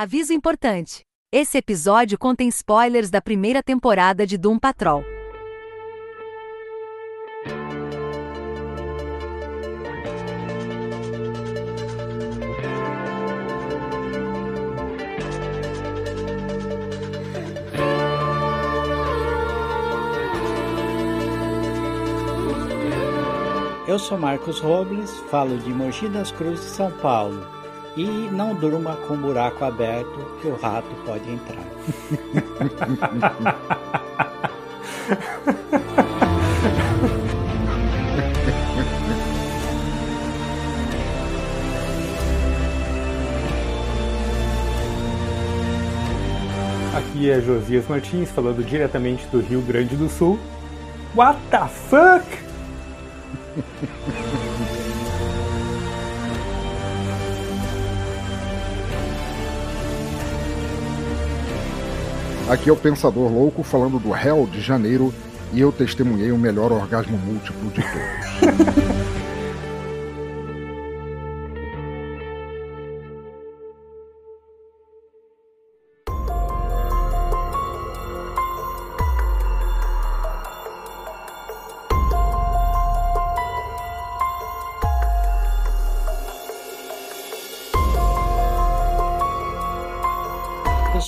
Aviso importante: esse episódio contém spoilers da primeira temporada de Doom Patrol. Eu sou Marcos Robles, falo de Mogi das Cruzes, São Paulo. E não durma com o buraco aberto que o rato pode entrar. Aqui é Josias Martins falando diretamente do Rio Grande do Sul. What the fuck? Aqui é o Pensador Louco falando do Hell de janeiro e eu testemunhei o melhor orgasmo múltiplo de todos.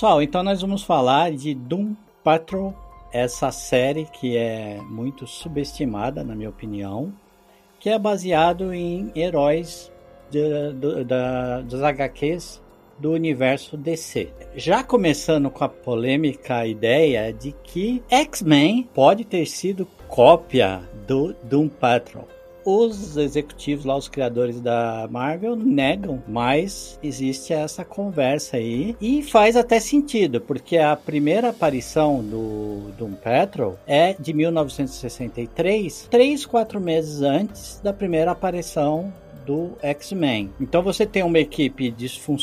Pessoal, então nós vamos falar de Doom Patrol, essa série que é muito subestimada, na minha opinião, que é baseado em heróis de, de, da, dos HQs do universo DC. Já começando com a polêmica ideia de que X-Men pode ter sido cópia do Doom Patrol os executivos lá, os criadores da Marvel, negam, mas existe essa conversa aí e faz até sentido, porque a primeira aparição do Doom Patrol é de 1963, três, quatro meses antes da primeira aparição do X-Men. Então você tem uma equipe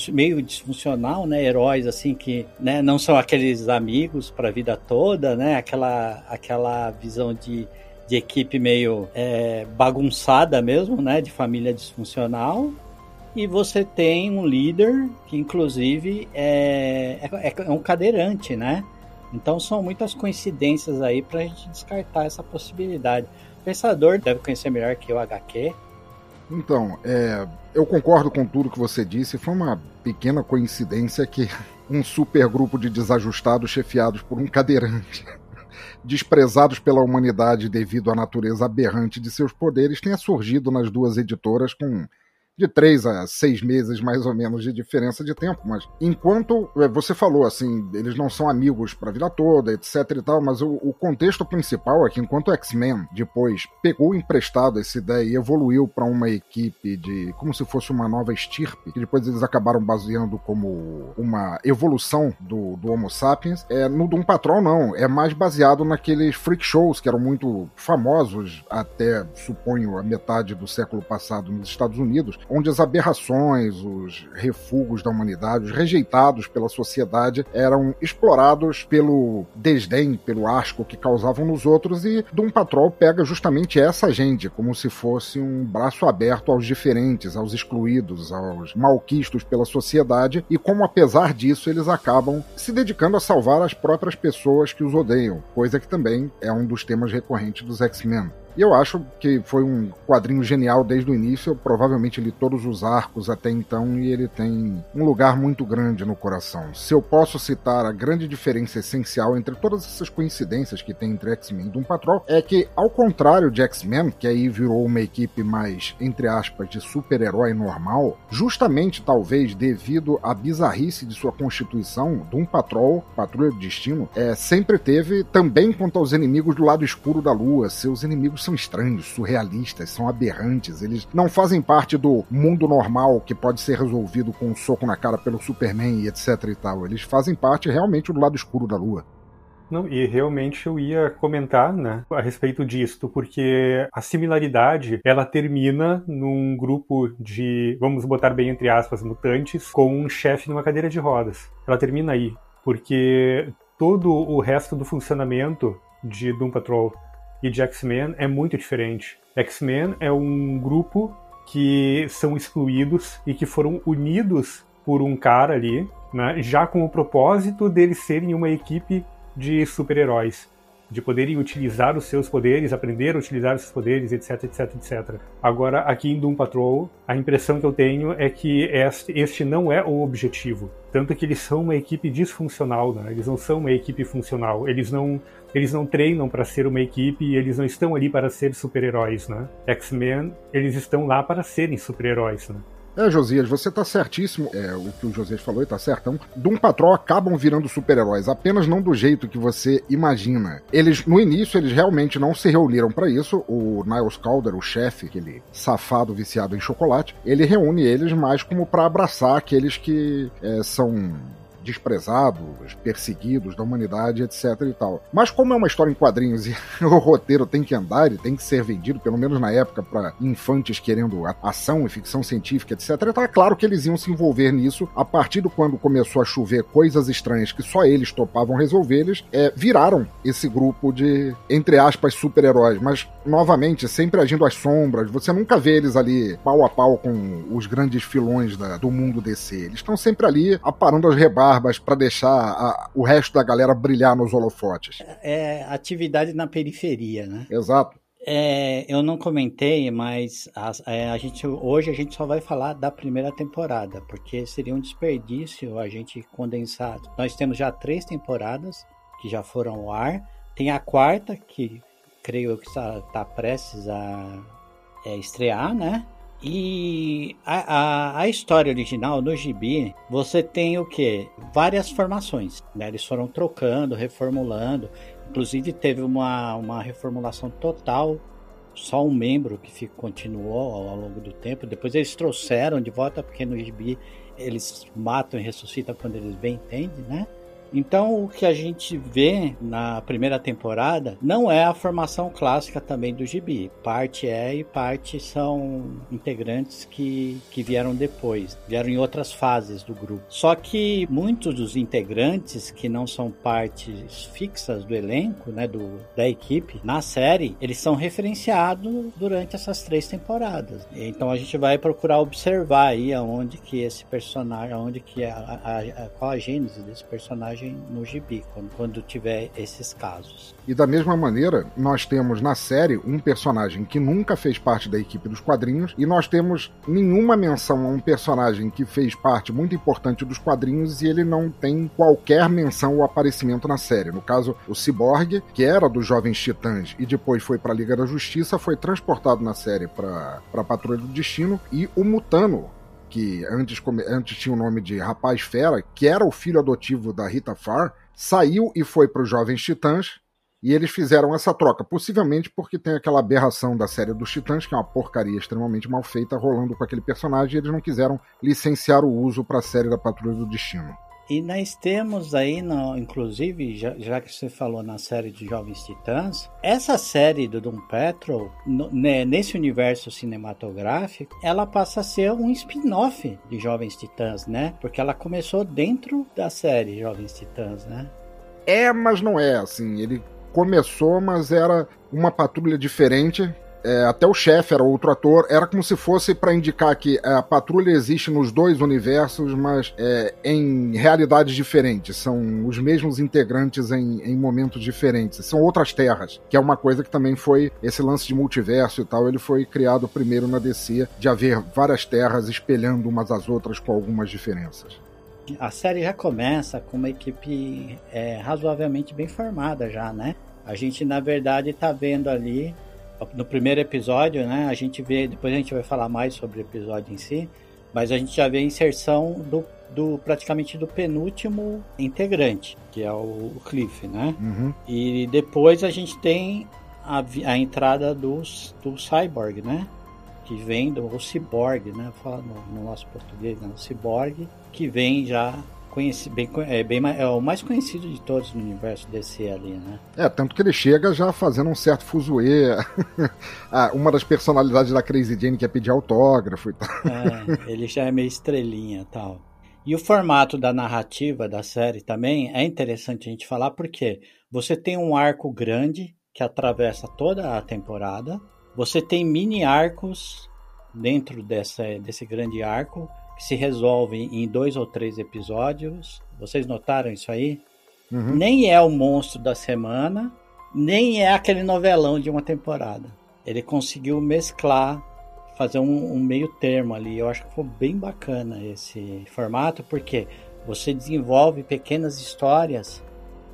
meio disfuncional, né, heróis assim que, né, não são aqueles amigos para a vida toda, né, aquela aquela visão de de equipe meio é, bagunçada mesmo, né? De família disfuncional. E você tem um líder que, inclusive, é, é, é um cadeirante, né? Então são muitas coincidências aí para a gente descartar essa possibilidade. O pensador deve conhecer melhor que o HQ. Então, é, eu concordo com tudo que você disse. Foi uma pequena coincidência que um super grupo de desajustados chefiados por um cadeirante desprezados pela humanidade devido à natureza aberrante de seus poderes, tenha surgido nas duas editoras com de três a seis meses mais ou menos de diferença de tempo, mas enquanto é, você falou assim, eles não são amigos para a vida toda, etc e tal, mas o, o contexto principal é que enquanto o X-Men depois pegou emprestado essa ideia e evoluiu para uma equipe de como se fosse uma nova estirpe, que depois eles acabaram baseando como uma evolução do, do Homo sapiens, é, no Doom Patrol não, é mais baseado naqueles freak shows que eram muito famosos até, suponho, a metade do século passado nos Estados Unidos, onde as aberrações, os refugos da humanidade, os rejeitados pela sociedade, eram explorados pelo desdém, pelo asco que causavam nos outros, e Doom Patrol pega justamente essa agenda, como se fosse um braço aberto aos diferentes, aos excluídos, aos malquistos pela sociedade, e como apesar disso eles acabam se dedicando a salvar as próprias pessoas que os odeiam, coisa que também é um dos temas recorrentes dos X-Men. E eu acho que foi um quadrinho genial desde o início. Eu provavelmente li todos os arcos até então e ele tem um lugar muito grande no coração. Se eu posso citar a grande diferença essencial entre todas essas coincidências que tem entre X-Men e Doom Patrol, é que, ao contrário de X-Men, que aí virou uma equipe mais, entre aspas, de super-herói normal, justamente talvez devido à bizarrice de sua constituição, Doom Patrol, Patrulha do Destino, é, sempre teve, também quanto aos inimigos do lado escuro da lua, seus inimigos são estranhos, surrealistas, são aberrantes. Eles não fazem parte do mundo normal que pode ser resolvido com um soco na cara pelo Superman e etc e tal. Eles fazem parte realmente do lado escuro da Lua. Não, e realmente eu ia comentar, né, a respeito disto, porque a similaridade, ela termina num grupo de, vamos botar bem entre aspas, mutantes, com um chefe numa cadeira de rodas. Ela termina aí, porque todo o resto do funcionamento de Doom Patrol e de X-Men é muito diferente. X-Men é um grupo que são excluídos e que foram unidos por um cara ali, né, já com o propósito deles serem uma equipe de super-heróis de poderem utilizar os seus poderes, aprender a utilizar os seus poderes, etc, etc, etc. Agora, aqui em Doom Patrol, a impressão que eu tenho é que este, não é o objetivo. Tanto que eles são uma equipe disfuncional, né? Eles não são uma equipe funcional. Eles não, eles não treinam para ser uma equipe eles não estão ali para ser super-heróis, né? X-Men, eles estão lá para serem super-heróis, né? É, Josias, você tá certíssimo. É, o que o Josias falou tá certo. Então, Doom Patrol acabam virando super-heróis, apenas não do jeito que você imagina. Eles, no início, eles realmente não se reuniram para isso. O Niles Calder, o chefe, aquele safado viciado em chocolate, ele reúne eles mais como para abraçar aqueles que é, são desprezados, perseguidos da humanidade, etc e tal. Mas como é uma história em quadrinhos e o roteiro tem que andar e tem que ser vendido, pelo menos na época, para infantes querendo ação e ficção científica, etc, então é claro que eles iam se envolver nisso a partir do quando começou a chover coisas estranhas que só eles topavam resolver, eles é, viraram esse grupo de, entre aspas, super-heróis. Mas, novamente, sempre agindo às sombras, você nunca vê eles ali pau a pau com os grandes filões da, do mundo DC. Eles estão sempre ali aparando as rebarras barbas para deixar a, o resto da galera brilhar nos holofotes. É atividade na periferia, né? Exato. É, eu não comentei, mas a, é, a, gente, hoje a gente só vai falar da primeira temporada, porque seria um desperdício a gente condensar. Nós temos já três temporadas que já foram ao ar. Tem a quarta, que creio que está, está prestes a é, estrear, né? E a, a, a, história original no gibi, você tem o que? Várias formações. Né? Eles foram trocando, reformulando. Inclusive teve uma, uma reformulação total. Só um membro que ficou, continuou ao, ao longo do tempo. Depois eles trouxeram de volta, porque no gibi eles matam e ressuscitam quando eles bem entendem, né? Então, o que a gente vê na primeira temporada não é a formação clássica também do Gibi. Parte é e parte são integrantes que, que vieram depois, vieram em outras fases do grupo. Só que muitos dos integrantes que não são partes fixas do elenco, né, do, da equipe, na série, eles são referenciados durante essas três temporadas. Então, a gente vai procurar observar aí aonde que esse personagem, aonde que é a, a, a, qual a gênese desse personagem no gibi, quando, quando tiver esses casos. E da mesma maneira, nós temos na série um personagem que nunca fez parte da equipe dos quadrinhos, e nós temos nenhuma menção a um personagem que fez parte muito importante dos quadrinhos e ele não tem qualquer menção ou aparecimento na série. No caso, o Cyborg, que era dos Jovens Titãs e depois foi para a Liga da Justiça, foi transportado na série para a Patrulha do Destino, e o Mutano, que antes, antes tinha o nome de Rapaz Fera, que era o filho adotivo da Rita Farr, saiu e foi para os Jovens Titãs, e eles fizeram essa troca, possivelmente porque tem aquela aberração da série dos Titãs, que é uma porcaria extremamente mal feita, rolando com aquele personagem, e eles não quiseram licenciar o uso para a série da Patrulha do Destino. E nós temos aí, no, inclusive, já, já, que você falou na série de Jovens Titãs, essa série do Doom Patrol, no, né, nesse universo cinematográfico, ela passa a ser um spin-off de Jovens Titãs, né? Porque ela começou dentro da série Jovens Titãs, né? É, mas não é assim. Ele começou, mas era uma patrulha diferente é, até o chefe era outro ator, era como se fosse para indicar que a patrulha existe nos dois universos, mas é, em realidades diferentes. São os mesmos integrantes em, em, momentos diferentes. São outras terras, que é uma coisa que também foi esse lance de multiverso e tal. Ele foi criado primeiro na DC, de haver várias terras espelhando umas às outras com algumas diferenças. A série já começa com uma equipe é, razoavelmente bem formada já, né? A gente, na verdade, está vendo ali no primeiro episódio, né, a gente vê, depois a gente vai falar mais sobre o episódio em si, mas a gente já vê a inserção do, do praticamente do penúltimo integrante, que é o, o Cliff, né? Uhum. E depois a gente tem a, a entrada dos, do Cyborg, né? Que vem do o Cyborg, né? Fala no, no nosso português, né? O Cyborg, que vem já conheci, bem, é, bem, é o mais conhecido de todos no universo DC ali, né? É, tanto que ele chega já fazendo um certo fuzuê. ah, uma das personalidades da Crazy Jane que é pedir autógrafo e tal. É, ele já é meio estrelinha e tal. E o formato da narrativa da série também é interessante a gente falar porque você tem um arco grande que atravessa toda a temporada, você tem mini arcos dentro dessa, desse grande arco que se resolve em dois ou três episódios. Vocês notaram isso aí? Uhum. Nem é o monstro da semana, nem é aquele novelão de uma temporada. Ele conseguiu mesclar, fazer um, um meio termo ali. Eu acho que foi bem bacana esse formato, porque você desenvolve pequenas histórias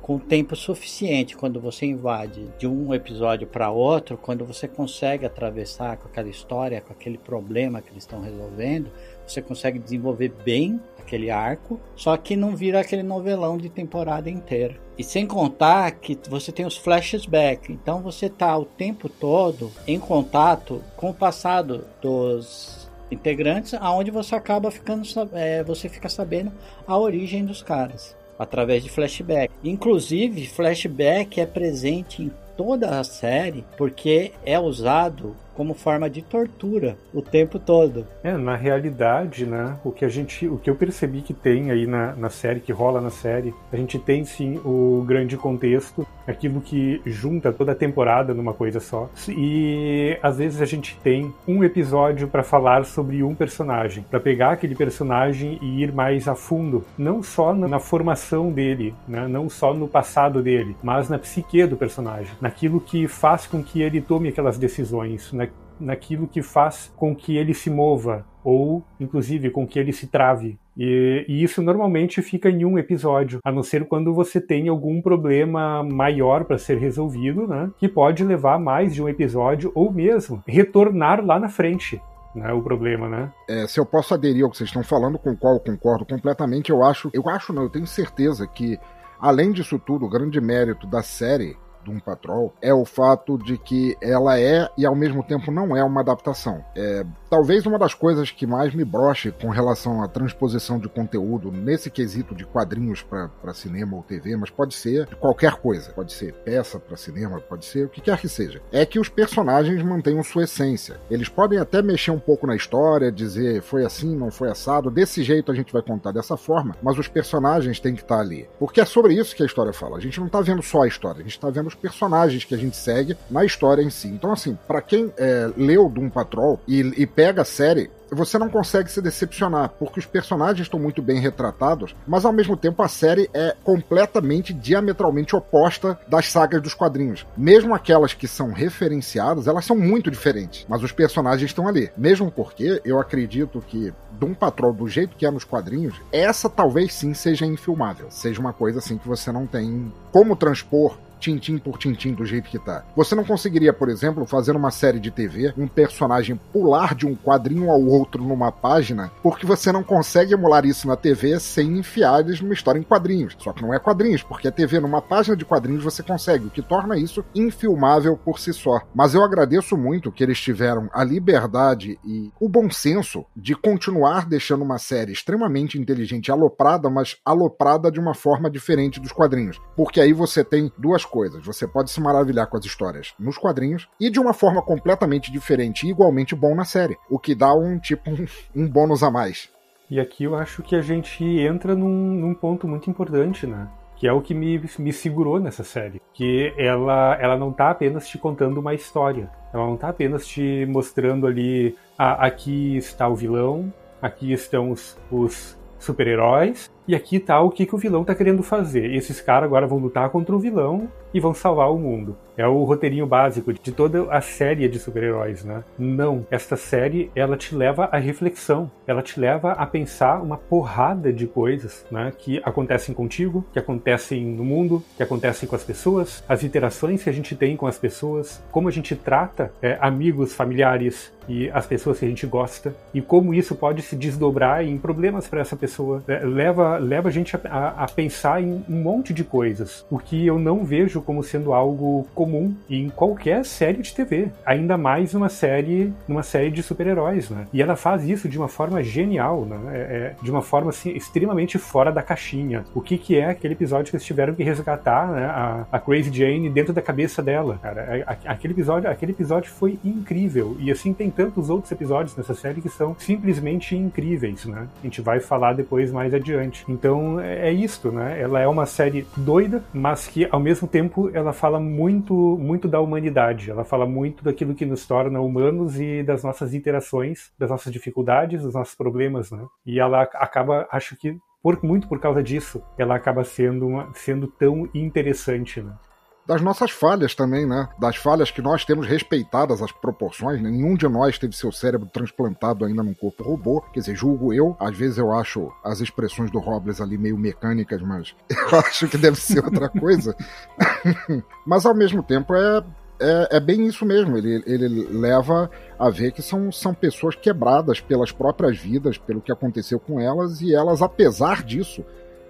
com tempo suficiente quando você invade de um episódio para outro, quando você consegue atravessar com aquela história, com aquele problema que eles estão resolvendo, você consegue desenvolver bem aquele arco, só que não vira aquele novelão de temporada inteira. E sem contar que você tem os flashbacks, então você tá o tempo todo em contato com o passado dos integrantes, aonde você acaba ficando, é, você fica sabendo a origem dos caras através de flashback. Inclusive, flashback é presente em toda a série porque é usado como forma de tortura o tempo todo. É, na realidade, né, o que a gente, o que eu percebi que tem aí na, na série, que rola na série, a gente tem sim o grande contexto, aquilo que junta toda a temporada numa coisa só. E às vezes a gente tem um episódio para falar sobre um personagem, para pegar aquele personagem e ir mais a fundo, não só na formação dele, né, não só no passado dele, mas na psique do personagem, naquilo que faz com que ele tome aquelas decisões, na naquilo que faz com que ele se mova ou, inclusive, com que ele se trave. E, e, isso normalmente fica em um episódio, a não ser quando você tem algum problema maior para ser resolvido, né? Que pode levar mais de um episódio ou mesmo retornar lá na frente. Né, o problema, né? É, se eu posso aderir ao que vocês estão falando, com o qual eu concordo completamente, eu acho, eu acho não, eu tenho certeza que além disso tudo, o grande mérito da série Doom Patrol é o fato de que ela é e ao mesmo tempo não é uma adaptação. É, talvez uma das coisas que mais me broche com relação à transposição de conteúdo nesse quesito de quadrinhos para cinema ou TV, mas pode ser qualquer coisa, pode ser peça para cinema, pode ser o que quer que seja, é que os personagens mantenham sua essência. Eles podem até mexer um pouco na história, dizer foi assim, não foi assado, desse jeito a gente vai contar dessa forma, mas os personagens têm que estar ali. Porque é sobre isso que a história fala. A gente não está vendo só a história, a gente está vendo os personagens que a gente segue na história em si. Então, assim, para quem é, leu Doom Patrol e, e pega a série, você não consegue se decepcionar, porque os personagens estão muito bem retratados, mas ao mesmo tempo a série é completamente diametralmente oposta das sagas dos quadrinhos. Mesmo aquelas que são referenciadas, elas são muito diferentes, mas os personagens estão ali. Mesmo porque eu acredito que Doom Patrol, do jeito que é nos quadrinhos, essa talvez sim seja infilmável. Seja uma coisa assim que você não tem como transpor tintim por tintim do jeito que tá. Você não conseguiria, por exemplo, fazer uma série de TV, um personagem pular de um quadrinho ao outro numa página, porque você não consegue emular isso na TV sem enfiar eles numa história em quadrinhos. Só que não é quadrinhos, porque a TV numa página de quadrinhos você consegue, o que torna isso infilmável por si só. Mas eu agradeço muito que eles tiveram a liberdade e o bom senso de continuar deixando uma série extremamente inteligente, aloprada, mas aloprada de uma forma diferente dos quadrinhos. Porque aí você tem duas coisas. Você pode se maravilhar com as histórias nos quadrinhos e de uma forma completamente diferente e igualmente bom na série, o que dá um tipo um, um bônus a mais. E aqui eu acho que a gente entra num, num ponto muito importante, né? que é o que me, me segurou nessa série. Que ela, ela não está apenas te contando uma história. Ela não está apenas te mostrando ali, ah, aqui está o vilão, aqui estão os, os super-heróis, e aqui tá o que, que o vilão tá querendo fazer. Esses caras agora vão lutar contra o vilão e vão salvar o mundo. É o roteirinho básico de toda a série de super-heróis, né? Não, esta série ela te leva à reflexão, ela te leva a pensar uma porrada de coisas, né? Que acontecem contigo, que acontecem no mundo, que acontecem com as pessoas, as interações que a gente tem com as pessoas, como a gente trata é, amigos, familiares e as pessoas que a gente gosta e como isso pode se desdobrar em problemas para essa pessoa. É, leva leva a gente a, a, a, pensar em um monte de coisas, o que eu não vejo como sendo algo comum em qualquer série de TV, ainda mais numa série, numa série de super-heróis, né? E ela faz isso de uma forma genial, né? É, é, de uma forma assim, extremamente fora da caixinha. O que, que é aquele episódio que eles tiveram que resgatar, né? A, a Crazy Jane dentro da cabeça dela, cara. É, aquele episódio, aquele episódio foi incrível e assim tem tantos outros episódios nessa série que são simplesmente incríveis, né? A gente vai falar depois mais adiante. Então é, é isto, né? Ela é uma série doida, mas que ao mesmo tempo ela fala muito, muito da humanidade. Ela fala muito daquilo que nos torna humanos e das nossas interações, das nossas dificuldades, dos nossos problemas, né? E ela acaba, acho que por, muito por causa disso, ela acaba sendo, uma, sendo tão interessante, né? Das nossas falhas também, né? Das falhas que nós temos respeitadas as proporções. Né? Nenhum de nós teve seu cérebro transplantado ainda num corpo robô. Quer dizer, julgo eu. Às vezes eu acho as expressões do Robles ali meio mecânicas, mas eu acho que deve ser outra coisa. mas ao mesmo tempo é, é, é, bem isso mesmo. Ele, ele leva a ver que são, são pessoas quebradas pelas próprias vidas, pelo que aconteceu com elas, e elas, apesar disso,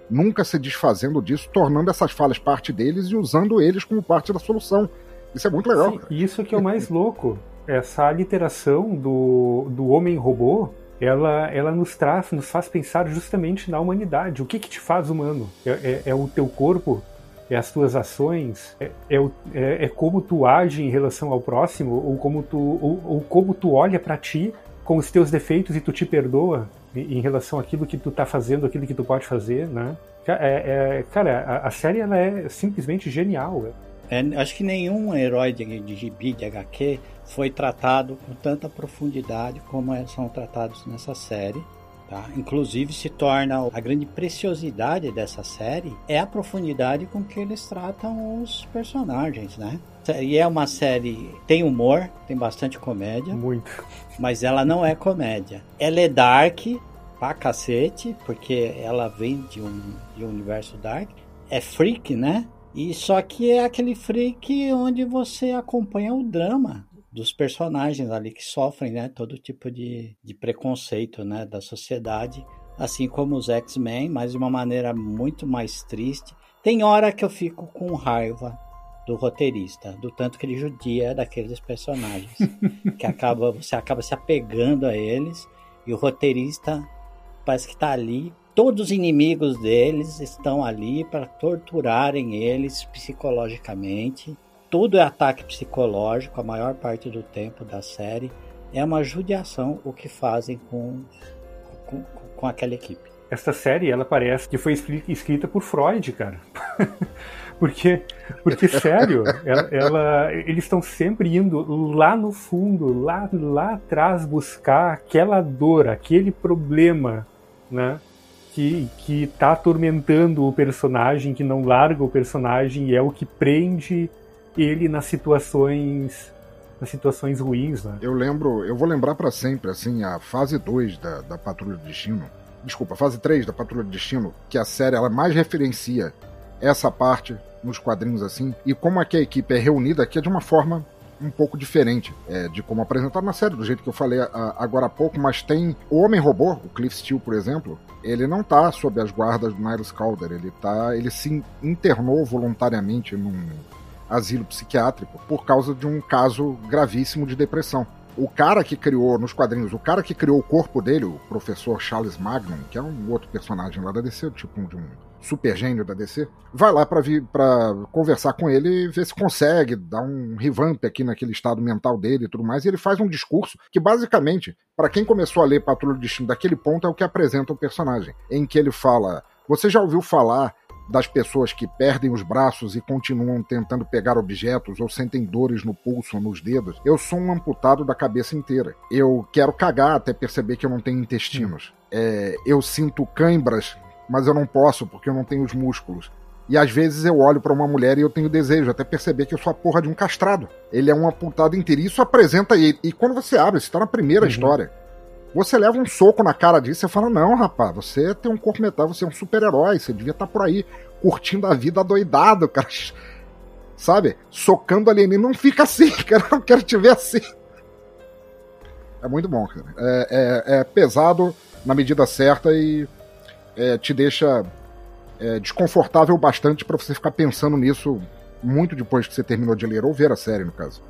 nunca se desfazendo disso, tornando essas falhas parte deles e usando eles como parte da solução. Isso é muito legal. Sim, isso que é o mais louco. Essa literação do, do homem-robô, ela, ela nos traz, nos faz pensar justamente na humanidade. O que, que te faz humano? É, é, é o teu corpo? É as tuas ações? É, é, é, é, como tu age em relação ao próximo? Ou como tu, ou, ou como tu olha para ti com os teus defeitos e tu te perdoa? em relação àquilo que tu tá fazendo, aquilo que tu pode fazer, né? É, é, cara, a, a, série ela é simplesmente genial. É, acho que nenhum herói de, de gibi, de HQ, foi tratado com tanta profundidade como é, são tratados nessa série. Tá? Inclusive se torna a grande preciosidade dessa série é a profundidade com que eles tratam os personagens, né? E é uma série tem humor, tem bastante comédia. Muito. Mas ela não é comédia. Ela é dark pra cacete, porque ela vem de um, de um universo dark. É freak, né? E só que é aquele freak onde você acompanha o drama dos personagens ali que sofrem né, todo tipo de, de preconceito né, da sociedade, assim como os X-Men, mas de uma maneira muito mais triste. Tem hora que eu fico com raiva do roteirista, do tanto que ele judia daqueles personagens, que acaba você acaba se apegando a eles e o roteirista parece que está ali. Todos os inimigos deles estão ali para torturarem eles psicologicamente tudo é ataque psicológico a maior parte do tempo da série. É uma judiação o que fazem com, com, com aquela equipe. Essa série, ela parece que foi escrita por Freud, cara. porque, porque sério, ela, ela eles estão sempre indo lá no fundo, lá, lá atrás, buscar aquela dor, aquele problema, né? Que, que tá atormentando o personagem, que não larga o personagem e é o que prende ele nas situações nas situações ruins, né? Eu lembro, eu vou lembrar para sempre, assim, a fase 2 da, da Patrulha do Destino, desculpa, fase 3 da Patrulha do Destino, que a série ela mais referencia essa parte nos quadrinhos assim, e como é que a equipe é reunida aqui é de uma forma um pouco diferente é, de como apresentar na série, do jeito que eu falei a, agora há pouco, mas tem o Homem-Robô, o Cliff Steele, por exemplo, ele não tá sob as guardas do Niles Calder, ele tá, ele se internou voluntariamente num asilo psiquiátrico por causa de um caso gravíssimo de depressão. O cara que criou, nos quadrinhos, o cara que criou o corpo dele, o professor Charles Magnum, que é um outro personagem lá da DC, tipo de um super gênio da DC, vai lá para conversar com ele e ver se consegue dar um revamp aqui naquele estado mental dele e tudo mais. E ele faz um discurso que basicamente, para quem começou a ler Patrulha do Destino daquele ponto, é o que apresenta o personagem, em que ele fala: "Você já ouviu falar das pessoas que perdem os braços e continuam tentando pegar objetos ou sentem dores no pulso ou nos dedos, eu sou um amputado da cabeça inteira. Eu quero cagar até perceber que eu não tenho intestinos. É, eu sinto cãibras, mas eu não posso porque eu não tenho os músculos. E às vezes eu olho para uma mulher e eu tenho desejo, até perceber que eu sou a porra de um castrado. Ele é um amputado inteiro. Isso apresenta ele. E quando você abre, isso está na primeira uhum. história. Você leva um soco na cara disso e fala: Não, rapaz, você tem um corpo metal, você é um super-herói, você devia estar tá por aí curtindo a vida doidado, cara. Sabe? Socando alienígena. Não fica assim, cara. Não quero te ver assim. É muito bom, cara. É, é, é pesado na medida certa e é, te deixa é, desconfortável bastante para você ficar pensando nisso muito depois que você terminou de ler ou ver a série, no caso.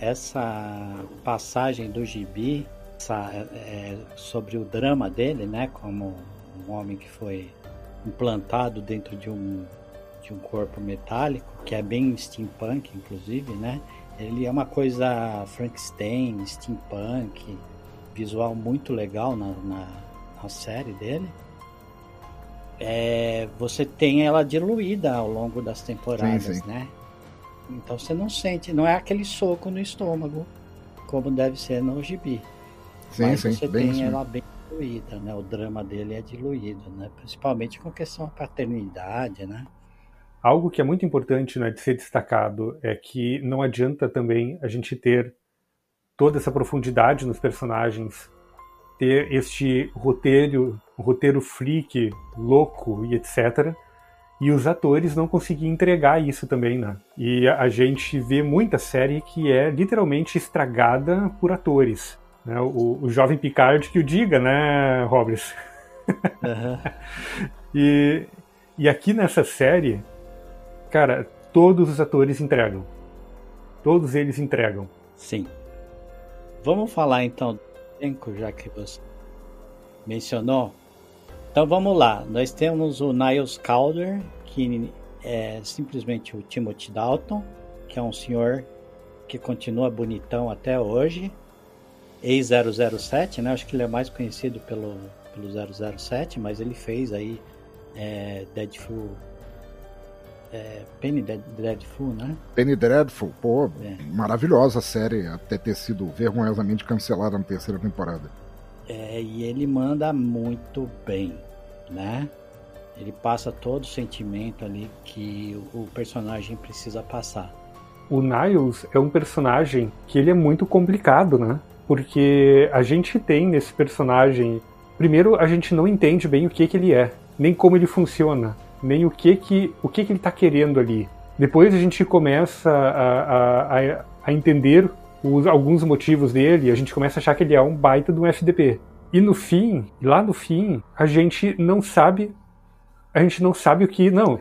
Essa passagem do gibi essa, é, sobre o drama dele, né? Como um homem que foi implantado dentro de um, de um corpo metálico, que é bem steampunk, inclusive, né? Ele é uma coisa Frankenstein, steampunk, visual muito legal na, na, na série dele. É, você tem ela diluída ao longo das temporadas, sim, sim. né? Então você não sente, não é aquele soco no estômago, como deve ser no gibi. Sim, Mas sim, você tem ela bem diluída, né? O drama dele é diluído, né? Principalmente com questão da paternidade, né? Algo que é muito importante né, de ser destacado é que não adianta também a gente ter toda essa profundidade nos personagens, ter este roteiro, roteiro freak, louco e etc. E os atores não conseguiam entregar isso também, né? E a gente vê muita série que é literalmente estragada por atores. Né? O, o jovem Picard que o diga, né, Robles? Uhum. e, e aqui nessa série, cara, todos os atores entregam. Todos eles entregam. Sim. Vamos falar então do elenco, já que você mencionou. Então vamos lá. Nós temos o Niles Calder, que é simplesmente o Timothy Dalton, que é um senhor que continua bonitão até hoje. Ex-007, né? Acho que ele é mais conhecido pelo, pelo 007, mas ele fez aí é, Deadpool é, Penny Dreadful, né? Penny Dreadful, pô, é. maravilhosa a série, até ter sido vergonhosamente cancelada na terceira temporada. É, e ele manda muito bem, né? Ele passa todo o sentimento ali que o personagem precisa passar. O Niles é um personagem que ele é muito complicado, né? Porque a gente tem nesse personagem. Primeiro, a gente não entende bem o que, que ele é, nem como ele funciona nem o que que, o que, que ele está querendo ali. Depois a gente começa a, a, a entender os, alguns motivos dele, a gente começa a achar que ele é um baita de um FDP. E no fim, lá no fim, a gente não sabe, a gente não sabe o que, não,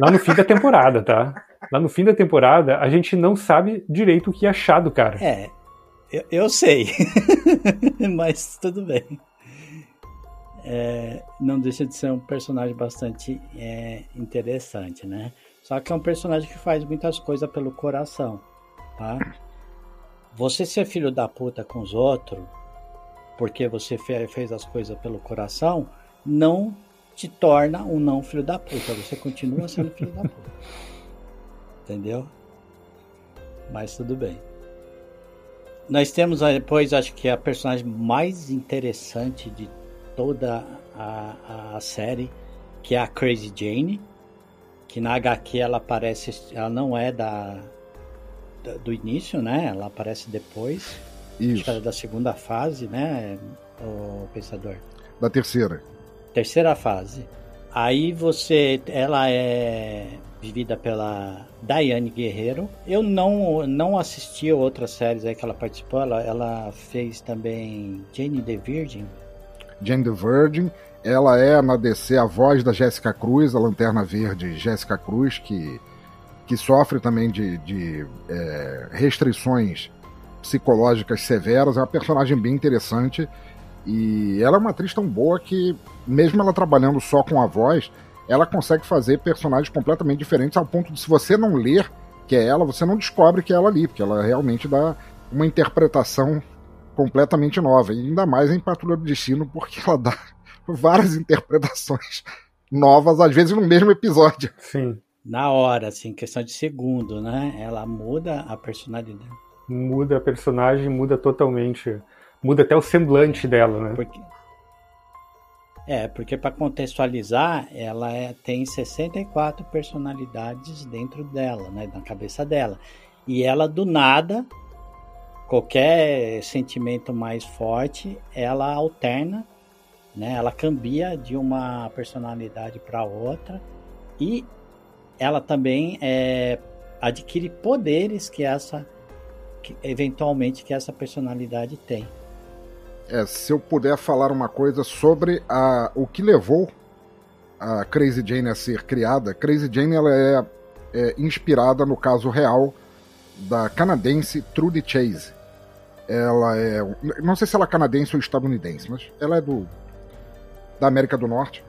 lá no fim da temporada, tá? Lá no fim da temporada, a gente não sabe direito o que achar do cara. É, eu, eu sei, mas tudo bem é, não deixa de ser um personagem bastante é, interessante, né? Só que é um personagem que faz muitas coisas pelo coração, tá? Você ser filho da puta com os outros, porque você fez as coisas pelo coração, não te torna um não filho da puta. Você continua sendo filho da puta. Entendeu? Mas tudo bem. Nós temos depois, acho que é a personagem mais interessante de toda a, a série, que é a Crazy Jane, que na HQ ela aparece, ela não é da, da do início, né? Ela aparece depois. Isso. É da segunda fase, né, o pensador? Da terceira. Terceira fase. Aí você, ela é vivida pela Diane Guerreiro. Eu não não assisti outras séries aí que ela participou. Ela, ela fez também Jane the Virgin, Jane the Virgin. Ela é na DC a voz da Jéssica Cruz, a Lanterna Verde Jéssica Cruz, que, que sofre também de, de é, restrições psicológicas severas. É uma personagem bem interessante. E ela é uma atriz tão boa que, mesmo ela trabalhando só com a voz, ela consegue fazer personagens completamente diferentes, ao ponto de, se você não ler que é ela, você não descobre que é ela ali, porque ela realmente dá uma interpretação completamente nova. E ainda mais em Patrulha do Destino, porque ela dá várias interpretações novas, às vezes no mesmo episódio. Sim. Na hora, assim, questão de segundo, né? Ela muda a personalidade. Muda a personagem, muda totalmente. Muda até o semblante dela, né? Porque... É, porque para contextualizar, ela é, tem 64 personalidades dentro dela, né? Na cabeça dela. E ela, do nada, qualquer sentimento mais forte, ela alterna, né? Ela cambia de uma personalidade para outra e ela também é, adquire poderes que essa eventualmente que essa personalidade tem. É, se eu puder falar uma coisa sobre a, o que levou a Crazy Jane a ser criada, Crazy Jane ela é, é inspirada no caso real da canadense Trudy Chase, ela é. Não sei se ela é canadense ou estadunidense, mas ela é do. da América do Norte.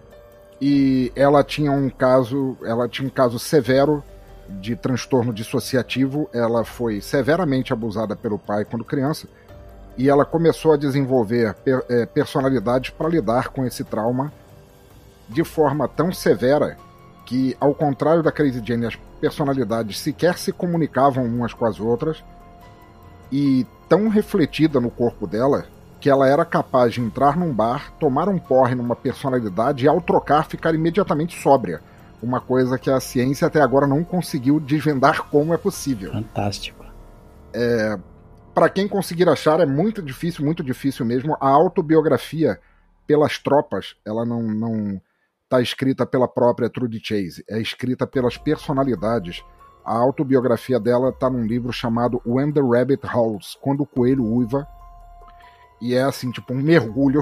E ela tinha um caso. Ela tinha um caso severo de transtorno dissociativo. Ela foi severamente abusada pelo pai quando criança. E ela começou a desenvolver per, é, personalidades para lidar com esse trauma. de forma tão severa que, ao contrário da Crazy Jane, as personalidades sequer se comunicavam umas com as outras e tão refletida no corpo dela que ela era capaz de entrar num bar, tomar um porre numa personalidade e, ao trocar, ficar imediatamente sóbria. Uma coisa que a ciência até agora não conseguiu desvendar como é possível. Fantástico. É, Para quem conseguir achar, é muito difícil, muito difícil mesmo. A autobiografia pelas tropas, ela não, não tá escrita pela própria Trudy Chase, é escrita pelas personalidades. A autobiografia dela está num livro chamado When the Rabbit Howls, Quando o Coelho Uiva, e é assim, tipo, um mergulho.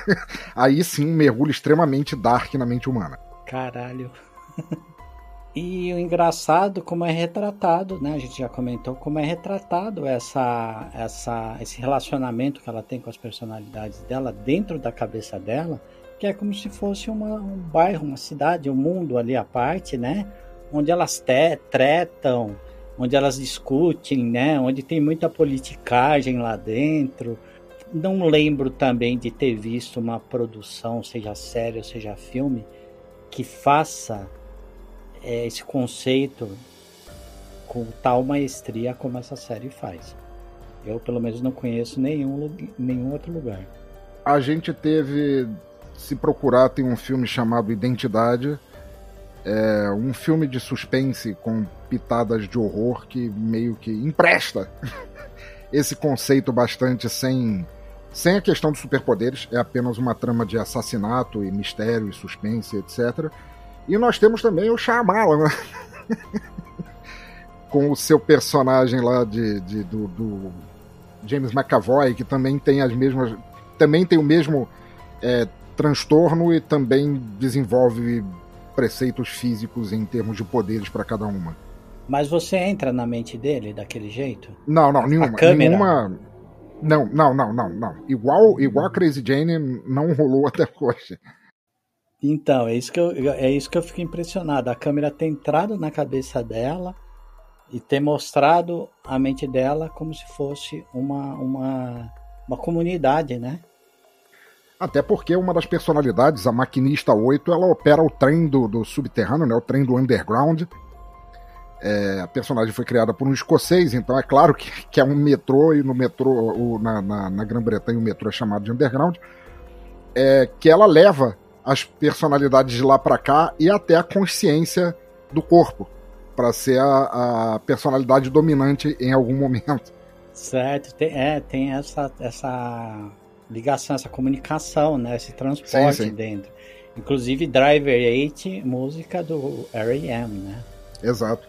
Aí sim, um mergulho extremamente dark na mente humana. Caralho. e o engraçado como é retratado, né? A gente já comentou como é retratado essa, essa, esse relacionamento que ela tem com as personalidades dela dentro da cabeça dela, que é como se fosse uma, um bairro, uma cidade, um mundo ali à parte, né? Onde elas te, tretam, onde elas discutem, né? Onde tem muita politicagem lá dentro não lembro também de ter visto uma produção, seja série ou seja filme, que faça é, esse conceito com tal maestria como essa série faz. Eu, pelo menos, não conheço nenhum, nenhum outro lugar. A gente teve, se procurar, tem um filme chamado Identidade. É um filme de suspense com pitadas de horror que meio que empresta esse conceito bastante sem sem a questão dos superpoderes, é apenas uma trama de assassinato e mistério e suspense, etc. E nós temos também o Shyamalan, né? com o seu personagem lá de, de do, do, James McAvoy, que também tem as mesmas, também tem o mesmo é, transtorno e também desenvolve preceitos físicos em termos de poderes para cada uma. Mas você entra na mente dele daquele jeito? Não, não, nenhuma. A câmera... Nenhuma não, não, não, não, não. Igual, igual a Crazy Jane não rolou até hoje. Então, é isso que eu, é isso que eu fico impressionado. A câmera ter entrado na cabeça dela e ter mostrado a mente dela como se fosse uma, uma, uma comunidade, né? Até porque uma das personalidades, a Maquinista 8, ela opera o trem do, do subterrâneo, né? O trem do underground. É, a personagem foi criada por um escocês, então é claro que, que é um metrô, e no metrô, o, na, na, na Grã-Bretanha, o metrô é chamado de underground. É, que ela leva as personalidades de lá para cá e até a consciência do corpo, para ser a, a, personalidade dominante em algum momento. Certo, tem, é, tem essa, essa ligação, essa comunicação, né, esse transporte sim, sim. dentro. Inclusive Driver 8, música do R.E.M., né? Exato.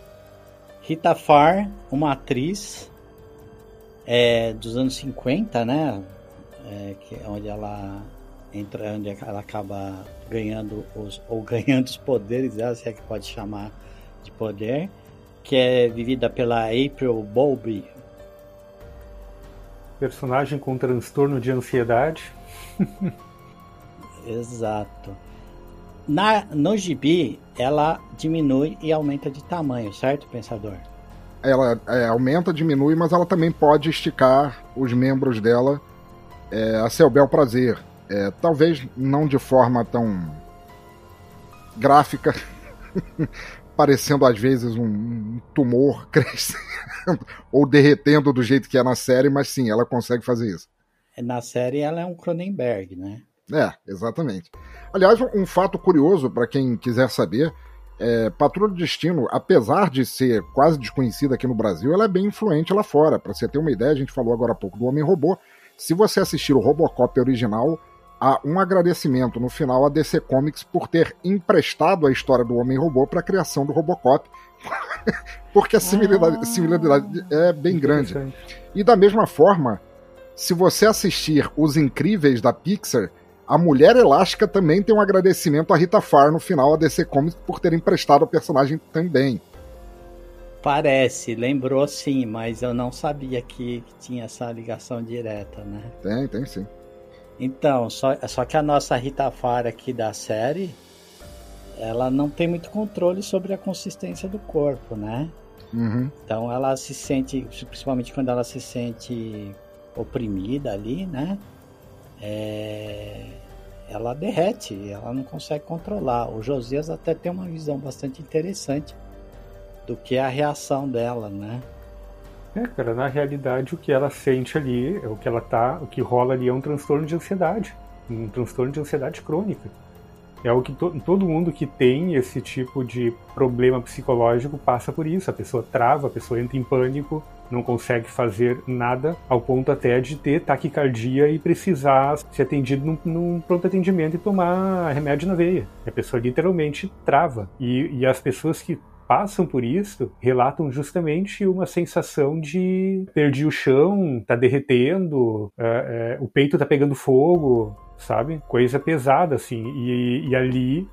Rita Farr, uma atriz é, dos anos 50, né? É, que, onde ela entra, onde ela acaba ganhando os ou ganhando os poderes dela, se é que pode chamar de poder, que é vivida pela April Bowlby. Personagem com transtorno de ansiedade. Exato. Na, no gibi, ela diminui e aumenta de tamanho, certo, pensador? Ela é, aumenta, diminui, mas ela também pode esticar os membros dela é, a seu bel prazer. É, talvez não de forma tão gráfica, parecendo às vezes um tumor crescendo ou derretendo do jeito que é na série, mas sim, ela consegue fazer isso. Na série ela é um Cronenberg, né? É, exatamente. Aliás, um fato curioso para quem quiser saber, é, Patrulha do Destino, apesar de ser quase desconhecida aqui no Brasil, ela é bem influente lá fora. Para você ter uma ideia, a gente falou agora há pouco do Homem-Robô. Se você assistir o Robocop original, há um agradecimento no final à DC Comics por ter emprestado a história do Homem-Robô para a criação do Robocop. Porque a similaridade, ah, similaridade é bem grande. E da mesma forma, se você assistir Os Incríveis da Pixar, a Mulher Elástica também tem um agradecimento a Rita Farr no final a DC Comics por ter emprestado o personagem também. Parece, lembrou sim, mas eu não sabia que, que tinha essa ligação direta, né? Tem, tem sim. Então, só, só que a nossa Rita Farr aqui da série, ela não tem muito controle sobre a consistência do corpo, né? Uhum. Então ela se sente, principalmente quando ela se sente oprimida ali, né? É, ela derrete, ela não consegue controlar. O Josias até tem uma visão bastante interessante do que é a reação dela, né? É, cara, na realidade o que ela sente ali, é o que ela tá, o que rola ali é um transtorno de ansiedade, um transtorno de ansiedade crônica. É o que to, todo mundo que tem esse tipo de problema psicológico passa por isso. A pessoa trava, a pessoa entra em pânico, não consegue fazer nada, ao ponto até de ter taquicardia e precisar ser atendido num, num pronto atendimento e tomar remédio na veia. A pessoa literalmente trava. E, e as pessoas que passam por isso relatam justamente uma sensação de perdi o chão, tá derretendo, é, é, o peito tá pegando fogo, sabe? Coisa pesada, assim. E, e ali,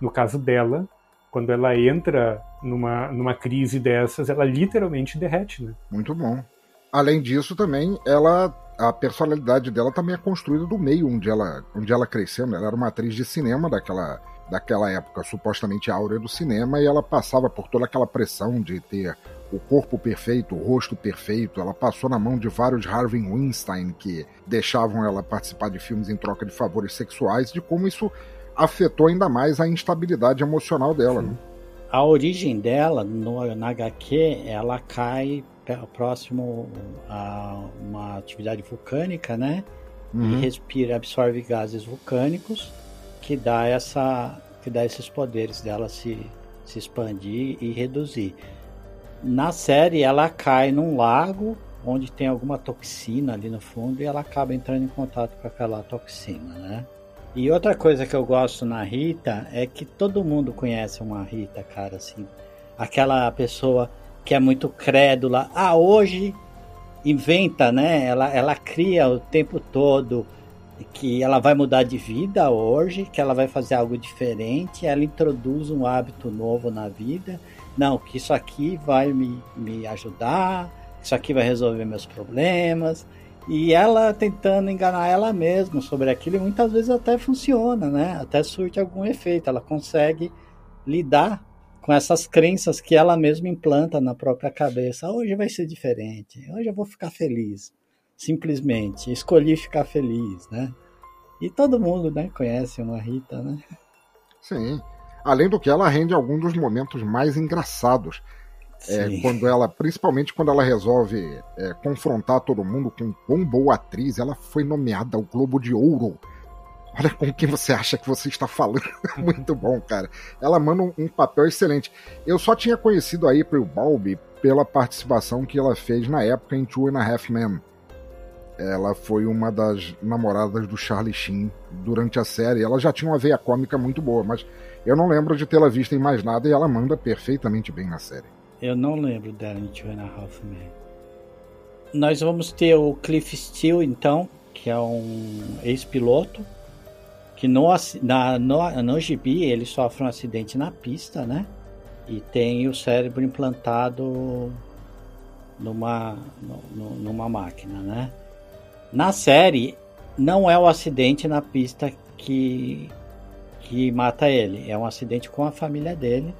no caso dela, quando ela entra numa, numa crise dessas, ela literalmente derrete, né? Muito bom. Além disso, também, ela a personalidade dela também é construída do meio onde ela, onde ela cresceu. Né? Ela era uma atriz de cinema daquela daquela época supostamente áurea do cinema e ela passava por toda aquela pressão de ter o corpo perfeito, o rosto perfeito. Ela passou na mão de vários Harvey Weinstein que deixavam ela participar de filmes em troca de favores sexuais, de como isso afetou ainda mais a instabilidade emocional dela. Né? A origem dela no, na HQ, ela cai próximo a uma atividade vulcânica, né? Uhum. E respira, absorve gases vulcânicos que dá essa que dá esses poderes dela se, se expandir e reduzir. Na série ela cai num lago onde tem alguma toxina ali no fundo e ela acaba entrando em contato com aquela toxina, né? E outra coisa que eu gosto na Rita é que todo mundo conhece uma Rita, cara, assim. Aquela pessoa que é muito crédula. Ah, hoje inventa, né? Ela, ela cria o tempo todo que ela vai mudar de vida hoje, que ela vai fazer algo diferente, ela introduz um hábito novo na vida. Não, que isso aqui vai me, me ajudar, isso aqui vai resolver meus problemas. E ela tentando enganar ela mesma sobre aquilo, e muitas vezes até funciona, né? Até surte algum efeito. Ela consegue lidar com essas crenças que ela mesma implanta na própria cabeça. Hoje vai ser diferente, hoje eu vou ficar feliz simplesmente. Escolhi ficar feliz, né? E todo mundo, né, conhece uma Rita, né? Sim. Além do que ela rende alguns dos momentos mais engraçados. É, quando ela, principalmente quando ela resolve é, confrontar todo mundo com quão boa atriz, ela foi nomeada ao Globo de Ouro. Olha com quem você acha que você está falando. Muito bom, cara. Ela manda um, um, papel excelente. Eu só tinha conhecido a April Balby pela participação que ela fez na época em Two and a Half Men. Ela foi uma das namoradas do Charlie Sheen durante a série. Ela já tinha uma veia cômica muito boa, mas eu não lembro de tê-la visto em mais nada e ela manda perfeitamente bem na série. Eu não lembro dela em Two and. Nós vamos ter o Cliff Steele, então, que é um ex-piloto, que no, na, no, no ele sofre um acidente na pista, né? E tem o cérebro implantado numa, no, numa máquina, né? Na série, não é o acidente na pista que, que mata ele, é um acidente com a família dele.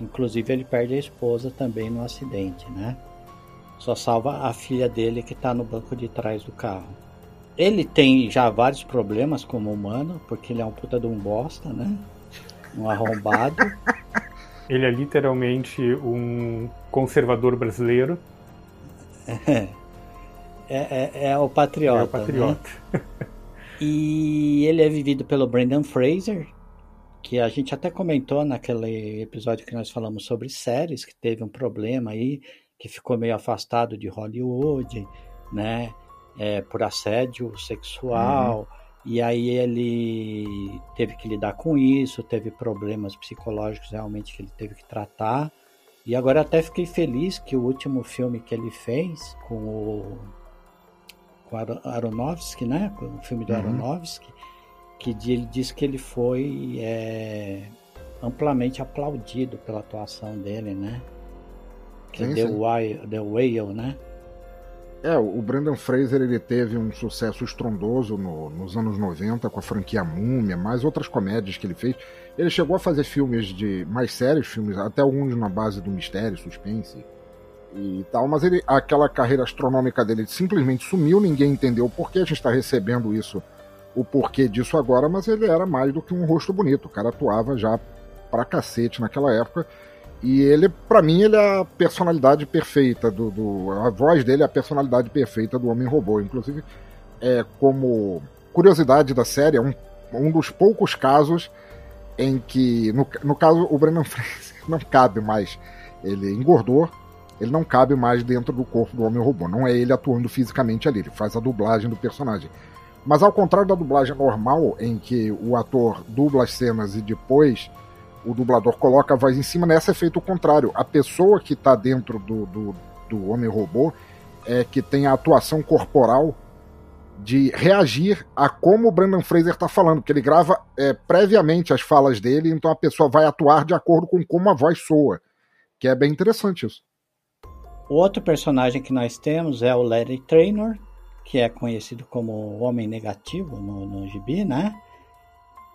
Inclusive, ele perde a esposa também no acidente, né? Só salva a filha dele que está no banco de trás do carro. Ele tem já vários problemas como humano, porque ele é um puta de um bosta, né? Um arrombado. ele é literalmente um conservador brasileiro. É. É, é, é o Patriota. É o Patriota. Né? e ele é vivido pelo Brendan Fraser, que a gente até comentou naquele episódio que nós falamos sobre séries, que teve um problema aí, que ficou meio afastado de Hollywood, né? É, por assédio sexual. Uhum. E aí ele teve que lidar com isso, teve problemas psicológicos realmente que ele teve que tratar. E agora até fiquei feliz que o último filme que ele fez com o com Aronofsky, né? O filme do uhum. Aronofsky, que ele diz que ele foi é, amplamente aplaudido pela atuação dele, né? Que sim, é The, Whale, The Whale, né? É, o Brandon Fraser ele teve um sucesso estrondoso no, nos anos 90 com a franquia Múmia, mais outras comédias que ele fez. Ele chegou a fazer filmes de mais sérios, filmes, até alguns na base do mistério, suspense e tal, mas ele, aquela carreira astronômica dele simplesmente sumiu, ninguém entendeu por que a gente está recebendo isso o porquê disso agora, mas ele era mais do que um rosto bonito. O cara atuava já pra cacete naquela época. E ele, para mim, ele é a personalidade perfeita do, do, A voz dele é a personalidade perfeita do Homem-Robô. Inclusive, é como curiosidade da série, é um, um dos poucos casos em que, no, no caso, o Brennan Fraser não cabe mais. Ele engordou, ele não cabe mais dentro do corpo do Homem-Robô. Não é ele atuando fisicamente ali, ele faz a dublagem do personagem. Mas ao contrário da dublagem normal, em que o ator dubla as cenas e depois o dublador coloca a voz em cima, nessa é feito o contrário. A pessoa que está dentro do, do, do Homem-Robô é que tem a atuação corporal de reagir a como o Brandon Fraser está falando, porque ele grava é, previamente as falas dele, então a pessoa vai atuar de acordo com como a voz soa, que é bem interessante isso. O outro personagem que nós temos é o Larry Trainor, que é conhecido como Homem Negativo no, no gibi, né?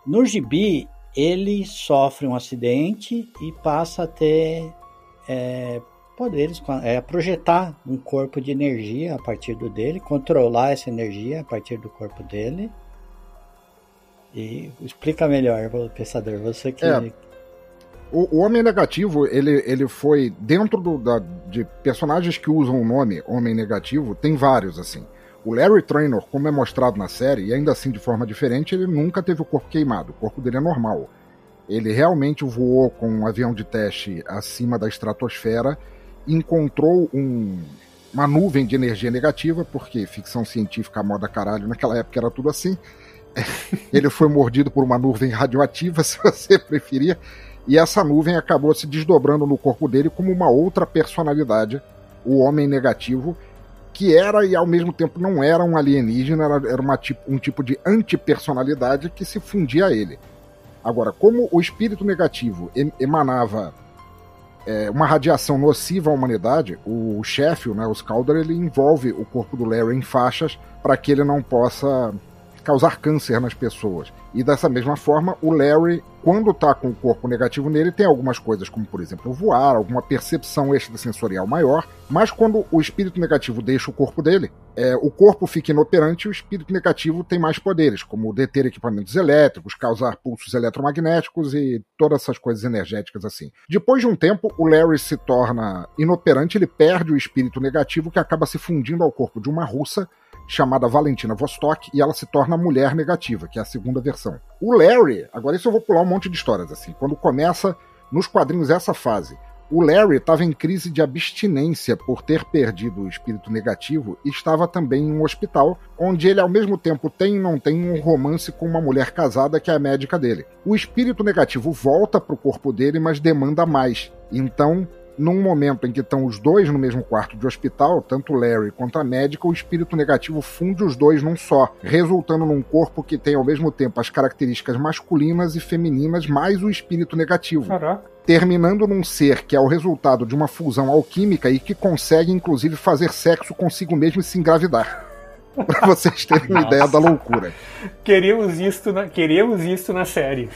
No gibi, ele sofre um acidente e passa a ter é, poderes, é, projetar um corpo de energia a partir do dele, controlar essa energia a partir do corpo dele. E explica melhor, pensador, você que. É, o, o, Homem Negativo, ele, ele foi dentro do, da, de personagens que usam o nome Homem Negativo, tem vários assim. O Larry Trainor, como é mostrado na série, e ainda assim de forma diferente, ele nunca teve o corpo queimado. O corpo dele é normal. Ele realmente voou com um avião de teste acima da estratosfera, encontrou um, uma nuvem de energia negativa, porque ficção científica moda caralho, naquela época era tudo assim. Ele foi mordido por uma nuvem radioativa, se você preferir, e essa nuvem acabou se desdobrando no corpo dele como uma outra personalidade, o Homem Negativo, que era e ao mesmo tempo não era um alienígena, era, era uma, um tipo de antipersonalidade que se fundia a ele. Agora, como o espírito negativo emanava é, uma radiação nociva à humanidade, o chefe, né, o Scalder, ele envolve o corpo do Larry em faixas para que ele não possa causar câncer nas pessoas. E dessa mesma forma, o Larry, quando está com o corpo negativo nele, tem algumas coisas, como por exemplo voar, alguma percepção extrasensorial maior, mas quando o espírito negativo deixa o corpo dele, é, o corpo fica inoperante e o espírito negativo tem mais poderes, como deter equipamentos elétricos, causar pulsos eletromagnéticos e todas essas coisas energéticas assim. Depois de um tempo, o Larry se torna inoperante, ele perde o espírito negativo que acaba se fundindo ao corpo de uma russa chamada Valentina Vostok e ela se torna mulher negativa, que é a segunda versão. O Larry, agora isso eu vou pular um monte de histórias assim. Quando começa nos quadrinhos essa fase, o Larry estava em crise de abstinência por ter perdido o espírito negativo e estava também em um hospital, onde ele ao mesmo tempo tem e não tem um romance com uma mulher casada que é a médica dele. O espírito negativo volta para o corpo dele, mas demanda mais. Então num momento em que estão os dois no mesmo quarto de hospital, tanto Larry quanto a médica, o espírito negativo funde os dois num só, resultando num corpo que tem ao mesmo tempo as características masculinas e femininas, mais o espírito negativo. Caraca. Terminando num ser que é o resultado de uma fusão alquímica e que consegue, inclusive, fazer sexo consigo mesmo e se engravidar. pra vocês terem uma ideia da loucura. Queríamos isso na, queríamos isso na série.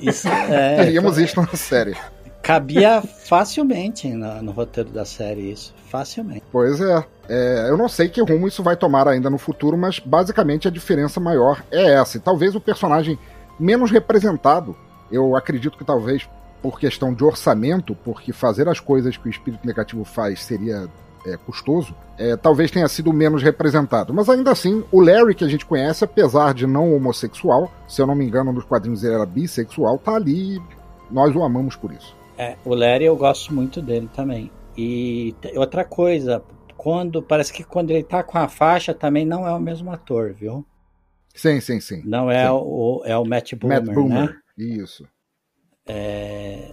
Isso, é, Queríamos isso na série. Cabia facilmente no, no, roteiro da série isso. Facilmente. Pois é. é. Eu não sei que rumo isso vai tomar ainda no futuro, mas basicamente a diferença maior é essa. E talvez o personagem menos representado, eu acredito que talvez por questão de orçamento, porque fazer as coisas que o espírito negativo faz seria é, custoso, é, talvez tenha sido menos representado. Mas ainda assim, o Larry que a gente conhece, apesar de não homossexual, se eu não me engano, nos quadrinhos ele era bissexual, tá ali e nós o amamos por isso. É, o Larry eu gosto muito dele também. E outra coisa, quando parece que quando ele tá com a faixa também não é o mesmo ator, viu? Sim, sim, sim. Não é, sim. O, é o Matt Boomer, Matt Boomer. né? Isso. É...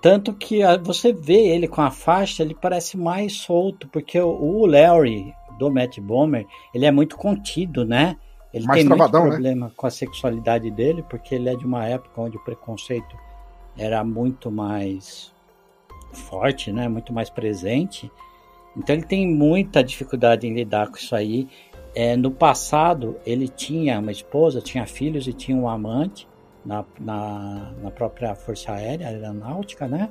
Tanto que você vê ele com a faixa, ele parece mais solto, porque o, o Larry do Matt Boomer, ele é muito contido, né? Ele mais tem muito problema né? com a sexualidade dele, porque ele é de uma época onde o preconceito era muito mais forte, né? Muito mais presente. Então ele tem muita dificuldade em lidar com isso aí. É, no passado ele tinha uma esposa, tinha filhos e tinha um amante na, na, na própria Força Aérea, Aeronáutica, né?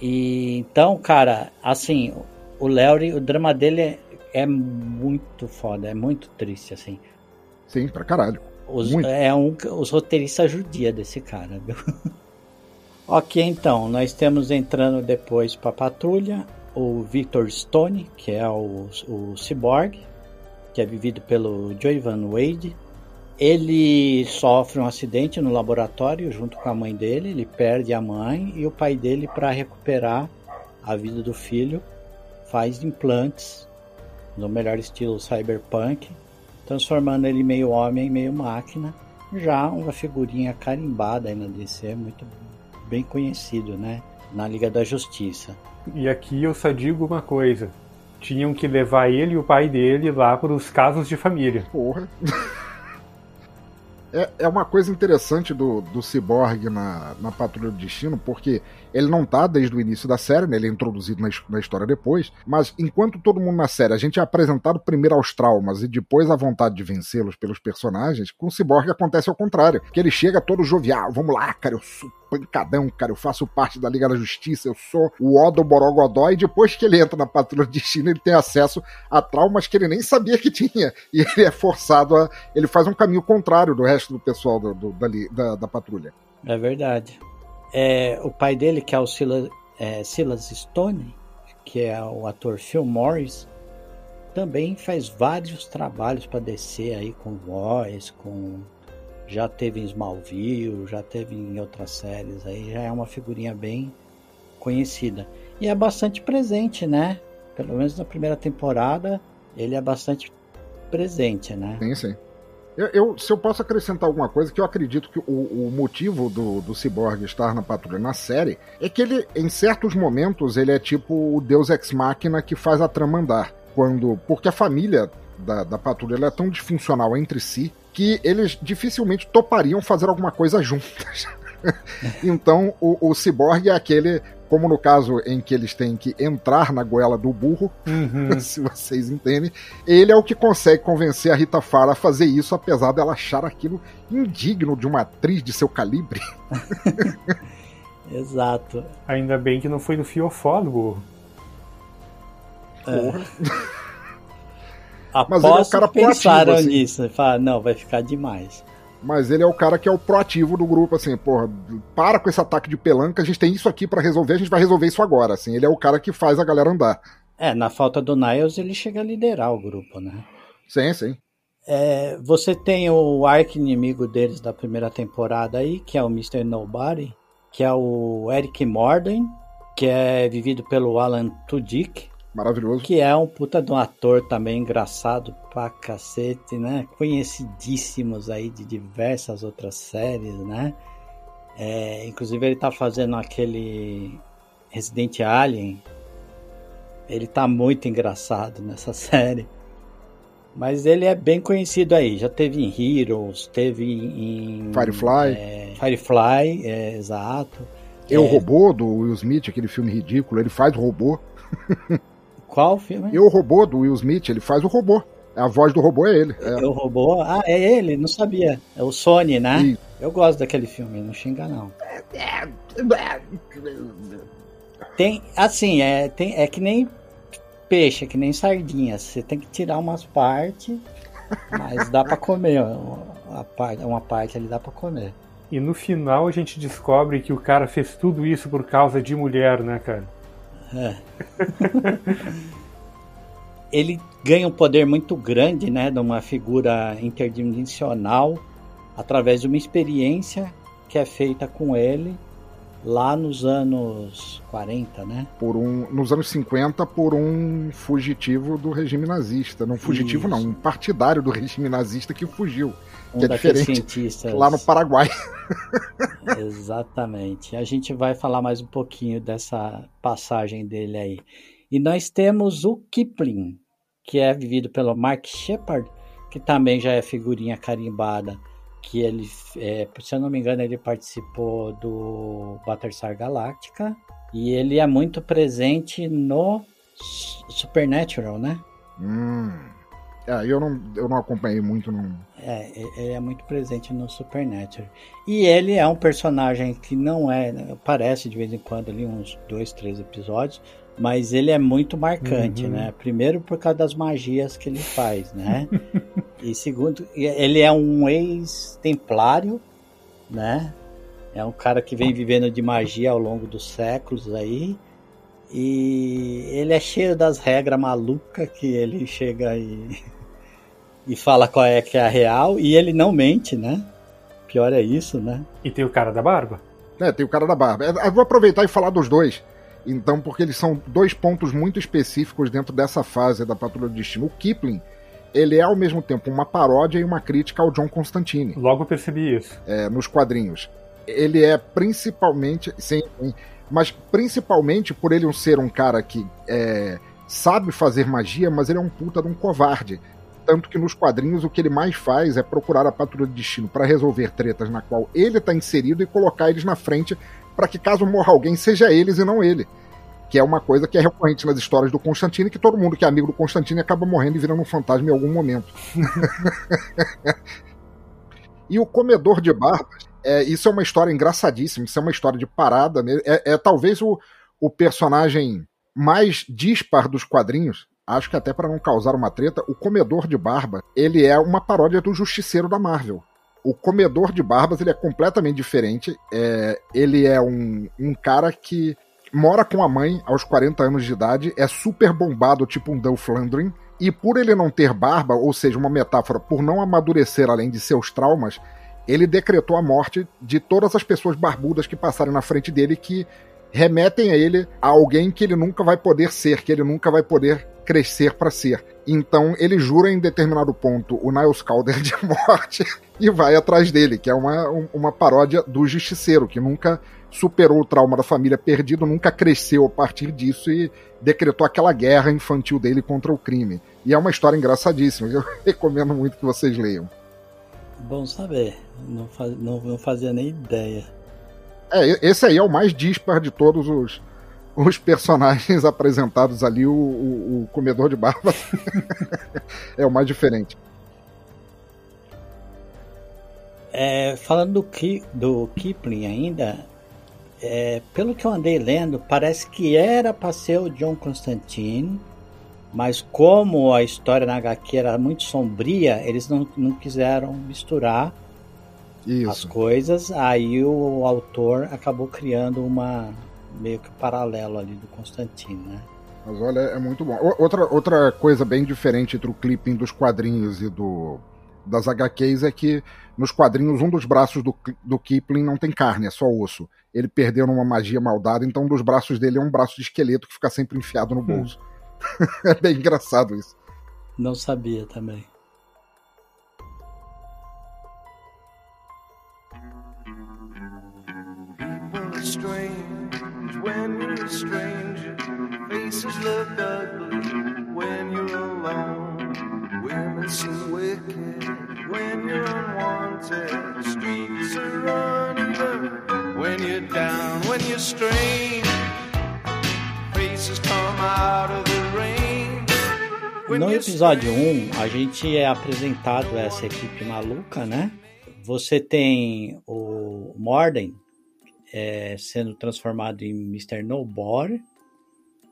E então, cara, assim, o Larry, o drama dele é, é muito foda, é muito triste, assim. Sim, pra caralho. Os, é um, os roteiristas judia desse cara, viu? ok, então, nós temos entrando depois pra patrulha o Victor Stone, que é o, o Cyborg, que é vivido pelo Joivan Wade. Ele sofre um acidente no laboratório junto com a mãe dele, ele perde a mãe e o pai dele para recuperar a vida do filho faz implantes no melhor estilo cyberpunk, transformando ele meio homem, meio máquina. Já uma figurinha carimbada aí na DC, muito bem conhecido, né? Na Liga da Justiça. E aqui eu só digo uma coisa: tinham que levar ele e o pai dele lá para os casos de família. Porra. é, é uma coisa interessante do, do Cyborg na, na Patrulha do Destino, porque ele não tá desde o início da série, né? Ele é introduzido na, na história depois. Mas enquanto todo mundo na série, a gente é apresentado primeiro aos traumas e depois a vontade de vencê-los pelos personagens, com o Cyborg acontece ao contrário. Que ele chega todo jovial, vamos lá, cara, eu sou pancadão, cara, eu faço parte da Liga da Justiça, eu sou o Odo Borogodó, e depois que ele entra na Patrulha do Destino, ele tem acesso a traumas que ele nem sabia que tinha. E ele é forçado a. Ele faz um caminho contrário do resto do pessoal do, do, da, da patrulha. É verdade. É, o pai dele, que é o Silas, é, Silas Stone, que é o ator Phil Morris, também faz vários trabalhos para descer aí com voz, com já teve em Smallville, já teve em outras séries aí, já é uma figurinha bem conhecida. E é bastante presente, né? Pelo menos na primeira temporada, ele é bastante presente, né? Sim, sim. Eu, eu, se eu posso acrescentar alguma coisa, que eu acredito que o, o, motivo do, do Cyborg estar na patrulha na série é que ele, em certos momentos, ele é tipo o Deus Ex Machina que faz a trama andar. Quando, porque a família da, da patrulha é tão disfuncional entre si que eles dificilmente topariam fazer alguma coisa juntas. então, o, o Cyborg é aquele como no caso em que eles têm que entrar na goela do burro, uhum. se vocês entendem, ele é o que consegue convencer a Rita Farah a fazer isso, apesar dela achar aquilo indigno de uma atriz de seu calibre. Exato. Ainda bem que não foi no fiofólogo. Porra. É. Mas ele é o cara pensaram assim. nisso, fala, não, vai ficar demais mas ele é o cara que é o proativo do grupo, assim, porra, para com esse ataque de pelanca, a gente tem isso aqui para resolver, a gente vai resolver isso agora, assim, ele é o cara que faz a galera andar. É, na falta do Niles, ele chega a liderar o grupo, né? Sim, sim. É, você tem o arco-inimigo deles da primeira temporada aí, que é o Mr. Nobody, que é o Eric Morden, que é vivido pelo Alan Tudyk, Maravilhoso. Que é um puta de um ator também engraçado pra cacete, né? Conhecidíssimos aí de diversas outras séries, né? É, inclusive ele tá fazendo aquele Resident Alien. Ele tá muito engraçado nessa série. Mas ele é bem conhecido aí. Já teve em Heroes, teve em. Firefly. É, Firefly, é, exato. É o robô do Will Smith, aquele filme ridículo. Ele faz robô. Qual filme? E o robô do Will Smith, ele faz o robô. A voz do robô é ele. É, é o robô? Ah, é ele, não sabia. É o Sony, né? E... Eu gosto daquele filme, não xinga não. Tem, assim, é, tem, é que nem peixe, é que nem sardinha. Você tem que tirar umas partes, mas dá para comer. Uma parte, uma parte ali dá para comer. E no final a gente descobre que o cara fez tudo isso por causa de mulher, né, cara? É. ele ganha um poder muito grande, né, de uma figura interdimensional através de uma experiência que é feita com ele lá nos anos 40, né? Por um, nos anos 50 por um fugitivo do regime nazista, não fugitivo Isso. não, um partidário do regime nazista que fugiu, um que é diferente cientistas... lá no Paraguai. Exatamente. A gente vai falar mais um pouquinho dessa passagem dele aí. E nós temos o Kipling, que é vivido pelo Mark Shepard, que também já é figurinha carimbada, que ele, é, se eu não me engano, ele participou do Battlestar Galactica e ele é muito presente no Supernatural, né? Hum. É, eu não, eu não acompanhei muito. Não. É, ele é muito presente no Supernatural. E ele é um personagem que não é. Aparece de vez em quando ali, uns dois, três episódios, Mas ele é muito marcante, Uhum. né? Primeiro por causa das magias que ele faz, né? e segundo, ele é um ex-templário, né? É um cara que vem vivendo de magia ao longo dos séculos aí. E ele é cheio das regras malucas que ele chega e, e fala qual é que é a real. E ele não mente, né? Pior é isso, né? E tem o cara da barba. É, tem o cara da barba. É, Eu vou aproveitar e falar dos dois. Então, porque eles são dois pontos muito específicos dentro dessa fase da Patrulha do Destino. O Kipling, ele é ao mesmo tempo uma paródia e uma crítica ao John Constantine Logo eu percebi isso. é, nos quadrinhos. Ele é principalmente. Sim, sim, mas principalmente por ele ser um cara que é, sabe fazer magia, mas ele é um puta de um covarde. Tanto que nos quadrinhos o que ele mais faz é procurar a patrulha de destino para resolver tretas na qual ele está inserido e colocar eles na frente para que caso morra alguém seja eles e não ele. Que é uma coisa que é recorrente nas histórias do Constantine, que todo mundo que é amigo do Constantine acaba morrendo e virando um fantasma em algum momento. e o comedor de barbas, é, isso é uma história engraçadíssima, isso é uma história de parada. né? É, é talvez o, o personagem mais dispar dos quadrinhos. Acho que até para não causar uma treta, o Comedor de Barba, ele é uma paródia do Justiceiro da Marvel. O Comedor de Barbas, ele é completamente diferente. É, ele é um, um cara que mora com a mãe aos 40 anos de idade, é super bombado, tipo um Dolph Lundgren, e por ele não ter barba, ou seja, uma metáfora por não amadurecer além de seus traumas, ele decretou a morte de todas as pessoas barbudas que passarem na frente dele que remetem a ele a alguém que ele nunca vai poder ser, que ele nunca vai poder crescer para ser. Então ele jura em determinado ponto o Niles Calder de morte e vai atrás dele, que é uma, um- uma paródia do Justiceiro, que nunca superou o trauma da família perdido, nunca cresceu a partir disso e decretou aquela guerra infantil dele contra o crime. E é uma história engraçadíssima, eu recomendo muito que vocês leiam. Bom saber. Não, fa- não, não fazia nem ideia. É, esse aí é o mais dispar de todos os, os personagens apresentados ali, o, o- o comedor de barba é o mais diferente. É, falando do, Ki, do Kipling ainda, é, pelo que eu andei lendo, parece que era para ser o John Constantine, mas como a história na HQ era muito sombria, eles não, não quiseram misturar as Isso. coisas, aí o autor acabou criando uma meio que paralelo ali do Constantine, né? Mas olha, é muito bom. Outra, outra coisa bem diferente entre o clipping dos quadrinhos e do das HQs é que nos quadrinhos um dos braços do, do Kipling não tem carne, é só osso. Ele perdeu numa magia maldada, então um dos braços dele é um braço de esqueleto que fica sempre enfiado no bolso. é bem engraçado isso. Não sabia também. When you're a stranger. Faces look ugly when you're alone. Women seem wicked when you're unwanted. Streets are uneven when you're down, when you're strange. Faces come out of the rain. When No episódio strange. 1, a gente é apresentado essa equipe maluca, né? Você tem o Morden é, sendo transformado em Mr. Nobody.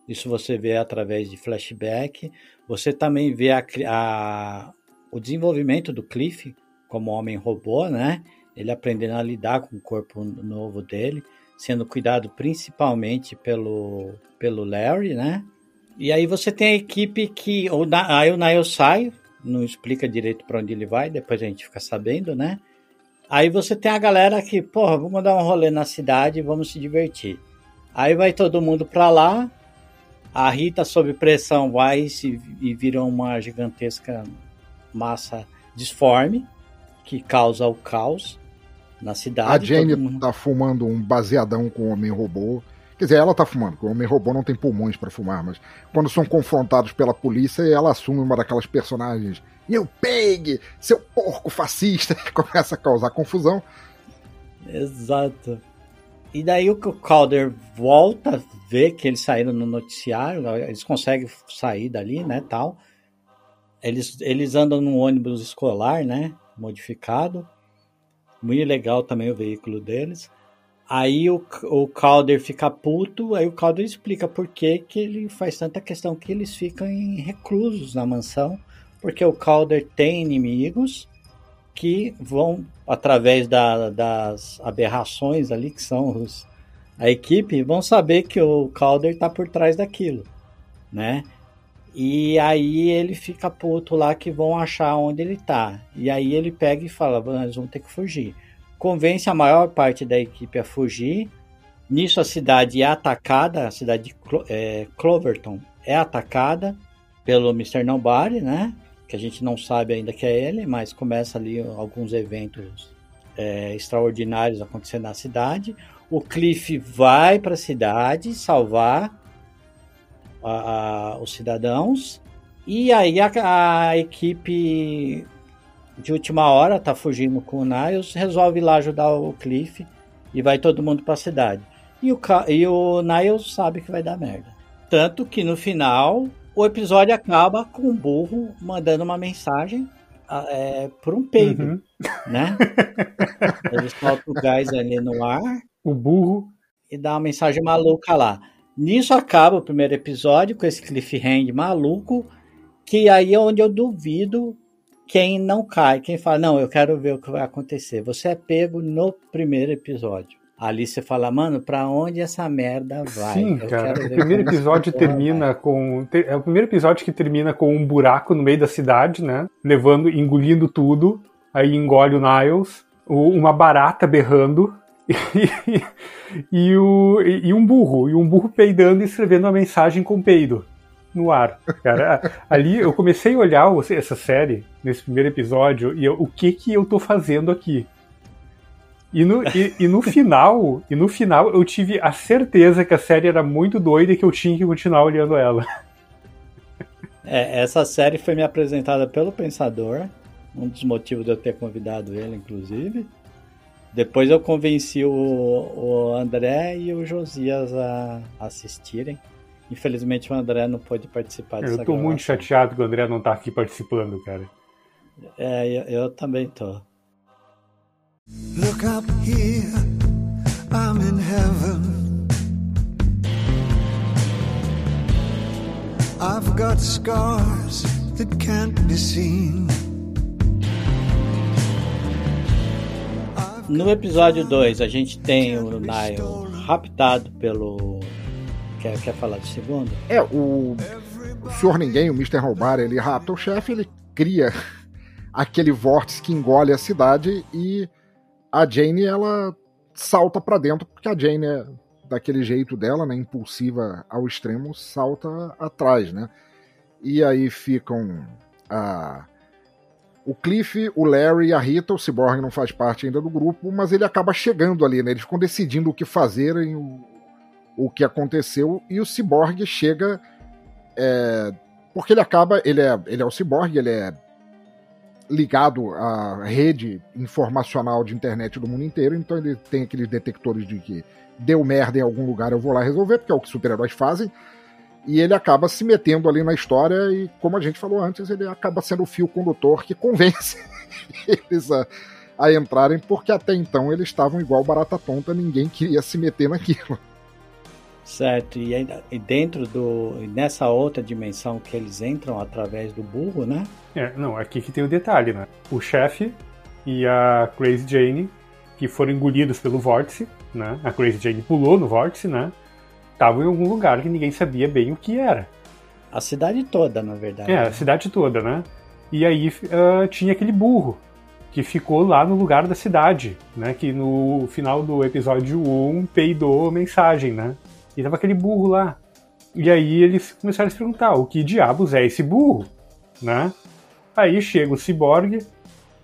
Isso você vê através de flashback. Você também vê a a- o desenvolvimento do Cliff como homem-robô, né? Ele aprendendo a lidar com o corpo novo dele, sendo cuidado principalmente pelo, pelo Larry, né? E aí você tem a equipe que. Aí o Niall sai, não explica direito para onde ele vai, depois a gente fica sabendo, né? Aí você tem a galera que, porra, vamos dar um rolê na cidade e vamos se divertir. Aí vai todo mundo pra lá, a Rita, sob pressão, vai e vira uma gigantesca massa disforme que causa o caos na cidade. A Jane mundo- tá fumando um baseadão com o Homem-Robô. Quer dizer, ela tá fumando, o Homem-Robô não tem pulmões pra fumar, mas quando são confrontados pela polícia, ela assume uma daquelas personagens. You pig! Seu porco fascista! que começa a causar confusão. Exato. E daí o Calder volta, vê que eles saíram no noticiário, eles conseguem sair dali, né, tal. Eles, eles andam num ônibus escolar, né, modificado. Muito legal também o veículo deles. Aí o, o Calder fica puto, aí o Calder explica por que, que ele faz tanta questão que eles ficam reclusos na mansão, porque o Calder tem inimigos que vão, através da, das aberrações ali, que são os, a equipe, vão saber que o Calder está por trás daquilo, né? E aí ele fica puto lá que vão achar onde ele tá. E aí ele pega e fala, nós vamos ter que fugir convence a maior parte da equipe a fugir. Nisso a cidade é atacada, a cidade de Clo é, Cloverton é atacada pelo Mr. Nobody, né? Que a gente não sabe ainda que é ele, mas começa ali alguns eventos é, extraordinários acontecendo na cidade. O Cliff vai para a cidade salvar a, a, os cidadãos. E aí a, a equipe de última hora, tá fugindo com o Niles, resolve ir lá ajudar o Cliff e vai todo mundo para a cidade. E o, e o Niles sabe que vai dar merda. Tanto que no final o episódio acaba com o burro mandando uma mensagem é, por um peido, uhum. né? Ele solta o gás ali no ar. O burro. E dá uma mensagem maluca lá. Nisso acaba o primeiro episódio com esse cliffhanger maluco, que aí é onde eu duvido quem não cai, quem fala, não, eu quero ver o que vai acontecer. Você é pego no primeiro episódio. Ali você fala, mano, pra onde essa merda vai? Sim, eu cara. O primeiro episódio termina vai. com. É o primeiro episódio que termina com um buraco no meio da cidade, né? Levando, engolindo tudo. Aí engole o Niles. Uma barata berrando. E, e, o, e um burro. E um burro peidando e escrevendo uma mensagem com peido no ar. Cara, ali eu comecei a olhar essa série nesse primeiro episódio e eu, o que que eu tô fazendo aqui? E no, e, e, no final, e no final eu tive a certeza que a série era muito doida e que eu tinha que continuar olhando ela. É, essa série foi me apresentada pelo Pensador, um dos motivos de eu ter convidado ele, inclusive. Depois eu convenci o, o André e o Josias a assistirem. Infelizmente o André não pôde participar dessa Eu tô gravação. muito chateado que o André não tá aqui participando, cara. É, eu, eu também tô. Look up here, I'm in heaven. I've got scars that can't be seen. No episódio 2, a gente tem o Nile raptado pelo Quer, quer falar do segundo? É, o, o Senhor Ninguém, o Mr. Roubar, ele rapta o chefe, ele cria aquele vórtice que engole a cidade e a Jane, ela salta para dentro, porque a Jane é daquele jeito dela, né, impulsiva ao extremo, salta atrás, né? E aí ficam a o Cliff, o Larry e a Rita, o Cyborg não faz parte ainda do grupo, mas ele acaba chegando ali, né? Eles ficam decidindo o que fazer, e o que aconteceu e o Cyborg chega é, porque ele acaba ele é ele é o Cyborg ele é ligado à rede informacional de internet do mundo inteiro então ele tem aqueles detectores de que deu merda em algum lugar eu vou lá resolver porque é o que super-heróis fazem e ele acaba se metendo ali na história e como a gente falou antes ele acaba sendo o fio condutor que convence eles a, a entrarem porque até então eles estavam igual barata tonta ninguém queria se meter naquilo Certo, e, ainda, e dentro do. nessa outra dimensão que eles entram através do burro, né? É, não, aqui que tem o detalhe, né? O chefe e a Crazy Jane, que foram engolidos pelo vórtice, né? A Crazy Jane pulou no vórtice, né? Estavam em algum lugar que ninguém sabia bem o que era. A cidade toda, na verdade. É, a cidade toda, né? E aí uh, tinha aquele burro que ficou lá no lugar da cidade, né? Que no final do episódio 1 peidou mensagem, né? E tava aquele burro lá. E aí eles começaram a se perguntar: o que diabos é esse burro? Né? Aí chega o Cyborg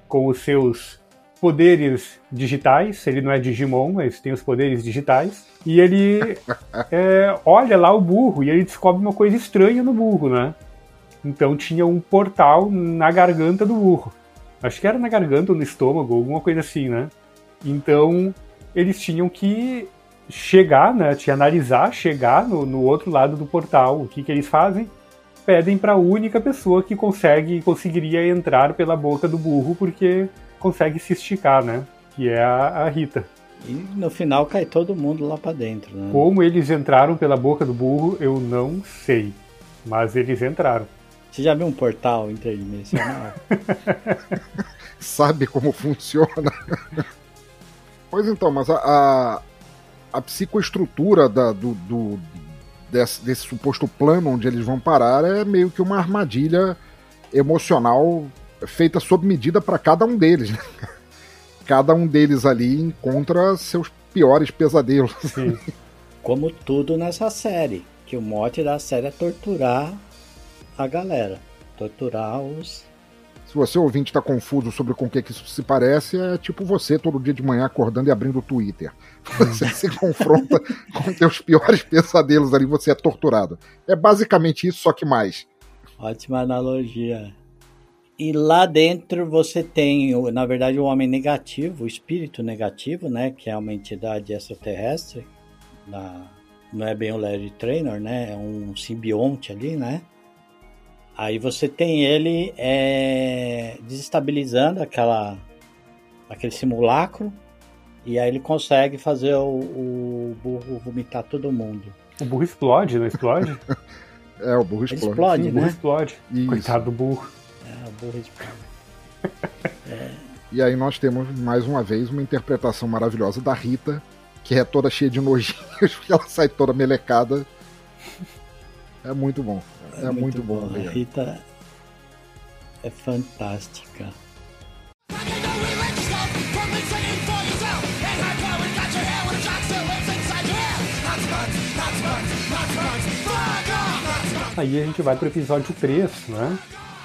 com os seus poderes digitais. Ele não é Digimon, mas tem os poderes digitais. E ele é, olha lá o burro e ele descobre uma coisa estranha no burro, né? Então tinha um portal na garganta do burro. Acho que era na garganta ou no estômago, alguma coisa assim, né? Então eles tinham que chegar, né, te analisar, chegar no, no outro lado do portal. O que, que eles fazem? Pedem para a única pessoa que consegue conseguiria entrar pela boca do burro porque consegue se esticar, né? Que é a, a Rita. E no final cai todo mundo lá pra dentro, né? Como eles entraram pela boca do burro, eu não sei. Mas eles entraram. Você já viu um portal interdimensional? Sabe como funciona? pois então, mas a, a, a psicoestrutura da, do, do desse, desse suposto plano onde eles vão parar é meio que uma armadilha emocional feita sob medida para cada um deles. né? Cada um deles ali encontra seus piores pesadelos. Sim. Como tudo nessa série. Que o mote da série é torturar a galera. Torturar os. Se você ouvinte está confuso sobre com o que, que isso se parece, é tipo você todo dia de manhã acordando e abrindo o Twitter. Você se confronta com teus piores pesadelos ali, você é torturado. É basicamente isso, só que mais. Ótima analogia. E lá dentro você tem, na verdade, o homem negativo, o espírito negativo, né? Que é uma entidade extraterrestre. Da, não é bem o Larry Trainor, né? É um simbionte ali, né? Aí você tem ele é, desestabilizando aquela, aquele simulacro. E aí ele consegue fazer o, o burro vomitar todo mundo. O burro explode, não explode? É, o burro Ele explode. explode, Sim, o burro né? explode. Isso. Coitado do burro. É, o burro explode. E aí nós temos mais uma vez uma interpretação maravilhosa da Rita, que é toda cheia de nojinhos, porque ela sai toda melecada. É muito bom. É, muito, bom. A ver. Rita é fantástica. Aí a gente vai pro episódio 3, né?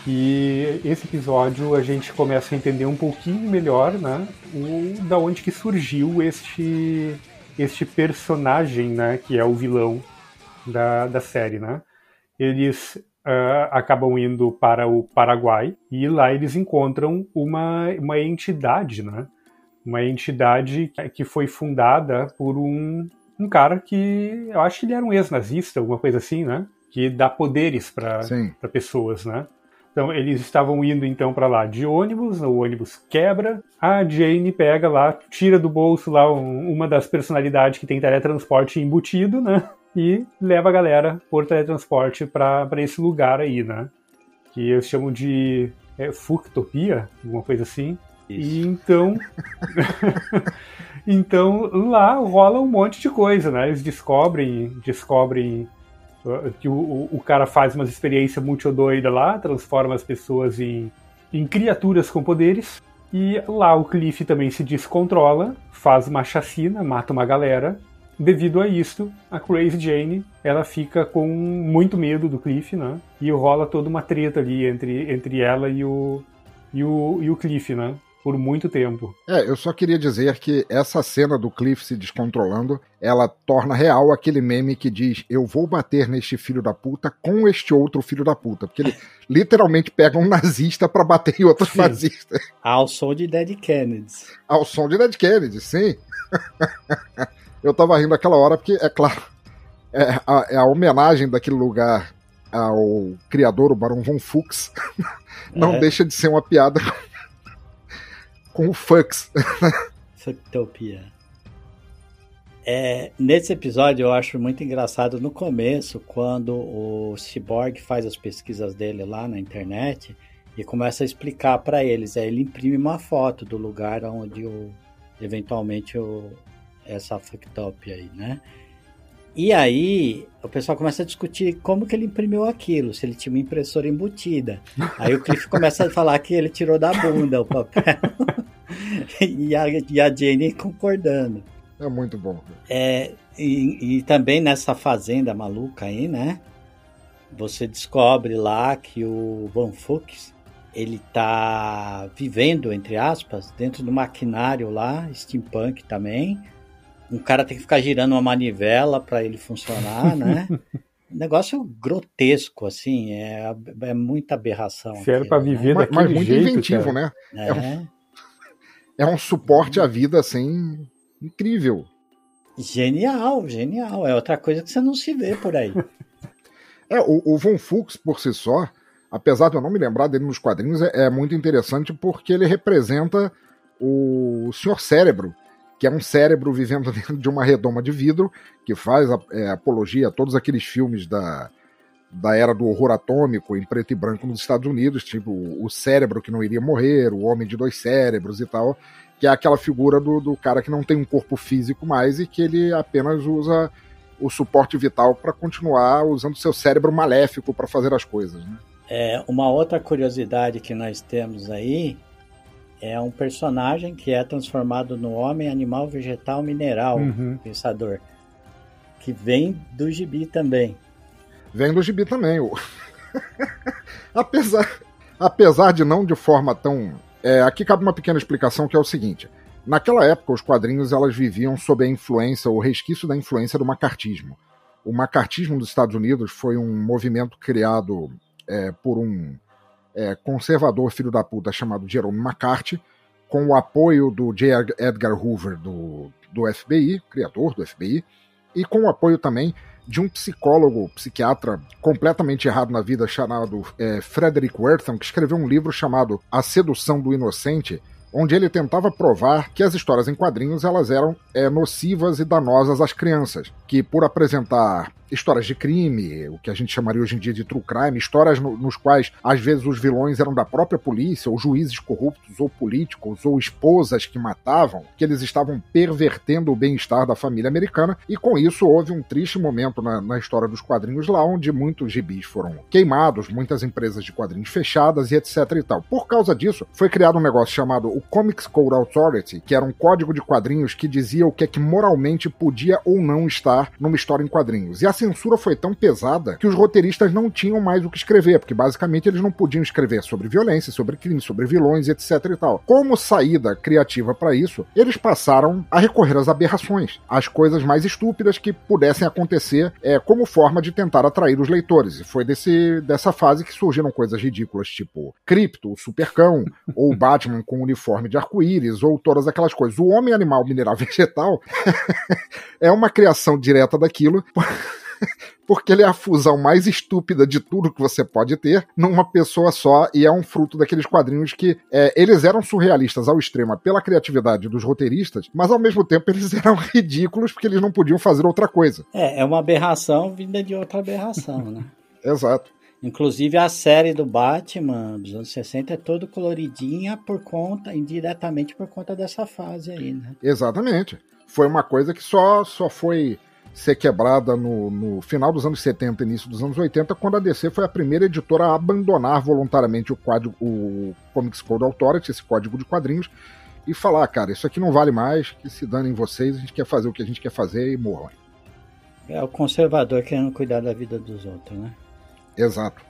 E esse episódio a gente começa a entender um pouquinho melhor, né? O, da onde que surgiu este, este personagem, né? Que é o vilão da, da série, né? Eles ah, acabam indo para o Paraguai e lá eles encontram uma, uma entidade, né? Uma entidade que foi fundada por um, um cara que eu acho que ele era um ex-nazista, alguma coisa assim, né? Que dá poderes para pessoas, né? Então eles estavam indo então para lá de ônibus, o ônibus quebra, a Jane pega lá, tira do bolso lá um- uma das personalidades que tem teletransporte embutido, né? E leva a galera por teletransporte para esse lugar aí, né? Que eles chamam de é, Fuctopia, alguma coisa assim. E então. então lá rola um monte de coisa, né? Eles descobrem, descobrem uh, que o, o, cara faz umas experiências muito doida lá, transforma as pessoas em, em criaturas com poderes. E lá o Cliff também se descontrola, faz uma chacina, mata uma galera. Devido a isso, a Crazy Jane ela fica com muito medo do Cliff, né? E rola toda uma treta ali entre, entre ela e o, e o, e o Cliff, né? Por muito tempo. É, eu só queria dizer que essa cena do Cliff se descontrolando, ela torna real aquele meme que diz: Eu vou bater neste filho da puta com este outro filho da puta. Porque ele literalmente pega um nazista pra bater em outro Sim. nazista. Ao som de Dead Kennedys. Ao som de Ned Kennedy, sim. eu tava rindo aquela hora porque, é claro, é a, é a homenagem daquele lugar ao criador, o Barão von Fuchs, não É. deixa de ser uma piada com o Fux. Fucktopia. É, nesse episódio eu acho muito engraçado no começo, quando o Cyborg faz as pesquisas dele lá na internet e começa a explicar para eles. Aí ele imprime uma foto do lugar onde o, eventualmente o, essa Fucktopia aí, né? E aí o pessoal começa a discutir como que ele imprimiu aquilo, se ele tinha uma impressora embutida. Aí o Cliff começa a falar que ele tirou da bunda o papel. e, a, e a Jane concordando. É muito bom. É, e, e também nessa fazenda maluca aí, né? Você descobre lá que o Van Fuchs, ele tá vivendo, entre aspas, dentro do maquinário lá, steampunk também. Um cara tem que ficar girando uma manivela para ele funcionar, né? Negócio grotesco, assim, é, é muita aberração. Se era aquilo, pra né? viver Mas, mas daquele muito jeito, inventivo, cara. né? É, É um suporte à vida, assim, incrível. genial, genial. É outra coisa que você não se vê por aí. É, o, o Von Fuchs, por si só, apesar de eu não me lembrar dele nos quadrinhos, é, é muito interessante porque ele representa o Senhor Cérebro, que é um cérebro vivendo dentro de uma redoma de vidro, que faz é, apologia a todos aqueles filmes da, da era do horror atômico em preto e branco nos Estados Unidos, tipo o cérebro que não iria morrer, o homem de dois cérebros e tal, que é aquela figura do, do cara que não tem um corpo físico mais e que ele apenas usa o suporte vital para continuar usando seu cérebro maléfico para fazer as coisas. Né? É, uma outra curiosidade que nós temos aí é um personagem que é transformado no homem, animal, vegetal, mineral, uhum. pensador, que vem do gibi também. Vem do gibi também. apesar, apesar de não de forma tão. É, aqui cabe uma pequena explicação que é o seguinte. Naquela época, os quadrinhos elas viviam sob a influência, ou resquício da influência do macartismo. O macartismo dos Estados Unidos foi um movimento criado é, por um é, conservador filho da puta chamado Jerome McCarthy, com o apoio do J. Edgar Hoover do, do FBI, criador do FBI, e com o apoio também de um psicólogo, psiquiatra completamente errado na vida, chamado é, Frederick Wertham, que escreveu um livro chamado A Sedução do Inocente, onde ele tentava provar que as histórias em quadrinhos elas eram é, nocivas e danosas às crianças, que por apresentar histórias de crime, o que a gente chamaria hoje em dia de true crime, histórias no, nos quais às vezes os vilões eram da própria polícia, ou juízes corruptos, ou políticos, ou esposas que matavam, que eles estavam pervertendo o bem-estar da família americana, e com isso houve um triste momento na, na história dos quadrinhos lá, onde muitos gibis foram queimados, muitas empresas de quadrinhos fechadas e etc e tal. Por causa disso, foi criado um negócio chamado o Comics Code Authority, que era um código de quadrinhos que dizia o que é que moralmente podia ou não estar numa história em quadrinhos. E assim censura foi tão pesada que os roteiristas não tinham mais o que escrever, porque basicamente eles não podiam escrever sobre violência, sobre crime, sobre vilões, etc e tal. Como saída criativa para isso, eles passaram a recorrer às aberrações, às coisas mais estúpidas que pudessem acontecer é, como forma de tentar atrair os leitores. E foi desse, dessa fase que surgiram coisas ridículas, tipo Cripto, o Supercão, ou Batman com uniforme de arco-íris, ou todas aquelas coisas. O Homem Animal Mineral Vegetal é uma criação direta daquilo. porque ele é a fusão mais estúpida de tudo que você pode ter numa pessoa só e é um fruto daqueles quadrinhos que é, eles eram surrealistas ao extremo pela criatividade dos roteiristas, mas ao mesmo tempo eles eram ridículos porque eles não podiam fazer outra coisa. É, é uma aberração vinda de outra aberração, né? Exato. Inclusive a série do Batman dos anos 60 é todo coloridinha por conta, indiretamente por conta dessa fase aí, né? Exatamente. Foi uma coisa que só, só foi ser quebrada no, no, final dos anos 70 início dos anos 80, quando a DC foi a primeira editora a abandonar voluntariamente o, quadro, o Comics Code Authority, esse código de quadrinhos, e falar, cara, isso aqui não vale mais, que se danem vocês, a gente quer fazer o que a gente quer fazer e morram. É o conservador querendo cuidar da vida dos outros, né? Exato.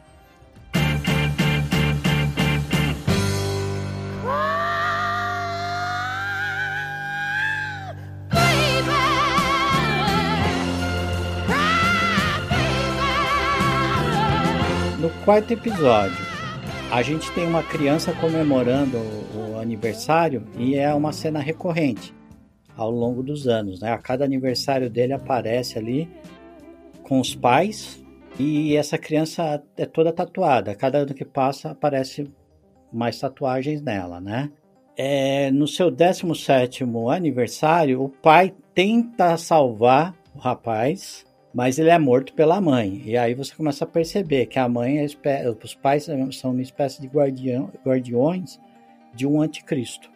Quarto episódio, a gente tem uma criança comemorando o, o aniversário e é uma cena recorrente ao longo dos anos, né? A cada aniversário dele aparece ali com os pais e essa criança é toda tatuada. Cada ano que passa aparece mais tatuagens nela, né? É, no seu 17 aniversário, o pai tenta salvar o rapaz mas ele é morto pela mãe. E aí você começa a perceber que a mãe, é os pais são uma espécie de guardião, guardiões de um anticristo.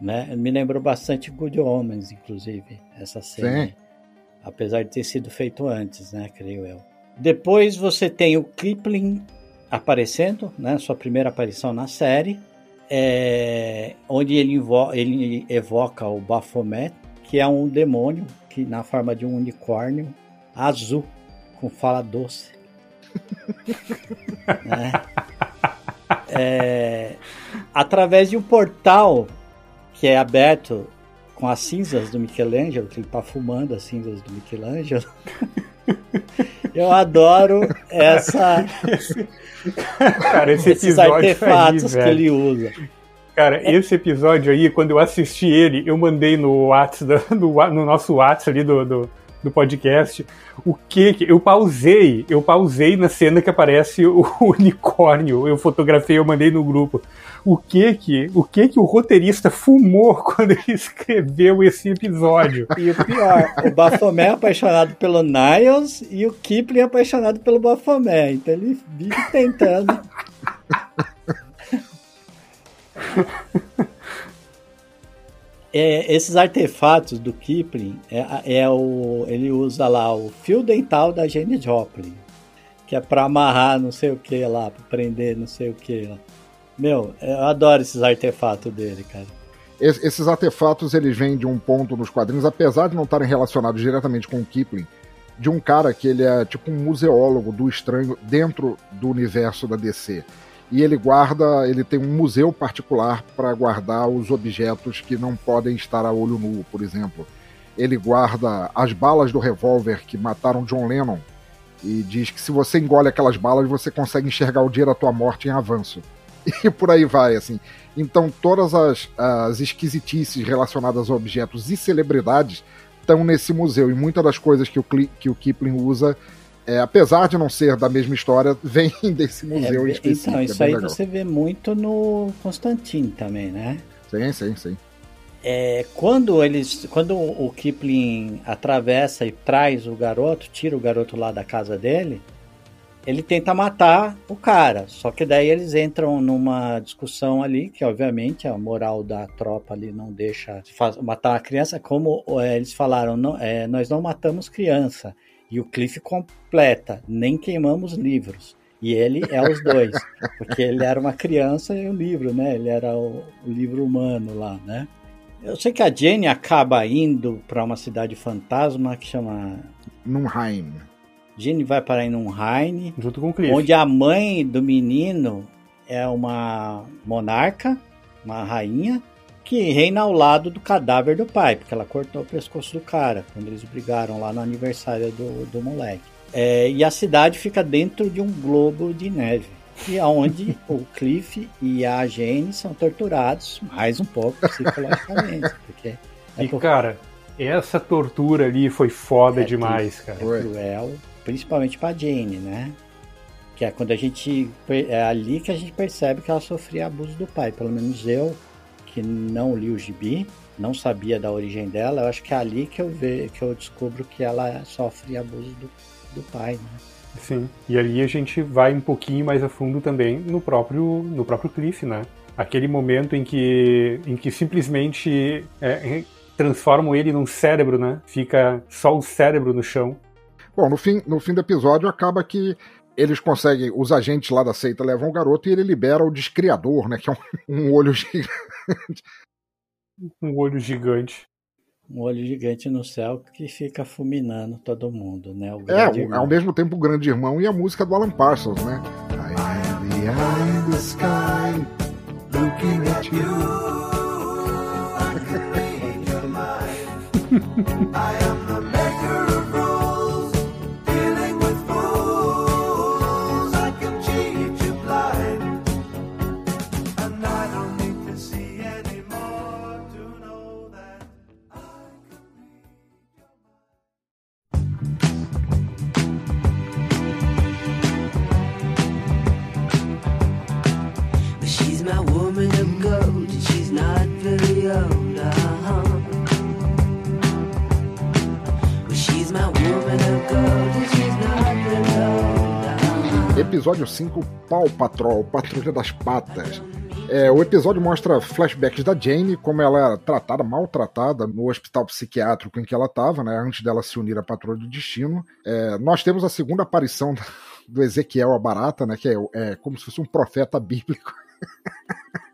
Né? Me lembrou bastante Good Omens, inclusive, essa cena. Sim. Apesar de ter sido feito antes, né? Creio eu. Depois você tem o Kipling aparecendo, né? Sua primeira aparição na série. É, onde ele, ele evoca o Baphomet, que é um demônio que na forma de um unicórnio azul, com fala doce. é. É, através de um portal que é aberto com as cinzas do Michelangelo, que ele tá fumando as cinzas do Michelangelo. Eu adoro essa. Cara, esse esses artefatos aí, que ele usa. Cara, é... esse episódio aí, quando eu assisti ele, eu mandei no WhatsApp, no, no nosso WhatsApp ali do, do do podcast. O que que. Eu pausei, eu pausei na cena que aparece o unicórnio. Eu fotografei, eu mandei no grupo. O que que, o que que o roteirista fumou quando ele escreveu esse episódio? E o pior, o Baphomet é apaixonado pelo Niles e o Kipling é apaixonado pelo Baphomet. Então ele vive tentando. É, esses artefatos do Kipling é, é, o ele usa lá o fio dental da Jane Joplin, que é para amarrar não sei o que lá, para prender não sei o que lá. Meu, eu adoro esses artefatos dele, cara. Es- Esses artefatos eles vêm de um ponto nos quadrinhos, apesar de não estarem relacionados diretamente com o Kipling, de um cara que ele é tipo um museólogo do estranho dentro do universo da DC. E ele guarda, ele tem um museu particular para guardar os objetos que não podem estar a olho nu, por exemplo. Ele guarda as balas do revólver que mataram John Lennon e diz que se você engole aquelas balas, você consegue enxergar o dia da tua morte em avanço. E por aí vai, assim. Então, todas as, as esquisitices relacionadas a objetos e celebridades estão nesse museu. E muitas das coisas que o, que o Kipling usa, é, apesar de não ser da mesma história, vêm desse É, museu bem- específico. então, é isso bem aí legal. você vê muito no Constantine também, né? Sim, sim, sim. É, quando eles, quando o Kipling atravessa e traz o garoto, tira o garoto lá da casa dele, ele tenta matar o cara. Só que daí eles entram numa discussão ali, que obviamente a moral da tropa ali não deixa matar a criança, como é, eles falaram, não, é, nós não matamos criança. E o Cliff completa, nem queimamos livros. E ele é os dois, porque ele era uma criança e o livro, né? Ele era o, o livro humano lá, né? Eu sei que a Jenny acaba indo para uma cidade fantasma que chama. Nunheim. Jenny vai parar em Nunheim, Junto com o Cliff. onde a mãe do menino é uma monarca, uma rainha, que reina ao lado do cadáver do pai, porque ela cortou o pescoço do cara quando eles brigaram lá no aniversário do, do moleque. É, e a cidade fica dentro de um globo de neve. E é onde o Cliff e a Jane são torturados mais um pouco psicologicamente. Porque é E, por- cara, essa tortura ali foi foda É demais, cara. Foi. cruel, principalmente pra Jane, né? Que é quando a gente. É ali que a gente percebe que ela sofria abuso do pai. Pelo menos eu, que não li o gibi, não sabia da origem dela, eu acho que é ali que eu, ve, que eu descubro que ela sofre abuso do, do pai, né? Sim. E ali a gente vai um pouquinho mais a fundo também no próprio, no próprio Cliff, né? Aquele momento em que, em que simplesmente é, transformam ele num cérebro, né? Fica só o cérebro no chão. Bom, no fim, no fim do episódio acaba que eles conseguem, os agentes lá da seita levam o garoto e ele libera o descriador, né? Que é um, um olho gigante. Um olho gigante. Um olho gigante no céu que fica fulminando todo mundo, né? O É, o- ao mesmo tempo o grande irmão e a música do Alan Parsons, né? I am the eye in the sky looking at you. I am Episódio 5, Paw Patrol, Patrulha das Patas. É, o episódio mostra flashbacks da Jane, como ela era tratada, maltratada no hospital psiquiátrico em que ela estava, né, antes dela se unir à Patrulha do Destino. É, nós temos a segunda aparição do Ezequiel a Barata, né, que é, é como se fosse um profeta bíblico.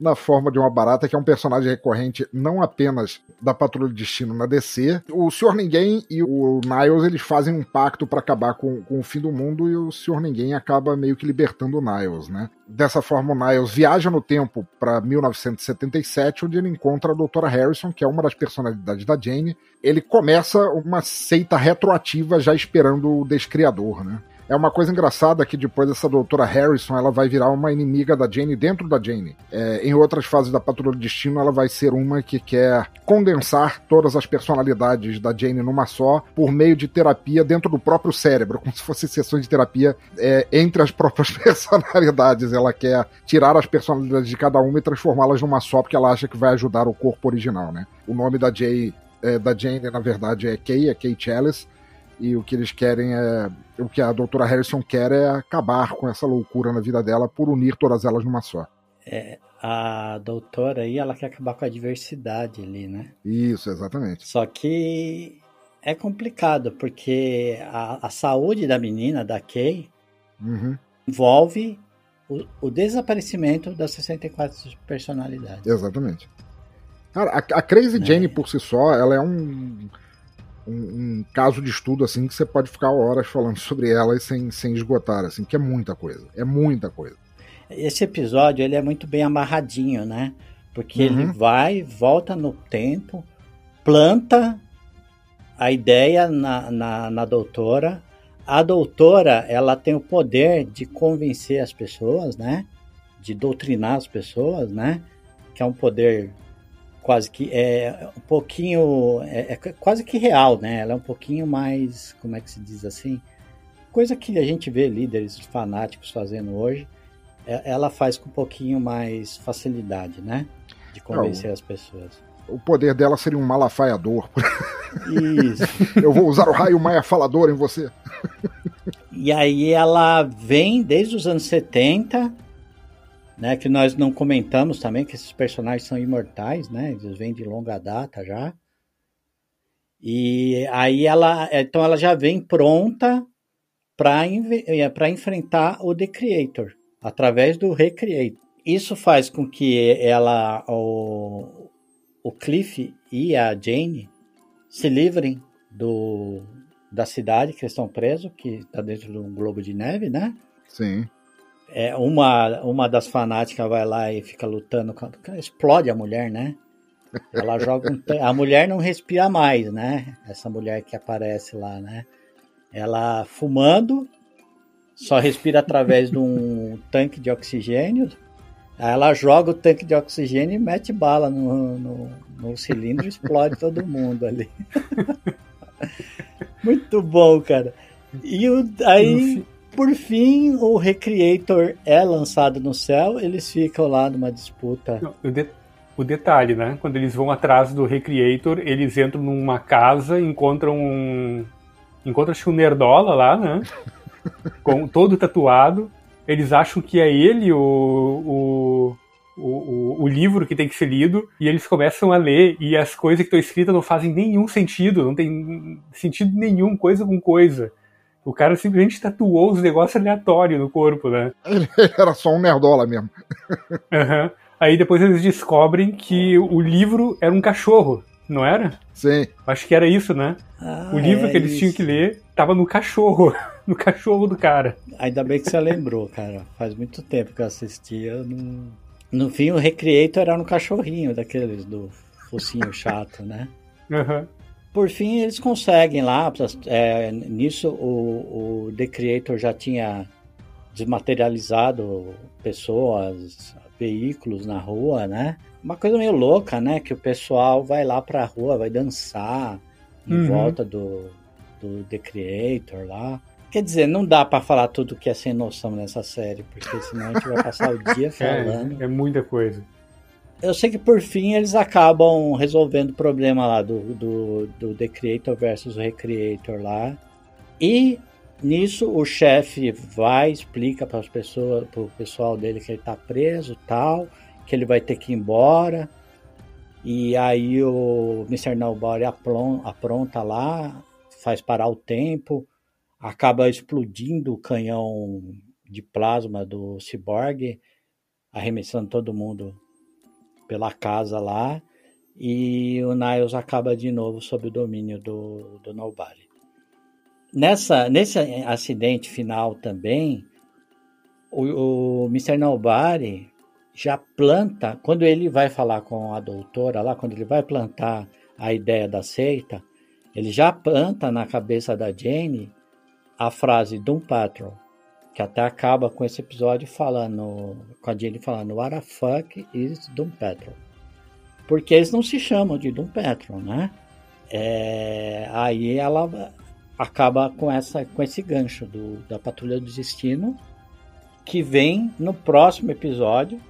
na forma de uma barata, que é um personagem recorrente não apenas da Patrulha do Destino na DC. O Senhor Ninguém e o Niles eles fazem um pacto para acabar com, com o fim do mundo e o Senhor Ninguém acaba meio que libertando o Niles, né? Dessa forma, o Niles viaja no tempo para 1977, onde ele encontra a Doutora Harrison, que é uma das personalidades da Jane. Ele começa uma seita retroativa já esperando o Descriador, né? É uma coisa engraçada que depois essa doutora Harrison ela vai virar uma inimiga da Jane dentro da Jane. É, em outras fases da Patrulha do Destino, ela vai ser uma que quer condensar todas as personalidades da Jane numa só por meio de terapia dentro do próprio cérebro, como se fossem sessões de terapia é, entre as próprias personalidades. Ela quer tirar as personalidades de cada uma e transformá-las numa só, porque ela acha que vai ajudar o corpo original, né? O nome da Jay é, da Jane, na verdade, é Kay, é Kay Chalice, e o que eles querem é. O que a doutora Harrison quer é acabar com essa loucura na vida dela por unir todas elas numa só. É, a doutora aí, ela quer acabar com a diversidade ali, né? Isso, exatamente. Só que é complicado, porque a, a saúde da menina, da Kay, Uhum, envolve o, o desaparecimento das 64 personalidades. exatamente. Cara, a, a Crazy É. Jane por si só, ela é um, um, um caso de estudo assim que você pode ficar horas falando sobre ela e sem, sem esgotar, assim, que é muita coisa. É muita coisa. Esse episódio ele é muito bem amarradinho, né? Porque ele Uhum. vai, volta no tempo, planta a ideia na, na, na doutora. A doutora, ela tem o poder de convencer as pessoas, né? De doutrinar as pessoas, né? Que é um poder quase que é um pouquinho é, é quase que real, né? Ela é um pouquinho mais, como é que se diz assim? Coisa que a gente vê líderes fanáticos fazendo hoje é- ela faz com um pouquinho mais facilidade, né? De convencer as pessoas. O poder dela seria um malafaiador. Isso. Eu vou usar o raio maia falador em você. E aí ela vem desde os anos 70, né? Que nós não comentamos também, que esses personagens são imortais, né? Eles vêm de longa data já. E aí ela, então ela já vem pronta para enfrentar o The Creator através do Recreator. Isso faz com que ela, o, o Cliff e a Jane se livrem do, da cidade que eles estão presos, que está dentro de um globo de neve, né? Sim. É, uma, uma das fanáticas vai lá e fica lutando, explode a mulher, né? Ela joga um, a mulher não respira mais, né? Essa mulher que aparece lá, né? Ela fumando, só respira através de um tanque de oxigênio. Aí ela joga o tanque de oxigênio e mete bala no, no, no cilindro e explode todo mundo ali. Muito bom, cara. E o, aí, por fim, o Recreator é lançado no céu, eles ficam lá numa disputa. Não, o, de- o detalhe, né? Quando eles vão atrás do Recreator, eles entram numa casa, encontram um. Encontram-se um nerdola lá, né? Com, todo tatuado. Eles acham que é ele o, o, o, o, o livro que tem que ser lido, e eles começam a ler, e as coisas que estão escritas não fazem nenhum sentido, não tem sentido nenhum, coisa com coisa. O cara simplesmente tatuou os negócios aleatórios no corpo, né? Ele era só um nerdola mesmo. Aham. Aí depois eles descobrem que o livro era um cachorro, não era? Sim. Acho que era isso, né? Ah, o livro é que eles tinham isso. que ler tava no cachorro, no cachorro do cara. Ainda bem que você lembrou, cara. Faz muito tempo que eu assistia. No, no fim, o Recreator era um cachorrinho daqueles do focinho chato, né? Aham. Por fim, eles conseguem lá. é, nisso, o, o The Creator já tinha desmaterializado pessoas, veículos na rua, né? Uma coisa meio louca, né? Que o pessoal vai lá pra rua, vai dançar em Uhum. volta do, do The Creator lá. Quer dizer, não dá pra falar tudo que é sem noção nessa série, porque senão a gente vai passar o dia falando. É, é muita coisa. Eu sei que por fim eles acabam resolvendo o problema lá do, do, do The Creator versus o Recreator lá. E nisso o chefe vai, explica para as pessoas, pro pessoal dele que ele tá preso tal, que ele vai ter que ir embora. E aí o Mr. Nobody apronta lá, faz parar o tempo, acaba explodindo o canhão de plasma do Cyborg, arremessando todo mundo pela casa lá e o Niles acaba de novo sob o domínio do, do Nobody. Nessa, nesse acidente final também, o, o Mr. Nobody já planta, quando ele vai falar com a doutora lá, quando ele vai plantar a ideia da seita, ele já planta na cabeça da Jane a frase Doom Patrol, que até acaba com esse episódio falando, com a Jill falando What the fuck is Doom Patrol? Porque eles não se chamam de Doom Patrol, né? É, aí ela acaba com, essa, com esse gancho do, da Patrulha do Destino, que vem no próximo episódio.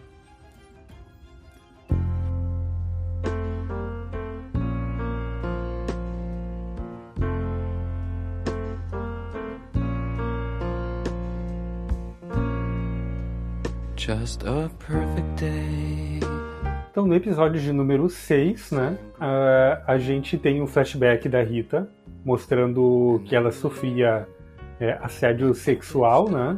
Just a perfect day. Então, no episódio de número 6, né, a, a gente tem um flashback da Rita mostrando que ela sofria é, assédio sexual, né?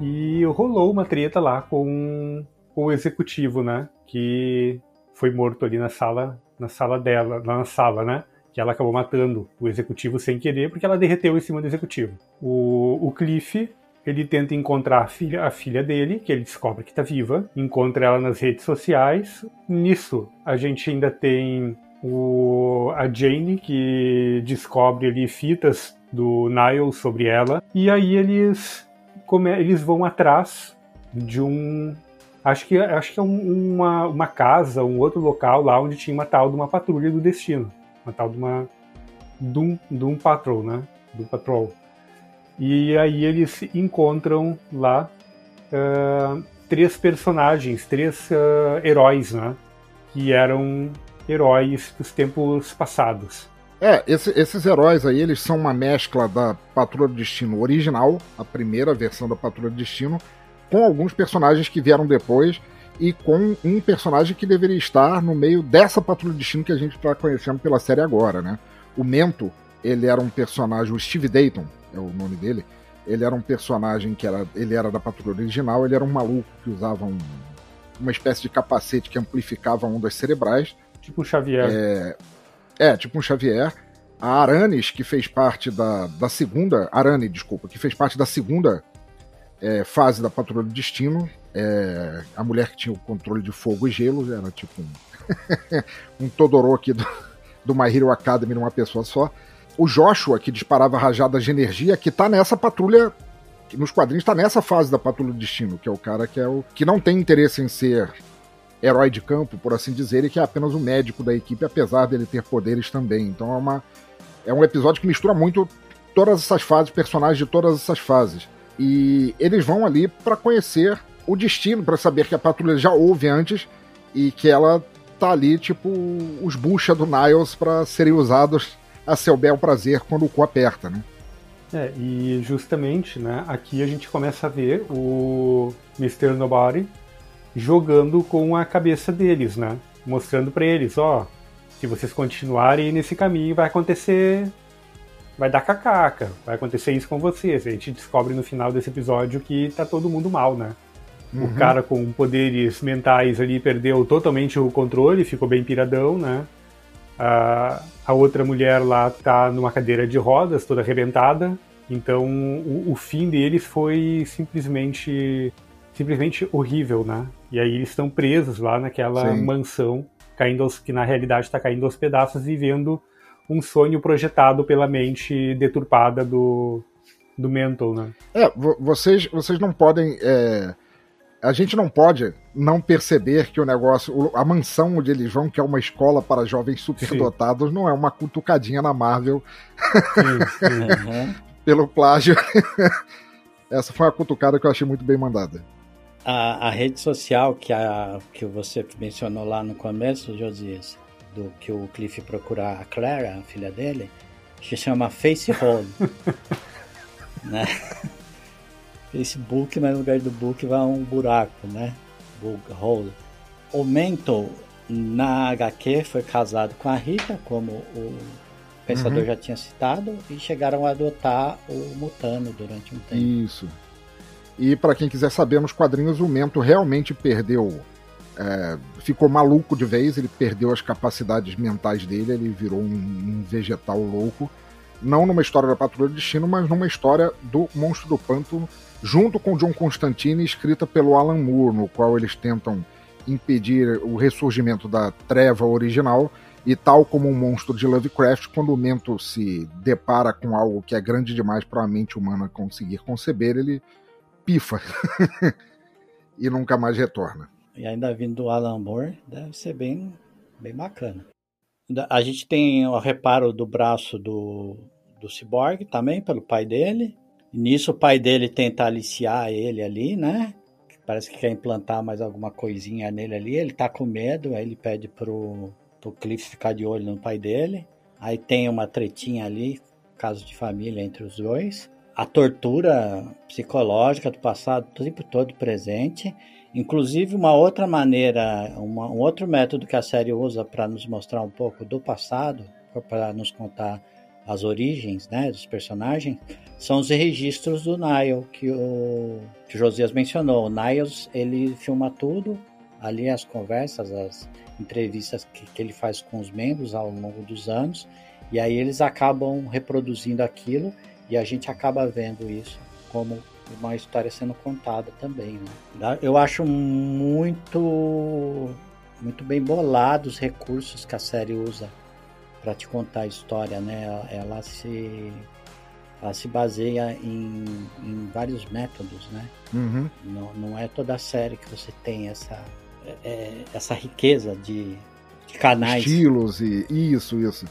E rolou uma treta lá com, com o executivo, né? Que foi morto ali na sala, na sala dela, lá na sala, né? Que ela acabou matando o executivo sem querer porque ela derreteu em cima do executivo. O, o Cliff ele tenta encontrar a filha, a filha dele, que ele descobre que está viva, encontra ela nas redes sociais. Nisso, a gente ainda tem o, a Jane, que descobre ali fitas do Niles sobre ela, e aí eles, come, eles vão atrás de um. Acho que, acho que é um, uma, uma casa, um outro local lá onde tinha uma tal de uma patrulha do destino. Uma tal de uma. Doom, Patrol, né? Doom Patrol. E aí eles encontram lá uh, três personagens, três uh, heróis, né? Que eram heróis dos tempos passados. É, esse, esses heróis aí, eles são uma mescla da Patrulha do Destino original, a primeira versão da Patrulha do Destino, com alguns personagens que vieram depois e com um personagem que deveria estar no meio dessa Patrulha do Destino que a gente está conhecendo pela série agora, né? O Mento, ele era um personagem, o Steve Dayton é o nome dele, ele era um personagem que era, ele era da Patrulha original, ele era um maluco que usava um, uma espécie de capacete que amplificava ondas cerebrais, Tipo o Xavier. é, é, tipo um Xavier. A Aranis, que fez parte da, da segunda. Arane, desculpa, que fez parte da segunda é, fase da Patrulha do Destino. É, a mulher que tinha o controle de fogo e gelo, era tipo um, um Todoroki do, do My Hero Academy numa pessoa só. O Joshua, que disparava rajadas de energia, que tá nessa patrulha. Nos quadrinhos tá nessa fase da Patrulha do Destino, que é o cara que é o. que não tem interesse em ser herói de campo, por assim dizer, e que é apenas o médico da equipe, apesar dele ter poderes também. Então é uma é um episódio que mistura muito todas essas fases, personagens de todas essas fases. E eles vão ali para conhecer o destino, para saber que a patrulha já houve antes e que ela tá ali, tipo, os bucha do Niles para serem usados a seu bel prazer quando o cu aperta, né? É, e justamente, né, aqui a gente começa a ver o Mr. Nobody jogando com a cabeça deles, né? Mostrando para eles, ó, se vocês continuarem nesse caminho vai acontecer vai dar cacaca, vai acontecer isso com vocês. A gente descobre no final desse episódio que tá todo mundo mal, né? O cara com poderes mentais ali perdeu totalmente o controle, ficou bem piradão, né? A, a outra mulher lá tá numa cadeira de rodas, toda arrebentada. Então o, o fim deles foi simplesmente simplesmente horrível, né? E aí eles estão presos lá naquela Sim. mansão, caindo aos, que na realidade está caindo aos pedaços, vivendo um sonho projetado pela mente deturpada do, do Mental, né? É, vo- vocês, vocês não podem. é, A gente não pode não perceber que o negócio. A mansão onde eles vão, que é uma escola para jovens superdotados, não é uma cutucadinha na Marvel Sim, sim. Uhum. pelo plágio. Essa foi uma cutucada que eu achei muito bem mandada. A, a rede social que, a, que você mencionou lá no começo, Josias, do que o Cliff procurar a Clara, a filha dele, se chama Facehole. né? Facebook, mas no lugar do book vai um buraco, né? Book hole. O Mental, na HQ, foi casado com a Rita, como o pensador já tinha citado, e chegaram a adotar o Mutano durante um tempo. Isso. E para quem quiser saber, nos quadrinhos o Mento realmente perdeu. é, ficou maluco de vez, ele perdeu as capacidades mentais dele, ele virou um, um vegetal louco. Não numa história da Patrulha do Destino, mas numa história do Monstro do Pântano, junto com John Constantine, escrita pelo Alan Moore, no qual eles tentam impedir o ressurgimento da treva original E tal como um monstro de Lovecraft, quando o Mento se depara com algo que é grande demais para a mente humana conseguir conceber, ele pifa e nunca mais retorna. E ainda vindo do Alan Moore, deve ser bem, bem bacana. A gente tem o reparo do braço do, do Cyborg também, pelo pai dele. Nisso o pai dele tenta aliciar ele ali, né? Parece que quer implantar mais alguma coisinha nele ali. Ele tá com medo, aí ele pede pro, pro Cliff ficar de olho no pai dele. Aí tem uma tretinha ali, caso de família entre os dois. A tortura psicológica do passado o tempo todo presente. Inclusive, uma outra maneira, uma- um outro método que a série usa para nos mostrar um pouco do passado, para nos contar as origens né, dos personagens, são os registros do Niles, que o, que o Josias mencionou. O Niles, ele filma tudo, ali as conversas, as entrevistas que, que ele faz com os membros ao longo dos anos, e aí eles acabam reproduzindo aquilo, e a gente acaba vendo isso como uma história sendo contada também. Né? Eu acho muito muito bem bolado os recursos que a série usa para te contar a história, né? Ela, se ela se baseia em, em vários métodos, né? Uhum. Não, não é toda série que você tem essa é, essa riqueza de, de canais. Estilos e isso, isso.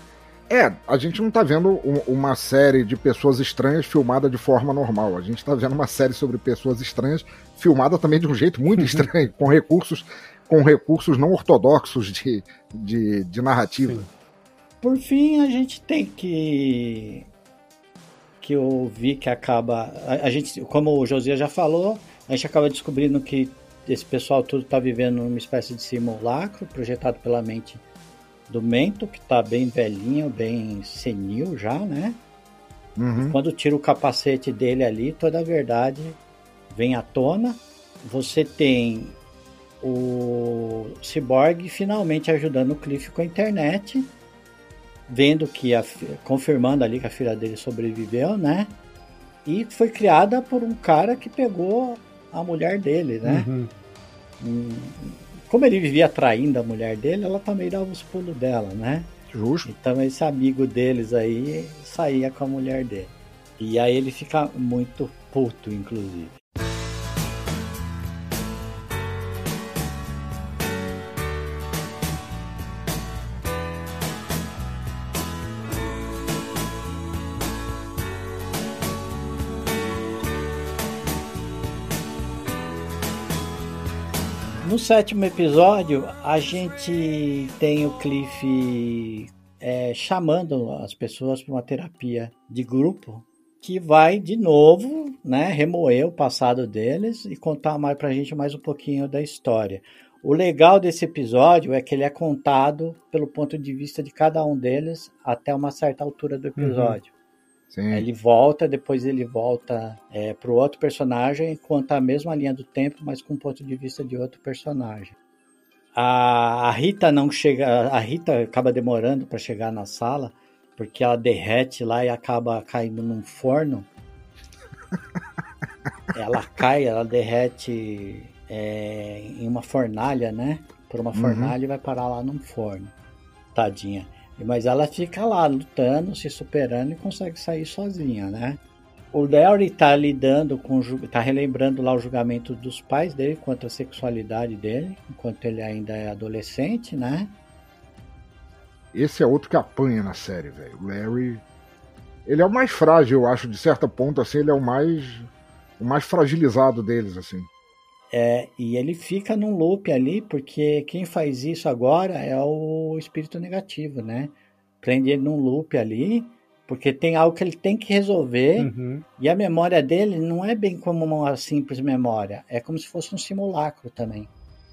É, a gente não tá vendo um- uma série de pessoas estranhas filmada de forma normal. A gente tá vendo uma série sobre pessoas estranhas filmada também de um jeito muito estranho, com recursos com recursos não ortodoxos de, de, de narrativa. Sim. Por fim, a gente tem que que eu vi que acaba a, a gente, como o Josias já falou, a gente acaba descobrindo que esse pessoal tudo está vivendo numa espécie de simulacro projetado pela mente do Mento, que está bem velhinho, bem senil já, né? Uhum. Quando tira o capacete dele ali, toda a verdade vem à tona. Você tem o Cyborg finalmente ajudando o Cliff com a internet, vendo que a, fi- confirmando ali que a filha dele sobreviveu, né? E foi criada por um cara que pegou a mulher dele, né? Uhum. Hum, Como ele vivia traindo a mulher dele, ela também dava os pulos dela, né? Justo. Então esse amigo deles aí saía com a mulher dele. E aí ele fica muito puto, inclusive. Sétimo episódio, a gente tem o Cliff é, chamando as pessoas para uma terapia de grupo que vai de novo, né, remoer o passado deles e contar mais pra gente mais um pouquinho da história. O legal desse episódio é que ele é contado pelo ponto de vista de cada um deles até uma certa altura do episódio. Sim. Aí Ele volta, depois ele volta é, para o outro personagem conta a mesma linha do tempo, mas com o ponto de vista de outro personagem. A, a Rita não chega, a Rita acaba demorando para chegar na sala porque ela derrete lá e acaba caindo num forno. ela cai, ela derrete é, em uma fornalha, né? Por uma Uhum. fornalha e vai parar lá num forno. Tadinha. Mas ela fica lá lutando, se superando e consegue sair sozinha, né? O Larry tá lidando com, tá relembrando lá o julgamento dos pais dele quanto à sexualidade dele, enquanto ele ainda é adolescente, né? Esse é outro que apanha na série, velho. O Larry. Ele é o mais frágil, eu acho, de certo ponto, assim, ele é o mais. o mais fragilizado deles, assim. É, e ele fica num loop ali, porque quem faz isso agora é o espírito negativo, né? Prende ele num loop ali, porque tem algo que ele tem que resolver, Uhum. e a memória dele não é bem como uma simples memória, é como se fosse um simulacro também,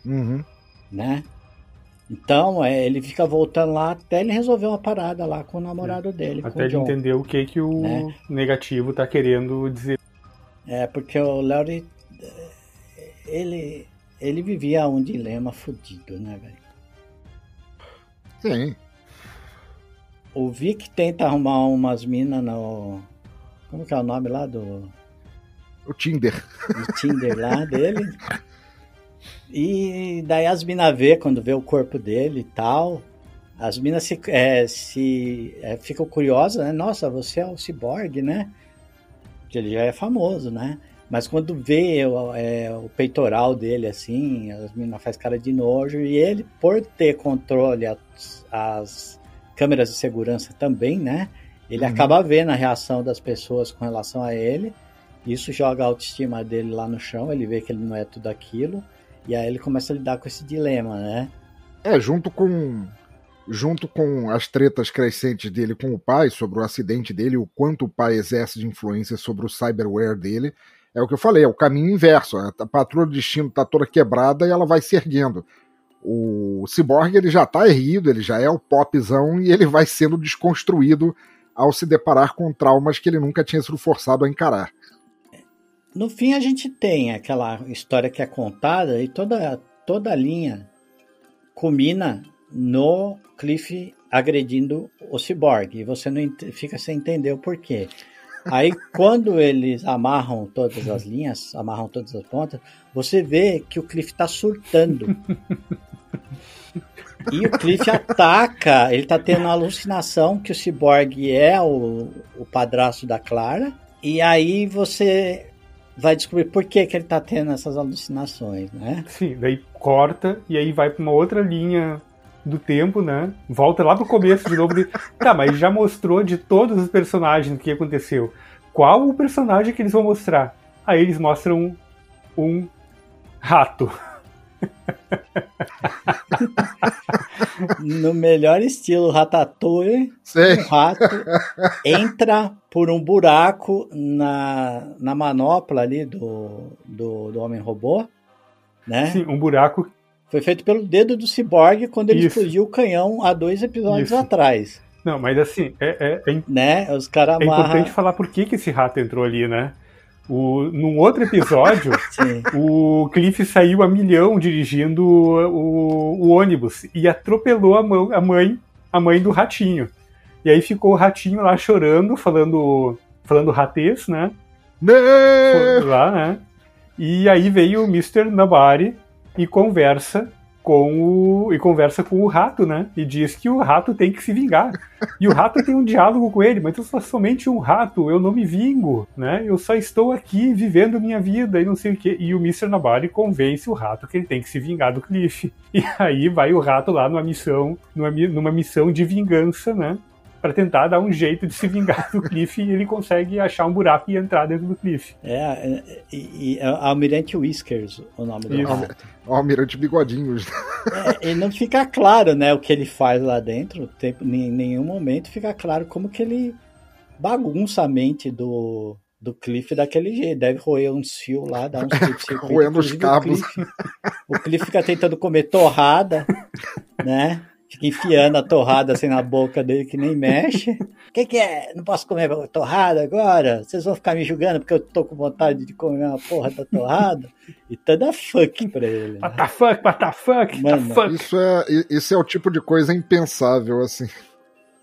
Uhum. né? Então, é, ele fica voltando lá até ele resolver uma parada lá com o namorado dele, com Até ele John. entender o que, que o Né? negativo tá querendo dizer. É, porque o Larry, ele, ele vivia um dilema fudido, né, velho? Sim. O Vic tenta arrumar umas minas no. Como que é o nome lá do, O Tinder. do Tinder lá dele? E daí as minas vê quando vê o corpo dele e tal. As minas se, é, se é, ficam curiosas, né? Nossa, você é o Cyborg, né? Que ele já é famoso, né? Mas quando vê o, é, o peitoral dele assim, as meninas faz cara de nojo e ele, por ter controle as, as câmeras de segurança também, né? Ele Uhum. acaba vendo a reação das pessoas com relação a ele. Isso joga a autoestima dele lá no chão, ele vê que ele não é tudo aquilo. E aí ele começa a lidar com esse dilema, né? É, junto com junto com as tretas crescentes dele com o pai sobre o acidente dele, o quanto o pai exerce de influência sobre o cyberware dele, é o que eu falei, é o caminho inverso. A, a patrulha do destino tá toda quebrada e ela vai se erguendo. O Cyborg ele já tá erguido, ele já é o popzão e ele vai sendo desconstruído ao se deparar com traumas que ele nunca tinha sido forçado a encarar. No fim, a gente tem aquela história que é contada e toda, toda a linha culmina no Cliff agredindo o Cyborg. E você não fica sem entender o porquê. Aí, quando eles amarram todas as linhas, amarram todas as pontas, você vê que o Cliff tá surtando. E o Cliff ataca, ele tá tendo uma alucinação que o Cyborg é o, o padrasto da Clara. E aí você vai descobrir por que, que ele tá tendo essas alucinações, né? Sim, daí corta e aí vai pra uma outra linha do tempo, né? Volta lá pro começo de novo. De... Tá, mas já mostrou de todos os personagens o que aconteceu. Qual o personagem que eles vão mostrar? Aí eles mostram um rato. No melhor estilo Ratatouille, Sei. um rato entra por um buraco na, na manopla ali do, do, do Homem-Robô, né? Sim, um buraco. Foi feito pelo dedo do Cyborg quando ele Isso. explodiu o canhão há dois episódios Isso. atrás, Não, mas assim, é, é, é né? Os caras É amarram... importante falar por que, que esse rato entrou ali, né? O, num outro episódio, o Cliff saiu a milhão dirigindo o, o ônibus e atropelou a, mão- a mãe, a mãe do ratinho. E aí ficou o ratinho lá chorando, falando, falando ratês, né? Lá, né? E aí veio o Mr. Nabari e conversa com o e conversa com o rato, né? E diz que o rato tem que se vingar. E o rato tem um diálogo com ele, mas eu sou somente um rato, eu não me vingo, né? Eu só estou aqui vivendo minha vida e não sei o quê. E o Mr. Nabari convence o rato que ele tem que se vingar do Cliff. E aí vai o rato lá numa missão, numa, numa missão de vingança, né? Pra tentar dar um jeito de se vingar do Cliff e ele consegue achar um buraco e entrar dentro do Cliff. É, é, e, e é Almirante Whiskers o nome do Isso. rato. O Almirante Bigodinhos. É, e não fica claro, né, o que ele faz lá dentro. Tem, em nenhum momento fica claro como que ele bagunça a mente do, do Cliff daquele jeito. Deve roer uns fios lá, dar uns curto-circuito. Roendo os cabos. O Cliff, o Cliff fica tentando comer torrada, né? Fica enfiando a torrada assim na boca dele que nem mexe. O que, que é? Não posso comer torrada agora? Vocês vão ficar me julgando porque eu tô com vontade de comer uma porra da torrada? E toda fuck pra ele. Né? What the fuck, what the fuck, what the Mano, fuck. Isso é, isso é o tipo de coisa impensável, assim.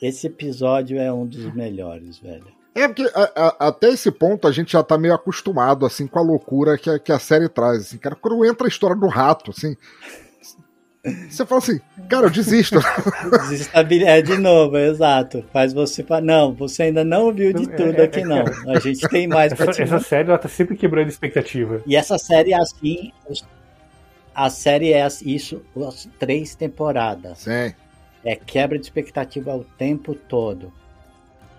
Esse episódio é um dos melhores, velho. É porque a- a- até esse ponto a gente já tá meio acostumado, assim, com a loucura que a, que a série traz. Assim, cara, quando entra a história do rato, assim. Você fala assim, cara, eu desisto. Desestabiliza é, de novo, exato. Faz você falar, não, você ainda não viu de É, tudo é, aqui é, não. A gente tem mais pra Essa, te essa série ela tá sempre quebrando expectativa. E essa série é assim, a série é assim, isso, as três temporadas. Sim. É quebra de expectativa o tempo todo.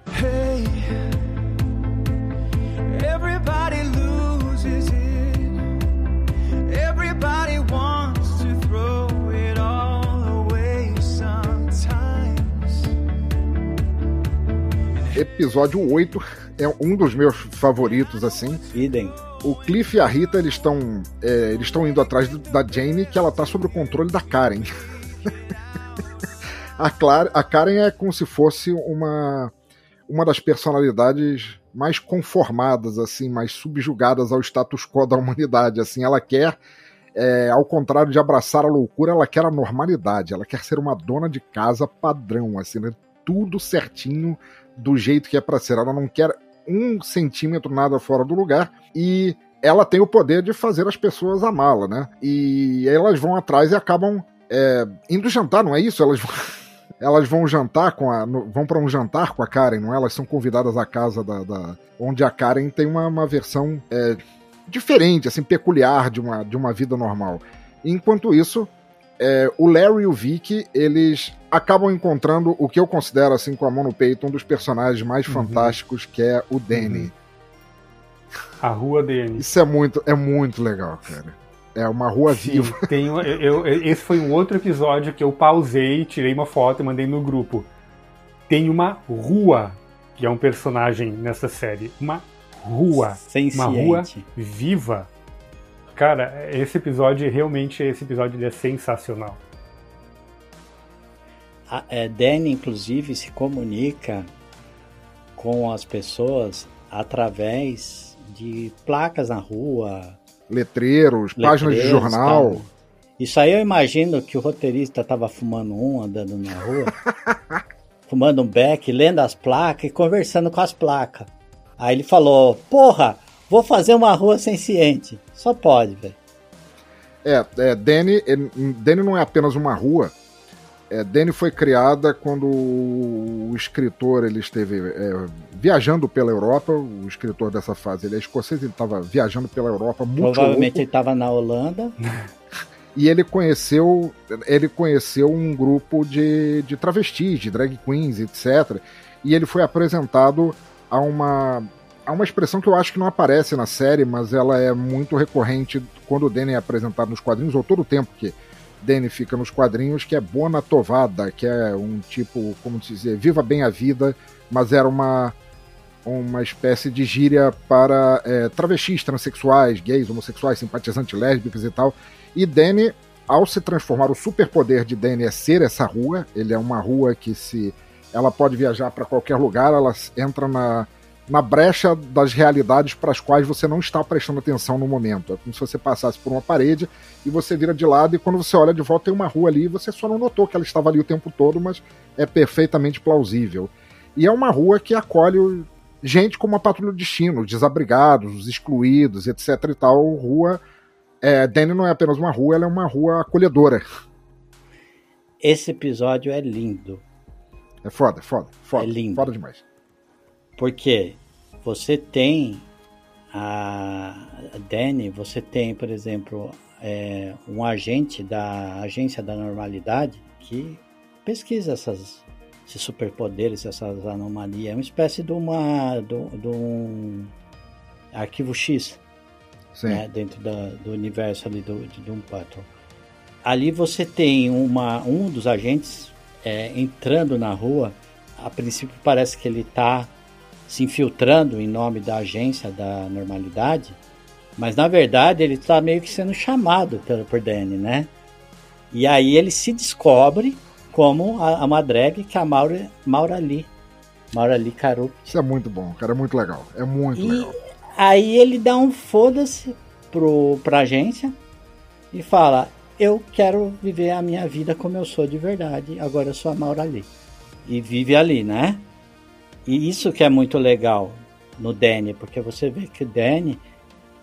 Hey, everybody Episódio 8 é um dos meus favoritos, assim. Idem. O Cliff e a Rita, eles estão é, eles estão indo atrás do- da Jane, que ela tá sob o controle da Karen. a, Clara, a Karen é como se fosse uma uma das personalidades mais conformadas, assim, mais subjugadas ao status quo da humanidade. Assim, ela quer, é, ao contrário de abraçar a loucura, ela quer a normalidade. Ela quer ser uma dona de casa padrão, assim, né? tudo certinho do jeito que é para ser. Ela não quer um centímetro nada fora do lugar e ela tem o poder de fazer as pessoas amá-la, né? E elas vão atrás e acabam é, indo jantar, não é isso? Elas vão, elas vão jantar com a. vão para um jantar com a Karen, não é? Elas são convidadas à casa da. da- onde a Karen tem uma, uma versão é, diferente, assim, peculiar de uma, de uma vida normal. Enquanto isso, é, o Larry e o Vic, eles acabam encontrando o que eu considero, assim, com a mão no peito, um dos personagens mais Uhum. fantásticos, que é o Danny. A rua dele. Isso é muito, é muito legal, cara. É uma rua Sim, viva. tem, eu, eu- esse foi um outro episódio que eu pausei, tirei uma foto e mandei no grupo. Tem uma rua que é um personagem nessa série. Uma rua. Uma rua viva. Cara, esse episódio, realmente, esse episódio é sensacional. A é, Danny, inclusive, se comunica com as pessoas através de placas na rua, Letreiros, páginas de letreiros, jornal. tal. Isso aí eu imagino que o roteirista tava fumando um, andando na rua, fumando um beck, lendo as placas e conversando com as placas. Aí ele falou: Porra, vou fazer uma rua senciente. Só pode, velho. É, é Danny, é, Danny não é apenas uma rua. É, Danny foi criada quando o escritor ele esteve é, viajando pela Europa. O escritor dessa fase ele é escocês, ele estava viajando pela Europa muito Provavelmente louco, ele tava na Holanda. e ele conheceu ele conheceu um grupo de, de travestis, de drag queens, etc. E ele foi apresentado a uma a uma expressão que eu acho que não aparece na série, mas ela é muito recorrente quando o Danny é apresentado nos quadrinhos, ou todo o tempo que Danny fica nos quadrinhos, que é Bona Tovada, que é um tipo, como dizer, viva bem a vida, mas era uma uma espécie de gíria para é, travestis, transexuais, gays, homossexuais, simpatizantes lésbicas e tal. E Danny, ao se transformar, o superpoder de Danny é ser essa rua. Ele é uma rua que se ela pode viajar para qualquer lugar, ela entra na, na brecha das realidades para as quais você não está prestando atenção no momento. É como se você passasse por uma parede e você vira de lado e quando você olha de volta tem uma rua ali e você só não notou que ela estava ali o tempo todo, mas é perfeitamente plausível. E é uma rua que acolhe gente como a Patrulha do Destino, os desabrigados, os excluídos, etc e tal. Rua. É, Danny não é apenas uma rua, ela é uma rua acolhedora. Esse episódio é lindo. É foda, foda, foda. É lindo. Foda demais. Porque você tem a Danny, você tem, por exemplo, é, um agente da Agência da Normalidade que pesquisa essas, esses superpoderes, essas anomalias. É uma espécie de uma de, de um arquivo X né, dentro da- do universo ali do, de Doom Patrol. Ali você tem uma, um dos agentes é, entrando na rua. A princípio parece que ele está se infiltrando em nome da agência da normalidade, mas na verdade ele está meio que sendo chamado pelo, por Danny, né? E aí ele se descobre como a, a uma drag que é a Maura, Maura Lee. Maura Lee Carup. Isso é muito bom, cara. É muito legal. É muito E legal. aí ele dá um foda-se pro, pra agência e fala: Eu quero viver a minha vida como eu sou de verdade, agora eu sou a Maura Lee. E vive ali, né? E isso que é muito legal no Danny, porque você vê que o Danny,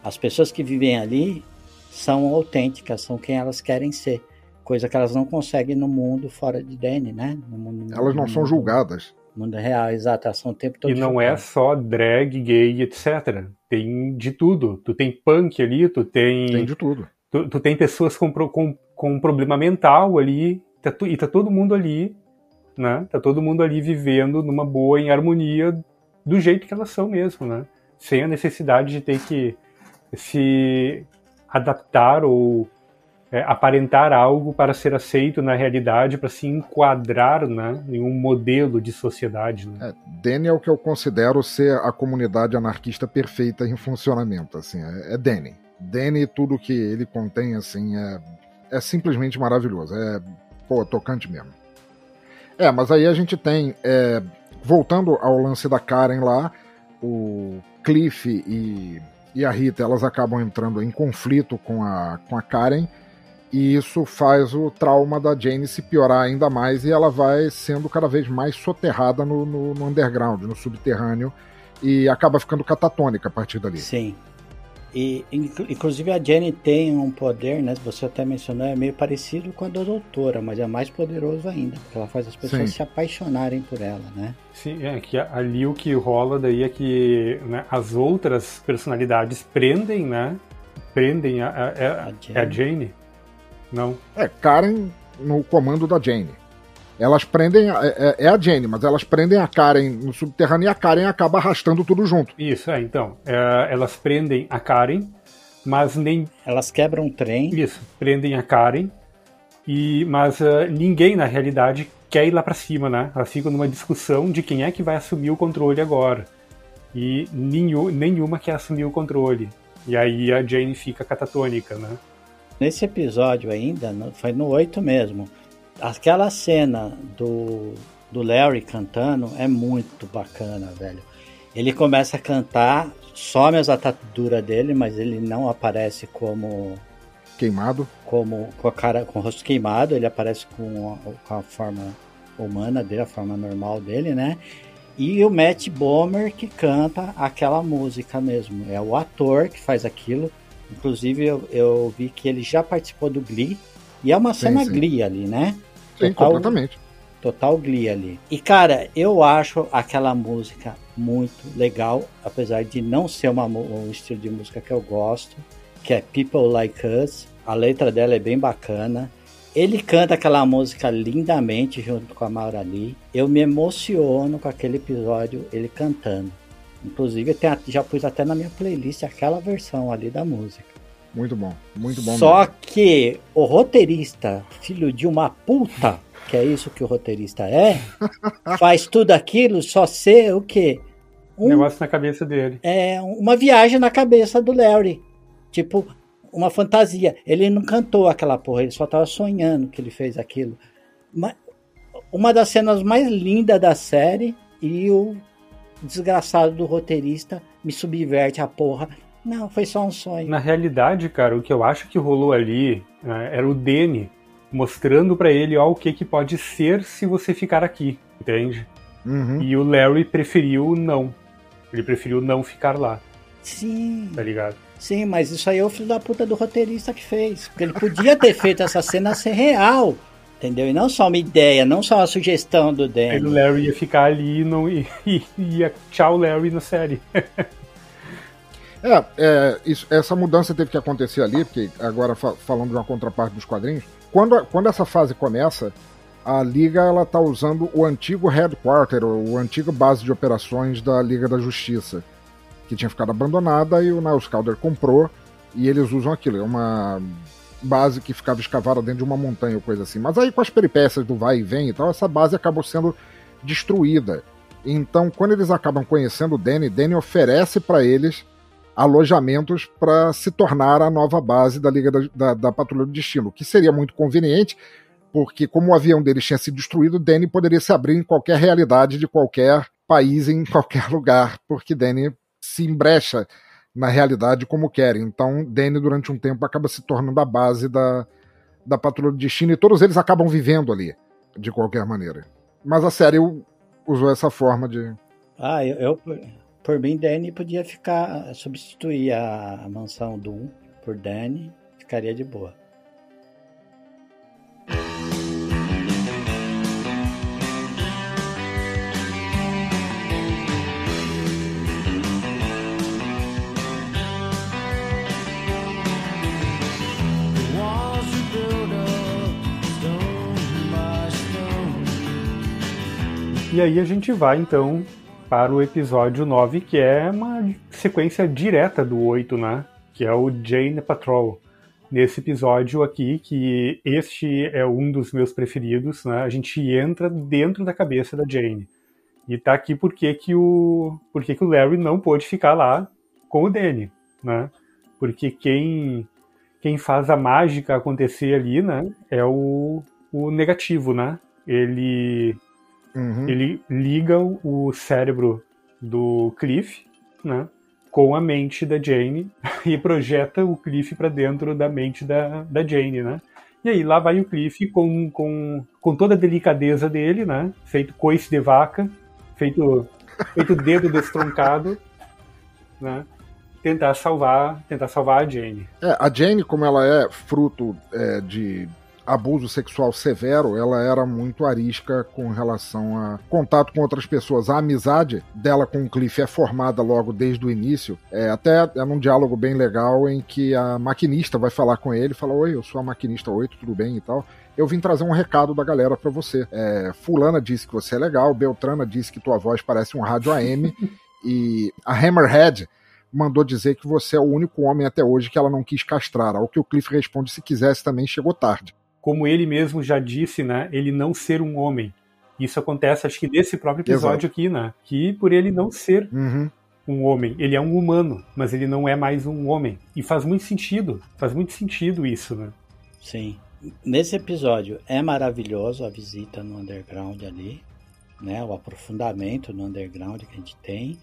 as pessoas que vivem ali são autênticas, são quem elas querem ser. Coisa que elas não conseguem no mundo fora de Danny, né? No mundo- Elas não no são mundo- julgadas. No mundo real, exato, elas são o tempo todo E não é julgadas. só drag, gay, etc. Tem de tudo. Tu tem punk ali, tu tem. Tem de tudo. Tu, tu tem pessoas com, com, com um problema mental ali, tá tu- e tá todo mundo ali, né? Tá todo mundo ali vivendo numa boa, em harmonia, do jeito que elas são mesmo, né? Sem a necessidade de ter que se adaptar ou é, aparentar algo para ser aceito na realidade, para se enquadrar né, em um modelo de sociedade. Né? É, Danny é o que eu considero ser a comunidade anarquista perfeita em funcionamento. Assim, é, é Danny. Danny, tudo que ele contém, assim, é, é simplesmente maravilhoso. É, pô, tocante mesmo. É, mas aí a gente tem, é, voltando ao lance da Karen lá, o Cliff e, e a Rita, elas acabam entrando em conflito com a, com a Karen, e isso faz o trauma da Jane se piorar ainda mais e ela vai sendo cada vez mais soterrada no, no, no underground, no subterrâneo, e acaba ficando catatônica a partir dali. Sim. E, inclu- inclusive, a Jenny tem um poder, né? Você até mencionou, é meio parecido com a da doutora, mas é mais poderoso ainda, porque ela faz as pessoas Sim. se apaixonarem por ela, né? Sim, é que ali o que rola daí é que né, as outras personalidades prendem, né? Prendem a, a, a- A é a Jane? Não. É, Karen no comando da Jane. Elas prendem. a- É, é a Jane, mas elas prendem a Karen no subterrâneo e a Karen acaba arrastando tudo junto. Isso, é, então. é, elas prendem a Karen, mas nem. Elas quebram um trem. Isso, prendem a Karen, e, mas ah, ninguém na realidade quer ir lá pra cima, né? Elas ficam numa discussão de quem é que vai assumir o controle agora. E nenhum, nenhuma quer assumir o controle. E aí a Jane fica catatônica, né? Nesse episódio ainda, foi no 8 mesmo, aquela cena do, do Larry cantando é muito bacana, velho. Ele começa a cantar, some as ataduras dele, mas ele não aparece como Queimado. como com a cara com o rosto queimado, ele aparece com a, com a forma humana dele, a forma normal dele, né? E o Matt Bomer que canta aquela música mesmo. É o ator que faz aquilo. Inclusive eu, eu vi que ele já participou do Glee. E é uma Sim, cena sim. Glee ali, né? Sim, Total- completamente. Total Glee ali. E cara, eu acho aquela música muito legal, apesar de não ser uma, um estilo de música que eu gosto, que é People Like Us. A letra dela é bem bacana. Ele canta aquela música lindamente junto com a Maura Lee. Eu me emociono com aquele episódio, ele cantando. Inclusive, já pus até na minha playlist aquela versão ali da música. Muito bom. Muito bom. Só mesmo. que o roteirista, filho de uma puta, que é isso que o roteirista é, faz tudo aquilo só ser o quê? Um, Negócio na cabeça dele. é, uma viagem na cabeça do Larry. Tipo, uma fantasia. Ele não cantou aquela porra, ele só tava sonhando que ele fez aquilo. Mas, uma das cenas mais lindas da série e o desgraçado do roteirista me subverte a porra. Não, foi só um sonho. Na realidade, cara, o que eu acho que rolou ali né, era o Danny mostrando pra ele ó, o que, que pode ser se você ficar aqui, entende? Uhum. E o Larry preferiu não. Ele preferiu não ficar lá, Sim. tá ligado? Sim, mas isso aí é o filho da puta do roteirista que fez. Porque ele podia ter feito essa cena ser real. Entendeu? E não só uma ideia, não só uma sugestão do Aí o. Larry ia ficar ali e, não, e, e ia tchau Larry na série. É, é, isso- essa mudança teve que acontecer ali, porque agora fa- falando de uma contraparte dos quadrinhos, quando, quando essa fase começa, a Liga ela tá usando o antigo headquarter, o antigo base de operações da Liga da Justiça, que tinha ficado abandonada e o Niles Calder comprou e eles usam aquilo. É uma base que ficava escavada dentro de uma montanha ou coisa assim. Mas aí com as peripécias do vai e vem e tal, essa base acabou sendo destruída. Então, quando eles acabam conhecendo o Danny, Danny oferece para eles alojamentos para se tornar a nova base da Liga da, da, da Patrulha do Destino, que seria muito conveniente, porque como o avião deles tinha sido destruído, Danny poderia se abrir em qualquer realidade de qualquer país, em qualquer lugar, porque Danny se embrecha na realidade como quer. Então, Danny, durante um tempo, acaba se tornando a base da, da Patrulha do Destino, e todos eles acabam vivendo ali, de qualquer maneira. Mas a série usou essa forma de, Ah, eu, eu, por- mim, Danny podia ficar. substituir a, mansão Doom por Danny, ficaria de boa. E aí a gente vai então para o episódio 9, que é uma sequência direta do 8, né? Que é o Jane Patrol. Nesse episódio aqui, que este é um dos meus preferidos, né? A gente entra dentro da cabeça da Jane. E tá aqui porque que o, porque que o Larry não pôde ficar lá com o Danny, né? Porque quem, quem faz a mágica acontecer ali, né? É o, o negativo, né? Ele Uhum. ele liga o cérebro do Cliff, né, com a mente da Jane e projeta o Cliff para dentro da mente da, da Jane, né? E aí lá vai o Cliff com, com, com toda a delicadeza dele, né? Feito coice de vaca, feito feito dedo destroncado, né? tentar salvar, tentar salvar a Jane. É, a Jane, como ela é fruto é, de abuso sexual severo, ela era muito arisca com relação a contato com outras pessoas. A amizade dela com o Cliff é formada logo desde o início. É, até é num diálogo bem legal em que a maquinista vai falar com ele, fala: Oi, eu sou a maquinista 8, tudo bem e tal. Eu vim trazer um recado da galera para você. É, fulana disse que você é legal, Beltrana disse que tua voz parece um rádio AM e a Hammerhead mandou dizer que você é o único homem até hoje que ela não quis castrar. Ao que o Cliff responde: se quisesse também chegou tarde como ele mesmo já disse, né, ele não ser um homem. Isso acontece, acho que nesse próprio episódio Exato. aqui, né, que por ele não ser uhum. um homem, ele é um humano, mas ele não é mais um homem. E faz muito sentido, faz muito sentido isso, né? Sim. Nesse episódio é maravilhoso a visita no underground ali, né, o aprofundamento no underground que a gente tem.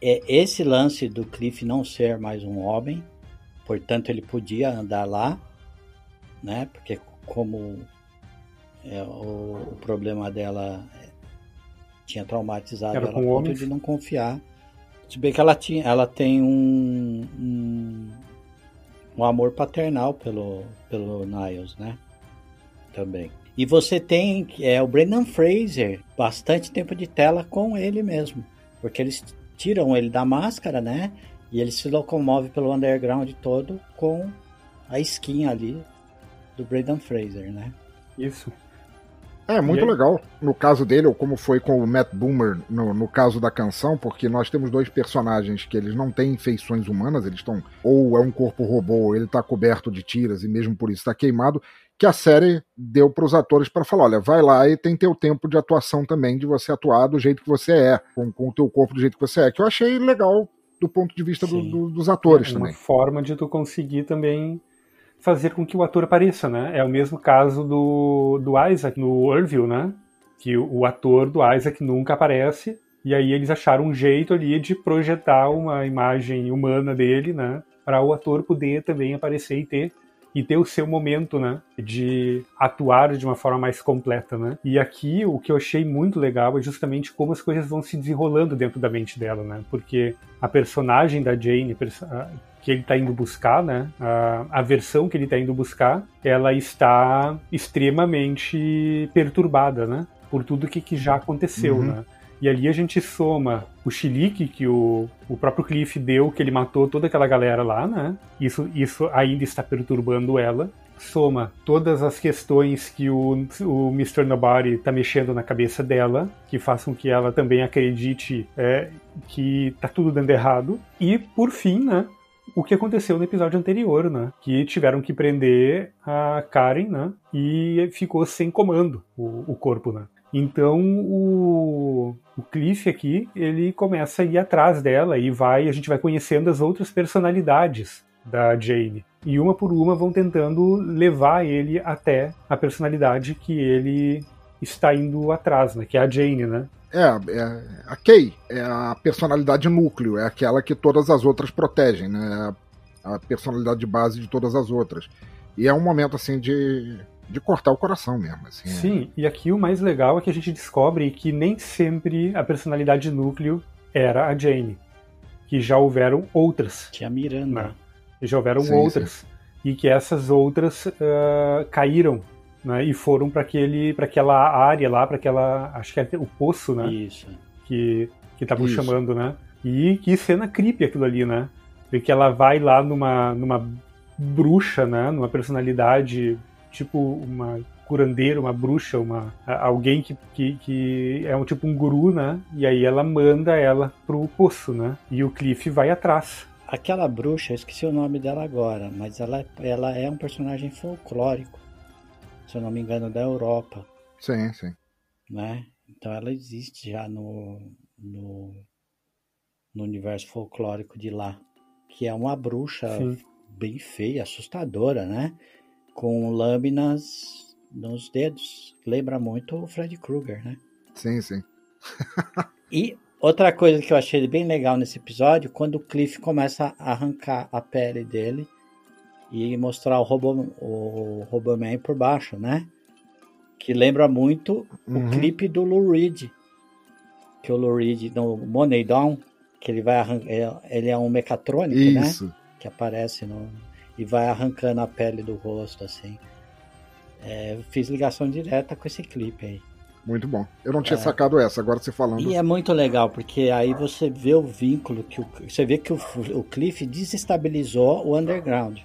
É esse lance do Cliff não ser mais um homem, portanto ele podia andar lá, né? Porque como é, o, o, problema dela é, tinha traumatizado Era ela com ponto de não confiar. Se bem que ela, tinha, ela tem um, um, um amor paternal pelo, pelo Niles, né? Também. E você tem é, o Brendan Fraser, bastante tempo de tela com ele mesmo. Porque eles tiram ele da máscara, né? E ele se locomove pelo underground todo com a skin ali do Braden Fraser, né? Isso. É, muito legal. No caso dele, ou como foi com o Matt Boomer no, no caso da canção, porque nós temos dois personagens que eles não têm feições humanas, eles estão. Ou é um corpo robô, ou ele está coberto de tiras e mesmo por isso está queimado. Que a série deu para os atores para falar: olha, vai lá e tem teu tempo de atuação também, de você atuar do jeito que você é, com, com o teu corpo do jeito que você é. Que eu achei legal do ponto de vista do, do, dos atores é também. Uma forma de tu conseguir também fazer com que o ator apareça, né? É o mesmo caso do, do Isaac no Orville, né? Que o, o ator do Isaac nunca aparece, e aí eles acharam um jeito ali de projetar uma imagem humana dele, né? Para o ator poder também aparecer e ter e ter o seu momento, né, de atuar de uma forma mais completa, né? E aqui o que eu achei muito legal é justamente como as coisas vão se desenrolando dentro da mente dela, né? Porque a personagem da Jane, que ele está indo buscar, né? A, a versão que ele está indo buscar, ela está extremamente perturbada, né? Por tudo que, que já aconteceu, uhum. né? E ali a gente soma o chilique que o, o próprio Cliff deu, que ele matou toda aquela galera lá, né? Isso, isso ainda está perturbando ela. Soma todas as questões que o, o Mr. Nobody está mexendo na cabeça dela, que façam que ela também acredite é, que tá tudo dando errado. E, por fim, né? o que aconteceu no episódio anterior, né? Que tiveram que prender a Karen, né? E ficou sem comando o, o corpo, né? Então o, o Cliff aqui ele começa a ir atrás dela e vai a gente vai conhecendo as outras personalidades da Jane e uma por uma vão tentando levar ele até a personalidade que ele está indo atrás, né? Que é a Jane, né? É, é, a Kay é a personalidade núcleo, é aquela que todas as outras protegem, né? A personalidade base de todas as outras. E é um momento assim de, de cortar o coração mesmo. Assim, é. Sim, é. e aqui o mais legal é que a gente descobre que nem sempre a personalidade núcleo era a Jane. Que já houveram outras. Tinha a Miranda. Né? Já houveram sim, outras. Sim. E que essas outras uh, caíram né, e foram para aquele para aquela área lá, para aquela acho que é o poço, né? Isso. Que que estavam chamando, né? E que cena creepy aquilo ali, né? Porque ela vai lá numa numa bruxa, né, numa personalidade tipo uma curandeira, uma bruxa, uma alguém que, que, que, é um tipo um guru, né? E aí ela manda ela pro poço, né? E o Cliff vai atrás. Aquela bruxa, eu esqueci o nome dela agora, mas ela, ela é um personagem folclórico se eu não me engano, da Europa. Sim, sim. Né? Então ela existe já no, no, no universo folclórico de lá. Que é uma bruxa sim. bem feia, assustadora, né? Com lâminas nos dedos. Lembra muito o Freddy Krueger, né? Sim, sim. e outra coisa que eu achei bem legal nesse episódio, quando o Cliff começa a arrancar a pele dele e mostrar o, Robo, o Roboman por baixo, né? Que lembra muito uhum. o clipe do Lou Reed. Que o Lou Reed, no Money Down, Que ele vai arrancar. Ele é um mecatrônico, né? Isso. Que aparece no. E vai arrancando a pele do rosto, assim. É, eu fiz ligação direta com esse clipe aí. Muito bom. Eu não tinha É. sacado essa, agora você falando. E é muito legal, porque aí você vê o vínculo que o, você vê que o, o Cliff desestabilizou o underground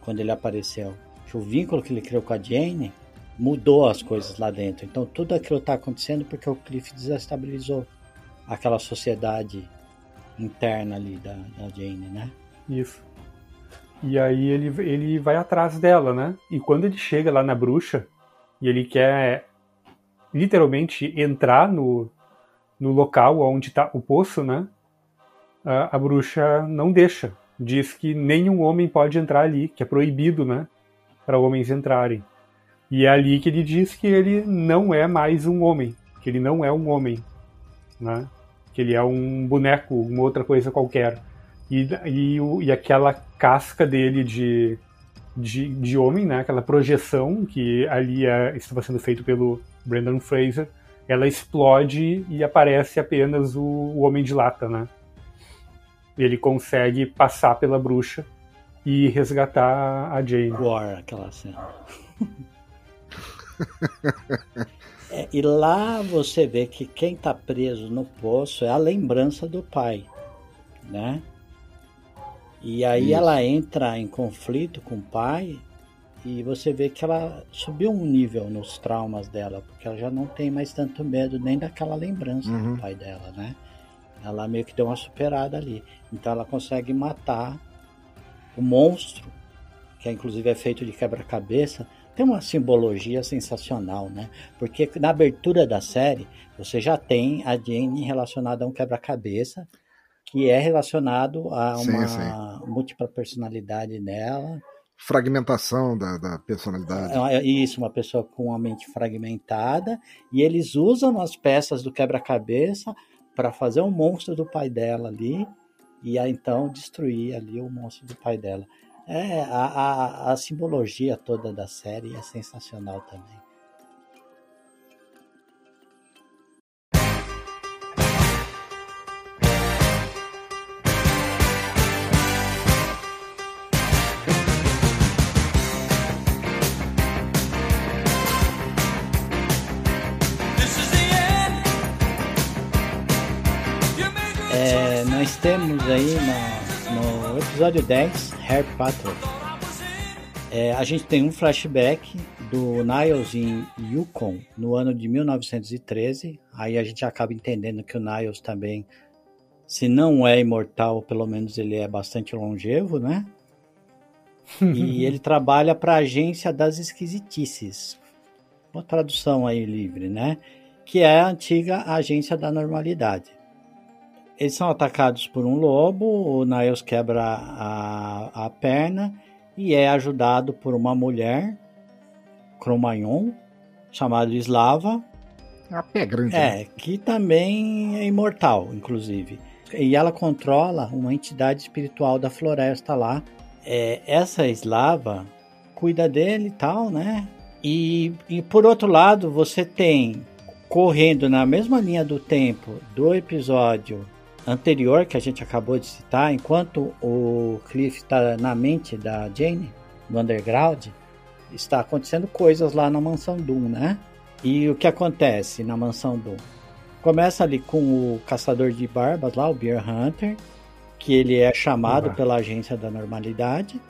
quando ele apareceu. Que o vínculo que ele criou com a Jane mudou as coisas lá dentro. Então tudo aquilo está acontecendo porque o Cliff desestabilizou aquela sociedade interna ali da, da Jane, né? Isso. E aí ele, ele vai atrás dela, né? E quando ele chega lá na bruxa e ele quer literalmente entrar no, no local onde está o poço, né? A, a bruxa não deixa. Diz que nenhum homem pode entrar ali, que é proibido, né? Para homens entrarem. E é ali que ele diz que ele não é mais um homem, que ele não é um homem, né? Que ele é um boneco, uma outra coisa qualquer. E, e, e aquela casca dele de, de, de homem, né? aquela projeção que ali é- estava sendo feito pelo Brandon Fraser, ela explode e aparece apenas o, o Homem de Lata. Né? Ele consegue passar pela bruxa e resgatar a Jane. War, aquela cena. É, e lá você vê que quem tá preso no poço é a lembrança do pai, né? E aí Isso. ela entra em conflito com o pai e você vê que ela subiu um nível nos traumas dela, porque ela já não tem mais tanto medo nem daquela lembrança Uhum. do pai dela, né? Ela meio que deu uma superada ali. Então ela consegue matar o monstro, que inclusive é feito de quebra-cabeça, tem uma simbologia sensacional, né? Porque na abertura da série, você já tem a Jane relacionada a um quebra-cabeça, que é relacionado a Sim, uma múltipla personalidade dela. Fragmentação da, da personalidade. É isso, uma pessoa com uma mente fragmentada, e eles usam as peças do quebra-cabeça para fazer o monstro do pai dela ali, e aí, então destruir ali o monstro do pai dela. É, a, a, a simbologia toda da série é sensacional também. Temos aí na- no episódio 10, Harry Potter. É, a gente tem um flashback do Niles em Yukon no ano de 1913. Aí a gente acaba entendendo que o Niles também, se não é imortal, pelo menos ele é bastante longevo, né? E ele trabalha para a Agência das Esquisitices. Uma tradução aí livre, né? Que é a antiga Agência da Normalidade. Eles são atacados por um lobo, o Niles quebra a, a perna e é ajudado por uma mulher, Cromagnon, chamada Slava, É uma pé grande. né? é, que também é imortal, inclusive. E ela controla uma entidade espiritual da floresta lá. É, essa Slava cuida dele e tal, né? E, e por outro lado, você tem correndo na mesma linha do tempo do episódio anterior que a gente acabou de citar, enquanto o Cliff está na mente da Jane, no underground, está acontecendo coisas lá na mansão Doom, né? E o que acontece na mansão Doom? Começa ali com o caçador de barbas lá, o Beer Hunter, que ele é chamado pela agência da normalidade,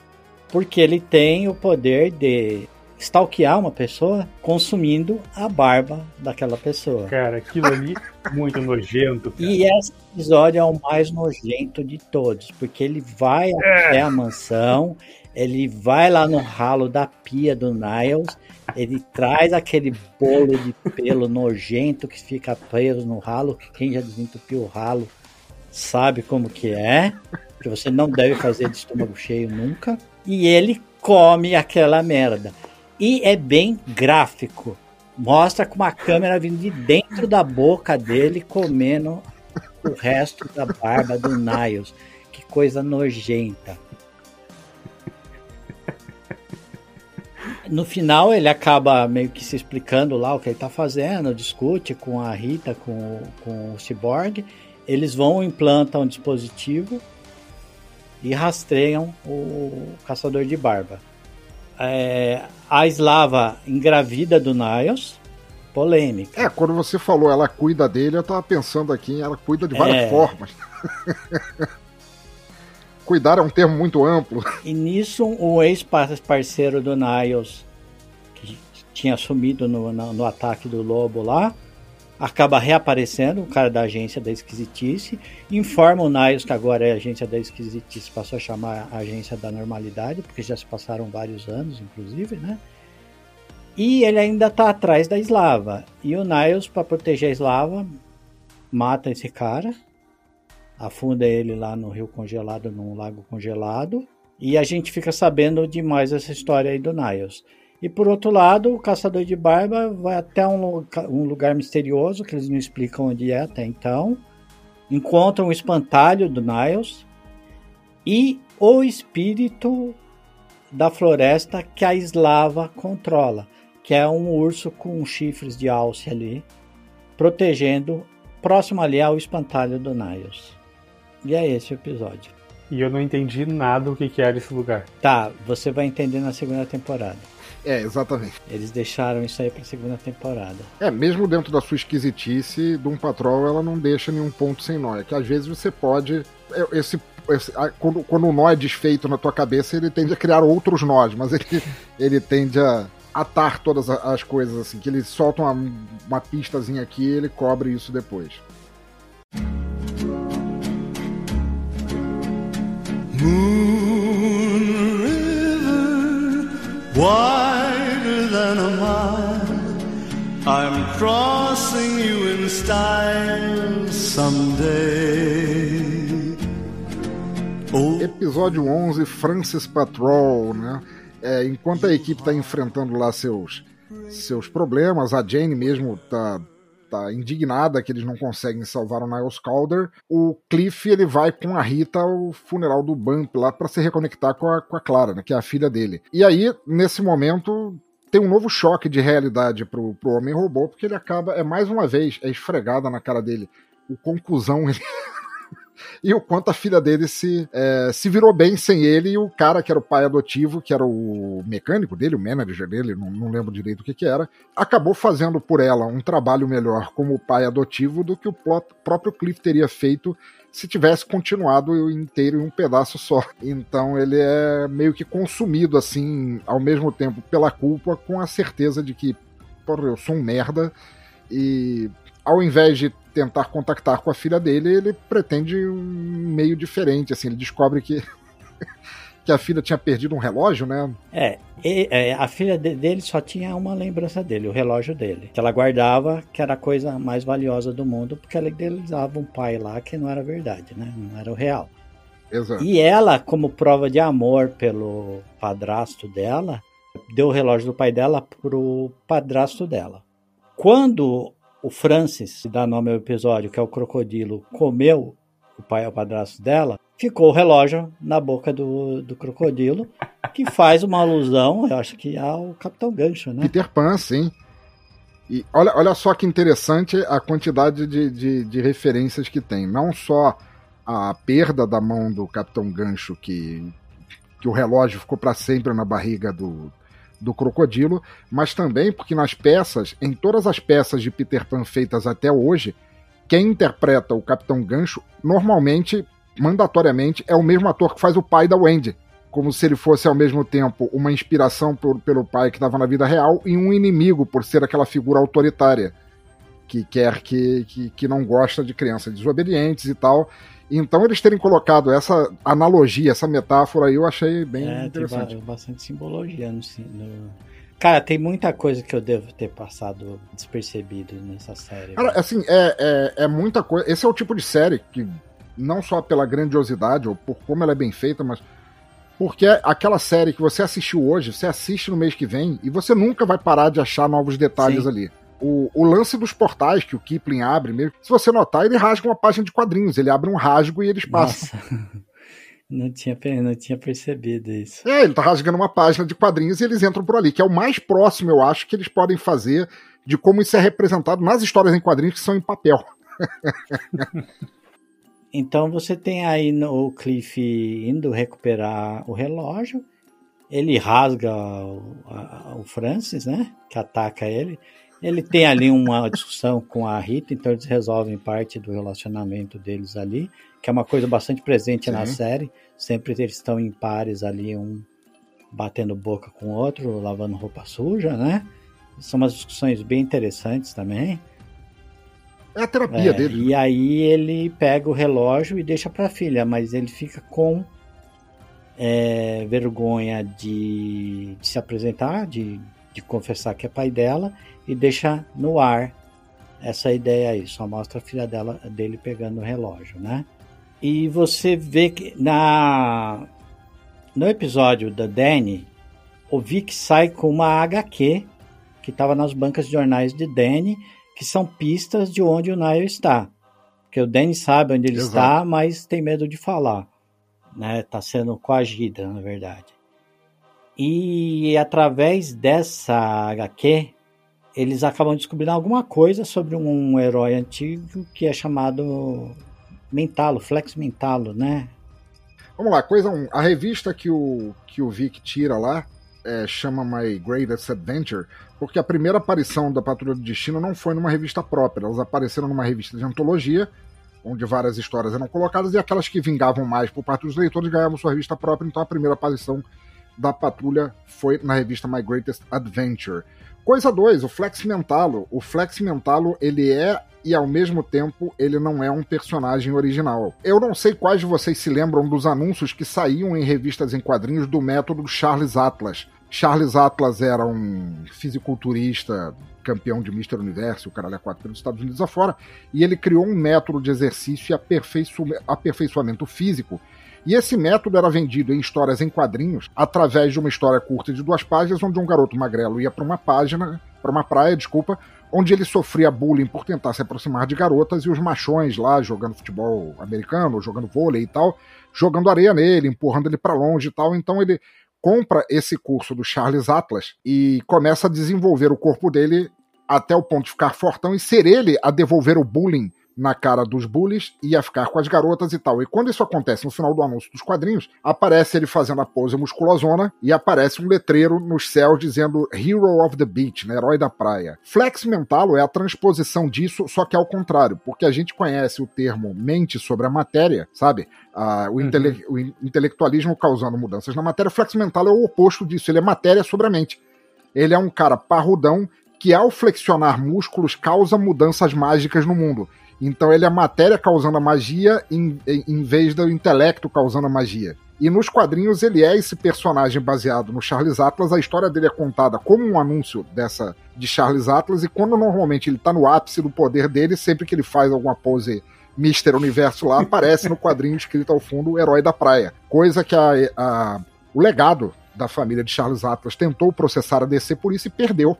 porque ele tem o poder de stalkear uma pessoa consumindo a barba daquela pessoa. Cara, aquilo ali muito nojento. Cara. E esse episódio é o mais nojento de todos, porque ele vai até a mansão, ele vai lá no ralo da pia do Niles, ele traz aquele bolo de pelo nojento que fica preso no ralo, que quem já desentupiu o ralo sabe como que é, que você não deve fazer de estômago cheio nunca, e ele come aquela merda. E é bem gráfico. Mostra com uma câmera vindo de dentro da boca dele comendo o resto da barba do Niles. Que coisa nojenta. no final ele acaba meio que se explicando lá o que ele tá fazendo, discute com a Rita, com, o- com o Cyborg. Eles vão, implantam um dispositivo e rastreiam o caçador de barba. É, a Slava engravida do Niles, polêmica. É, quando você falou ela cuida dele, eu tava pensando aqui, ela cuida de várias É. formas. Cuidar é um termo muito amplo. E nisso, o ex-parceiro do Niles, que tinha sumido no, no, no ataque do lobo lá, acaba reaparecendo, o cara da agência da esquisitice, informa o Niles que agora é a agência da esquisitice, passou a chamar a agência da normalidade, porque já se passaram vários anos, inclusive, né? E ele ainda tá atrás da Slava. E o Niles, para proteger a Slava, mata esse cara, afunda ele lá no rio congelado, num lago congelado, e a gente fica sabendo demais essa história aí do Niles. E por outro lado, o caçador de barba vai até um, um lugar misterioso, que eles não explicam onde é até então, encontra um espantalho do Niles e o espírito da floresta que a Slava controla, que é um urso com chifres de alce ali, protegendo, próximo ali ao espantalho do Niles. E é esse o episódio. E eu não entendi nada o que, que era esse lugar. Tá, você vai entender na segunda temporada. É, exatamente. Eles deixaram isso aí pra segunda temporada. É, mesmo dentro da sua esquisitice, Doom Patrol ela não deixa nenhum ponto sem nó. É que às vezes você pode. é, Esse, esse- a- quando, quando o nó é desfeito na tua cabeça, ele tende a criar outros nós, mas ele, ele tende a atar todas as coisas assim, que ele solta uma, uma pistazinha aqui e ele cobre isso depois. Moon River, wider a mile. I'm crossing you in style someday. Oh, Episódio 11, Francis Patrol, né? É, enquanto a equipe está enfrentando lá seus, seus problemas, a Jane mesmo tá, tá indignada que eles não conseguem salvar o Niles Calder, o Cliff ele vai com a Rita ao funeral do Bump lá para se reconectar com a, com a Clara, né, que é a filha dele. E aí, nesse momento, tem um novo choque de realidade pro, pro Homem-Robô, porque ele acaba, é mais uma vez, é esfregada na cara dele o conclusão e o quanto a filha dele se, é, se virou bem sem ele e o cara que era o pai adotivo, que era o mecânico dele, o manager dele, não, não lembro direito o que que era, acabou fazendo por ela um trabalho melhor como pai adotivo do que o próprio Cliff teria feito se tivesse continuado inteiro em um pedaço só. Então ele é meio que consumido assim, ao mesmo tempo pela culpa, com a certeza de que, porra, eu sou um merda e ao invés de tentar contactar com a filha dele, ele pretende um meio diferente, assim, ele descobre que que a filha tinha perdido um relógio, né? É, e- é, a filha de- dele só tinha uma lembrança dele, o relógio dele, que ela guardava, que era a coisa mais valiosa do mundo, porque ela idealizava um pai lá que não era verdade, né? Não era o real. Exato. E ela, como prova de amor pelo padrasto dela, deu o relógio do pai dela pro padrasto dela. Quando o Francis, que dá nome ao episódio, que é o crocodilo, comeu o pai o padrasto dela, ficou o relógio na boca do, do crocodilo, que faz uma alusão, eu acho que ao Capitão Gancho, né? Peter Pan, sim. E olha, olha só que interessante a quantidade de, de, de referências que tem. Não só a perda da mão do Capitão Gancho, que, que o relógio ficou para sempre na barriga do, do crocodilo, mas também porque nas peças, em todas as peças de Peter Pan feitas até hoje, quem interpreta o Capitão Gancho, normalmente, mandatoriamente, é o mesmo ator que faz o pai da Wendy como se ele fosse ao mesmo tempo uma inspiração por- pelo pai que estava na vida real e um inimigo por ser aquela figura autoritária que quer que, que, que não gosta de crianças desobedientes e tal. Então eles terem colocado essa analogia, essa metáfora aí, eu achei bem É, tem interessante. ba- bastante simbologia no, no- Cara, tem muita coisa que eu devo ter passado despercebido nessa série. Cara, assim, é, é, é muita coisa. Esse é o tipo de série que, não só pela grandiosidade ou por como ela é bem feita, mas porque é aquela série que você assistiu hoje, você assiste no mês que vem e você nunca vai parar de achar novos detalhes Sim. ali. O, o lance dos portais que o Kipling abre mesmo, se você notar, ele rasga uma página de quadrinhos, ele abre um rasgo e eles passam. Nossa. Não tinha, não tinha percebido isso. É, ele tá rasgando uma página de quadrinhos e eles entram por ali, que é o mais próximo, eu acho, que eles podem fazer de como isso é representado nas histórias em quadrinhos que são em papel. Então você tem aí no- o Cliff indo recuperar o relógio. Ele rasga o, a- o Francis, né? Que ataca ele. Ele tem ali uma discussão com a Rita, então eles resolvem parte do relacionamento deles ali, que é uma coisa bastante presente na Sim. série. Sempre eles estão em pares ali, um batendo boca com o outro, lavando roupa suja, né? São umas discussões bem interessantes também. É a terapia É, dele. E aí ele pega o relógio e deixa pra filha, mas ele fica com é, vergonha de, de se apresentar, de, de confessar que é pai dela e deixa no ar essa ideia aí. Só mostra a filha dela, dele pegando o relógio, né? E você vê que na no episódio da Danny, o Vic sai com uma HQ que estava nas bancas de jornais de Danny que são pistas de onde o Niall está. Porque o Danny sabe onde ele Exato. está, mas tem medo de falar. Né? Tá sendo coagida, na verdade. E através dessa HQ, eles acabam descobrindo alguma coisa sobre um herói antigo que é chamado Mentalo, Flex Mentalo, né? Vamos lá, coisa 1. A revista que o, que o Vic tira lá é, chama My Greatest Adventure, porque a primeira aparição da Patrulha do Destino não foi numa revista própria. Elas apareceram numa revista de antologia, onde várias histórias eram colocadas, e aquelas que vingavam mais por parte dos leitores ganhavam sua revista própria, então a primeira aparição da Patrulha foi na revista My Greatest Adventure. Coisa 2, o Flex Mentalo. O Flex Mentalo, ele é e ao mesmo tempo ele não é um personagem original. Eu não sei quais de vocês se lembram dos anúncios que saíam em revistas em quadrinhos do método Charles Atlas. Charles Atlas era um fisiculturista, campeão de Mr. Universo, o caralho é quatro pelos Estados Unidos afora, e ele criou um método de exercício e aperfeiço- aperfeiçoamento físico e esse método era vendido em histórias em quadrinhos através de uma história curta de duas páginas, onde um garoto magrelo ia para uma página, para uma praia, desculpa, onde ele sofria bullying por tentar se aproximar de garotas e os machões lá jogando futebol americano, jogando vôlei e tal, jogando areia nele, empurrando ele para longe e tal. Então ele compra esse curso do Charles Atlas e começa a desenvolver o corpo dele até o ponto de ficar fortão e ser ele a devolver o bullying na cara dos bullies e a ficar com as garotas e tal. E quando isso acontece no final do anúncio dos quadrinhos, aparece ele fazendo a pose musculosona e aparece um letreiro nos céus dizendo Hero of the Beach, né, herói da praia. Flex Mentalo é a transposição disso, só que ao contrário, porque a gente conhece o termo mente sobre a matéria, sabe? Ah, o, intele o in- intelectualismo causando mudanças na matéria. Flex Mentalo é o oposto disso, ele é matéria sobre a mente. Ele é um cara parrudão que ao flexionar músculos causa mudanças mágicas no mundo. Então ele é matéria causando a magia em, em, em vez do intelecto causando a magia. E nos quadrinhos ele é esse personagem baseado no Charles Atlas. A história dele é contada como um anúncio dessa de Charles Atlas e quando normalmente ele tá no ápice do poder dele, sempre que ele faz alguma pose Mister Universo lá, aparece no quadrinho escrito ao fundo o herói da praia. Coisa que a, a- o legado da família de Charles Atlas tentou processar a DC por isso e perdeu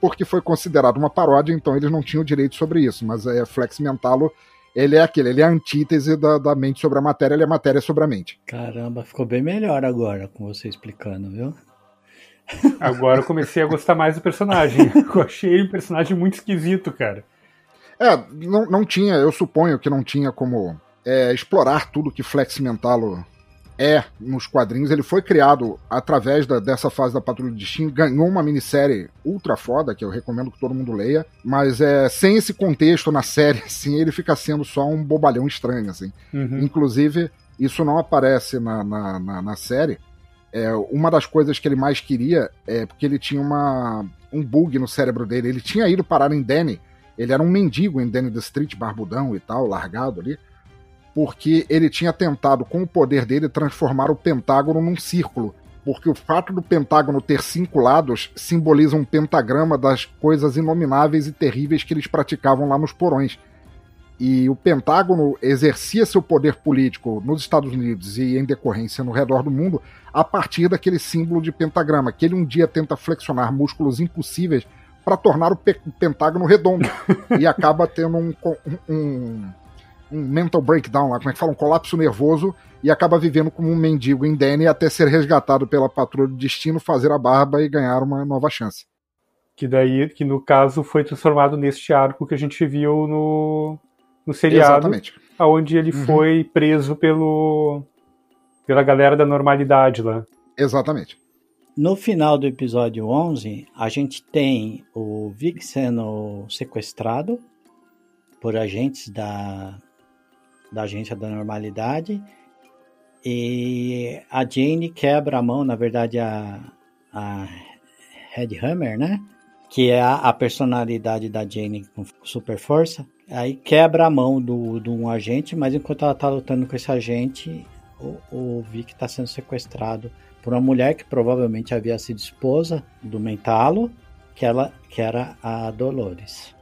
porque foi considerado uma paródia, então eles não tinham direito sobre isso. Mas é, Flex Mentalo, ele é aquele, ele é a antítese da, da mente sobre a matéria, ele é matéria sobre a mente. Caramba, ficou bem melhor agora com você explicando, viu? Agora eu comecei a gostar mais do personagem. Eu achei ele um personagem muito esquisito, cara. É, não, não tinha, eu suponho que não tinha como é, explorar tudo que Flex Mentalo é nos quadrinhos. Ele foi criado através da- dessa fase da Patrulha do Destino, ganhou uma minissérie ultra foda, que eu recomendo que todo mundo leia, mas é, sem esse contexto na série, assim, ele fica sendo só um bobalhão estranho, assim. Uhum. Inclusive, isso não aparece na, na, na, na série. É, uma das coisas que ele mais queria é porque ele tinha uma, um bug no cérebro dele. Ele tinha ido parar em Danny. Ele era um mendigo em Danny the Street, barbudão e tal, largado ali. Porque ele tinha tentado, com o poder dele, transformar o Pentágono num círculo. Porque o fato do Pentágono ter cinco lados simboliza um pentagrama das coisas inomináveis e terríveis que eles praticavam lá nos porões e o Pentágono exercia seu poder político nos Estados Unidos e em decorrência no redor do mundo a partir daquele símbolo de pentagrama, que ele um dia tenta flexionar músculos impossíveis para tornar o pe- Pentágono redondo e acaba tendo um, um- um mental breakdown lá, como é que fala? Um colapso nervoso e acaba vivendo como um mendigo em Danny até ser resgatado pela patrulha do destino, fazer a barba e ganhar uma nova chance. Que daí, que no caso foi transformado neste arco que a gente viu no, no seriado, Exatamente. onde ele Uhum. foi preso pelo pela galera da normalidade lá. Exatamente. No final do episódio 11, a gente tem o Vic sendo sequestrado por agentes da, da agência da normalidade e a Jane quebra a mão, na verdade a, a Headhammer, né? Que é a, a personalidade da Jane com super força. Aí quebra a mão do, de um agente, mas enquanto ela tá lutando com esse agente, o, o Vic está sendo sequestrado por uma mulher que provavelmente havia sido esposa do Mentalo, que, ela, que era a Dolores.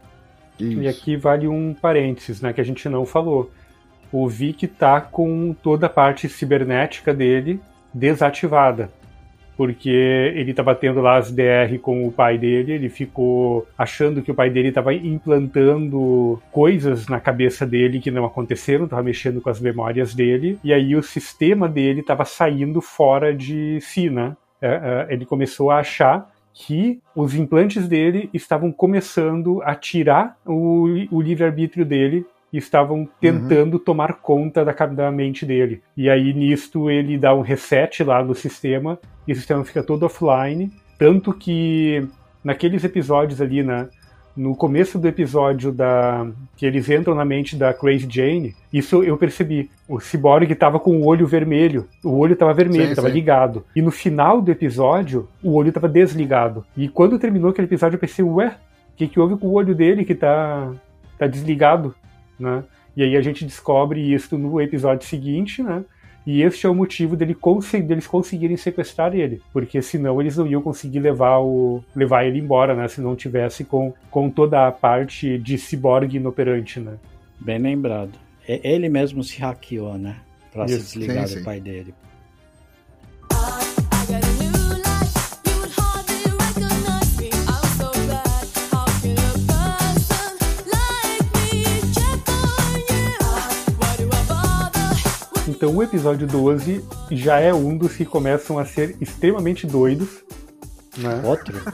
Isso. E aqui vale um parênteses, né, que a gente não falou. O Vic tá com toda a parte cibernética dele desativada. Porque ele tava tendo lá as DR com o pai dele, ele ficou achando que o pai dele estava implantando coisas na cabeça dele que não aconteceram, estava mexendo com as memórias dele, e aí o sistema dele estava saindo fora de si, né? É, é, ele começou a achar que os implantes dele estavam começando a tirar o, o livre-arbítrio dele e estavam tentando tomar conta da, da mente dele. E aí, nisto, ele dá um reset lá no sistema e o sistema fica todo offline. Tanto que naqueles episódios ali, né, no começo do episódio da que eles entram na mente da Crazy Jane, isso eu percebi. O Cyborg estava com o olho vermelho. O olho estava vermelho, estava ligado. E no final do episódio, o olho estava desligado. E quando terminou aquele episódio, eu pensei, ué, o que, que houve com o olho dele que tá, tá desligado? Né? E aí a gente descobre isso no episódio seguinte, né? E este é o motivo dele deles conseguirem sequestrar ele, porque senão eles não iam conseguir levar, o, levar ele embora, né? Se não tivesse com, com toda a parte de ciborgue inoperante, né? Bem lembrado. E- Ele mesmo se hackeou, né? Pra se Isso, desligar sim, do sim. pai dele. Então o episódio 12 já é um dos que começam a ser extremamente doidos, né? Outro?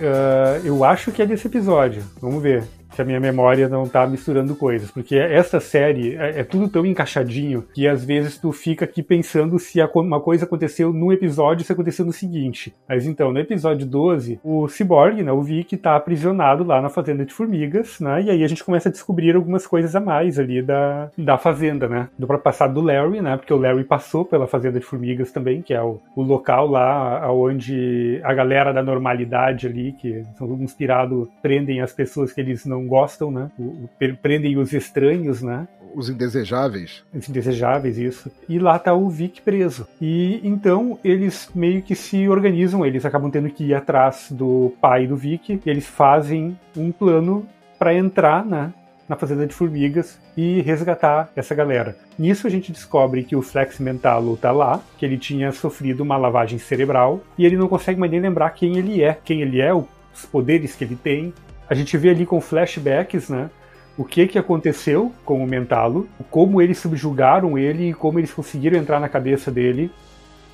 Ah, eu acho que é desse episódio. Vamos ver se a minha memória não tá misturando coisas. Porque essa série é, é tudo tão encaixadinho que às vezes tu fica aqui pensando se uma coisa aconteceu num episódio se aconteceu no seguinte. Mas então, no episódio 12, o Cyborg, né, o Vic, tá aprisionado lá na fazenda de formigas, né? E aí a gente começa a descobrir algumas coisas a mais ali da, da fazenda, né? Do próprio passado do Larry, né? Porque o Larry passou pela fazenda de formigas também, que é o, o local lá onde a galera da normalidade ali, que são todos inspirados, prendem as pessoas que eles não gostam, né? O- o- pre- prendem os estranhos, né? Os indesejáveis. Os indesejáveis, isso. E lá tá o Vic preso. E então eles meio que se organizam, eles acabam tendo que ir atrás do pai do Vic, e eles fazem um plano para entrar na, na fazenda de formigas e resgatar essa galera. Nisso a gente descobre que o Flex Mentalo tá lá, que ele tinha sofrido uma lavagem cerebral, e ele não consegue mais nem lembrar quem ele é, quem ele é, os poderes que ele tem. A gente vê ali com flashbacks, né? o que que aconteceu com o Mentalo, como eles subjugaram ele e como eles conseguiram entrar na cabeça dele.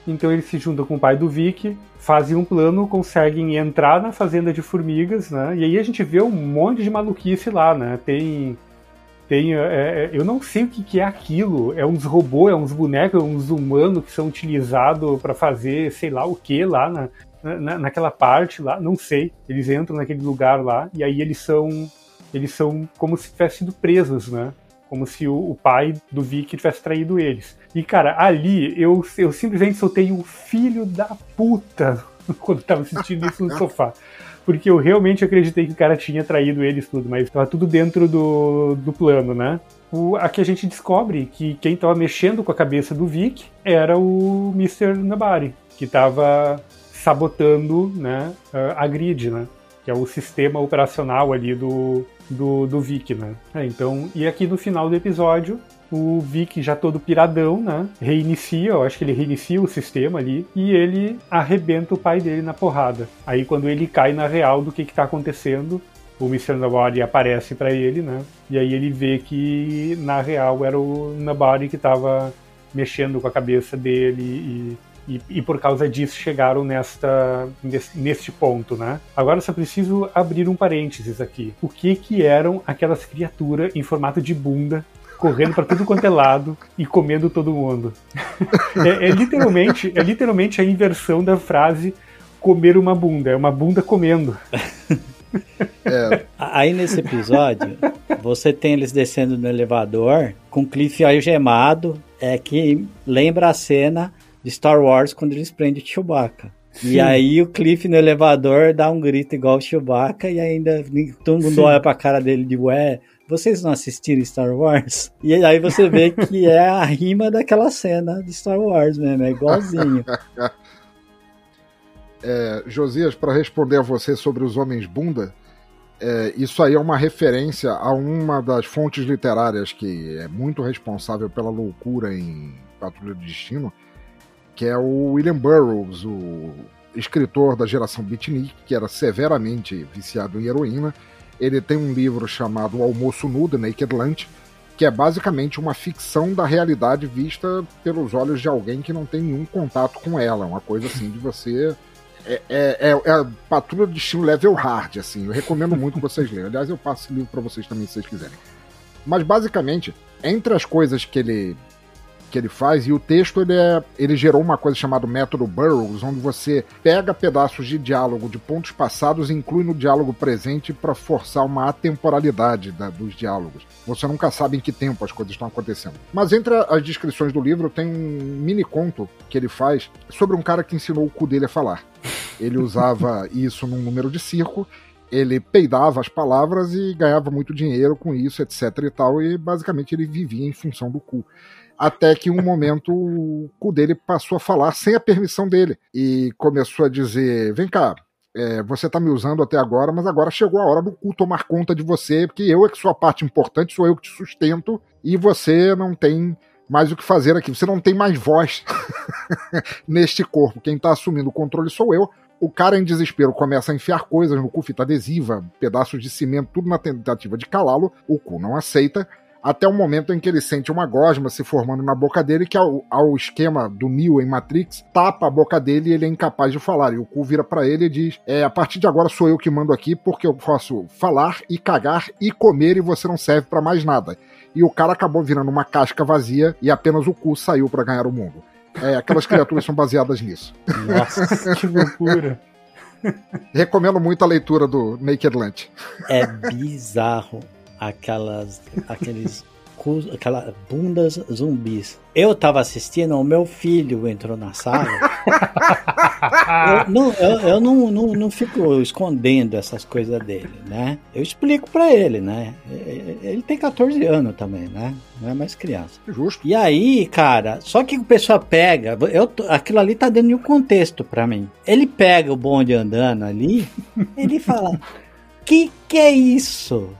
Então eles se juntam com o pai do Vic, fazem um plano, conseguem entrar na fazenda de formigas, né? E aí a gente vê um monte de maluquice lá, né? Tem tem, é, é, eu não sei o que, que é aquilo. É uns robôs, é uns bonecos, é uns humanos que são utilizados para fazer sei lá o que lá na, na, naquela parte lá. Não sei. Eles entram naquele lugar lá e aí eles são eles são como se tivessem sido presos, né? Como se o, o pai do Vic tivesse traído eles. E, cara, ali eu, eu simplesmente soltei um filho da puta quando tava assistindo isso no sofá. Porque eu realmente acreditei que o cara tinha traído eles tudo, mas tava tudo dentro do, do plano, né? O, aqui a gente descobre que quem tava mexendo com a cabeça do Vic era o Mr. Nabari, que tava sabotando né, a grid, né? Que é o sistema operacional ali do, do, do Vic, né? É, então, e aqui no final do episódio, o Vic já todo piradão, né? Reinicia, eu acho que ele reinicia o sistema ali e ele arrebenta o pai dele na porrada. Aí quando ele cai na real do que que tá acontecendo, o Mr. Nobody aparece pra ele, né? E aí ele vê que na real era o Nobody que tava mexendo com a cabeça dele e, e, e por causa disso chegaram nesta, nesse, neste ponto, né? Agora só preciso abrir um parênteses aqui. O que que eram aquelas criaturas em formato de bunda correndo pra tudo quanto é lado e comendo todo mundo? é, é literalmente, é literalmente a inversão da frase comer uma bunda, é uma bunda comendo. É, Aí nesse episódio, você tem eles descendo no elevador com o Cliff algemado, é que lembra a cena de Star Wars quando eles prendem o Chewbacca. E aí o Cliff no elevador dá um grito igual o Chewbacca e ainda todo mundo Sim. olha pra cara dele de ué, vocês não assistiram Star Wars? E aí você vê que é a rima daquela cena de Star Wars mesmo, é igualzinho. é, Josias, para responder a você sobre os homens bunda, é, isso aí é uma referência a uma das fontes literárias que é muito responsável pela loucura em Patrulha do Destino, que é o William Burroughs, o escritor da geração beatnik, que era severamente viciado em heroína. Ele tem um livro chamado O Almoço Nu, The Naked Lunch, que é basicamente uma ficção da realidade vista pelos olhos de alguém que não tem nenhum contato com ela. Uma coisa assim de você. É, é, é, é patrulha de estilo level hard, assim. Eu recomendo muito que vocês leiam. Aliás, eu passo esse livro para vocês também, se vocês quiserem. Mas basicamente, entre as coisas que ele que ele faz e o texto ele, é, ele gerou uma coisa chamada método Burroughs, onde você pega pedaços de diálogo de pontos passados e inclui no diálogo presente para forçar uma atemporalidade da- dos diálogos. Você nunca sabe em que tempo as coisas estão acontecendo. Mas entre as descrições do livro tem um mini conto que ele faz sobre um cara que ensinou o cu dele a falar. Ele usava isso num número de circo ele peidava as palavras e ganhava muito dinheiro com isso, etc e tal, e basicamente ele vivia em função do cu. Até que um momento o cu dele passou a falar sem a permissão dele e começou a dizer: Vem cá, é, você tá me usando até agora, mas agora chegou a hora do cu tomar conta de você, porque eu é que sou a parte importante, sou eu que te sustento e você não tem mais o que fazer aqui, você não tem mais voz neste corpo. Quem tá assumindo o controle sou eu. O cara em desespero começa a enfiar coisas no cu, fita adesiva, pedaços de cimento, tudo na tentativa de calá-lo. O cu não aceita, até o momento em que ele sente uma gosma se formando na boca dele, que ao, ao esquema do Neo em Matrix, tapa a boca dele e ele é incapaz de falar. E o cu vira pra ele e diz: é, a partir de agora sou eu que mando aqui, porque eu posso falar e cagar e comer e você não serve pra mais nada. E o cara acabou virando uma casca vazia e apenas o cu saiu pra ganhar o mundo. É, aquelas criaturas são baseadas nisso. Nossa, que loucura. Recomendo muito a leitura do Naked Lunch. É bizarro aquelas aqueles aquelas bundas zumbis. Eu tava assistindo, o meu filho entrou na sala. eu não, eu, eu não, não, não fico escondendo essas coisas dele, né? Eu explico pra ele, né? Ele tem 14 anos também, né? Não é mais criança. Justo. E aí, cara, só que o pessoal pega, eu, aquilo ali tá dentro de um contexto pra mim. Ele pega o bonde andando ali, ele fala: "Que que é isso?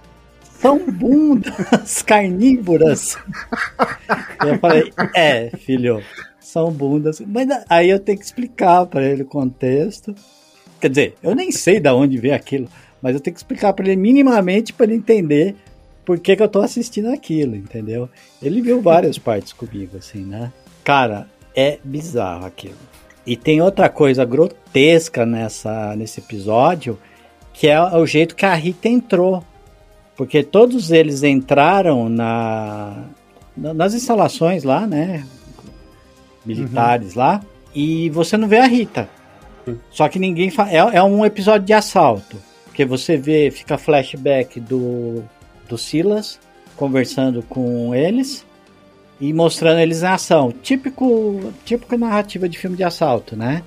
São bundas carnívoras?" Eu falei: "É, filho, são bundas". Mas aí eu tenho que explicar pra ele o contexto. Quer dizer, eu nem sei da onde veio aquilo, mas eu tenho que explicar pra ele minimamente pra ele entender por que, que eu tô assistindo aquilo, entendeu? Ele viu várias partes comigo, assim, né? Cara, é bizarro aquilo. E tem outra coisa grotesca nessa, nesse episódio, que é o jeito que a Rita entrou. Porque todos eles entraram na, na- nas instalações lá, né? Militares lá, e você não vê a Rita. Só que ninguém fa... é, é um episódio de assalto. Porque você vê, fica flashback do, do Silas conversando com eles e mostrando eles em ação. Típico, típico narrativa de filme de assalto, né?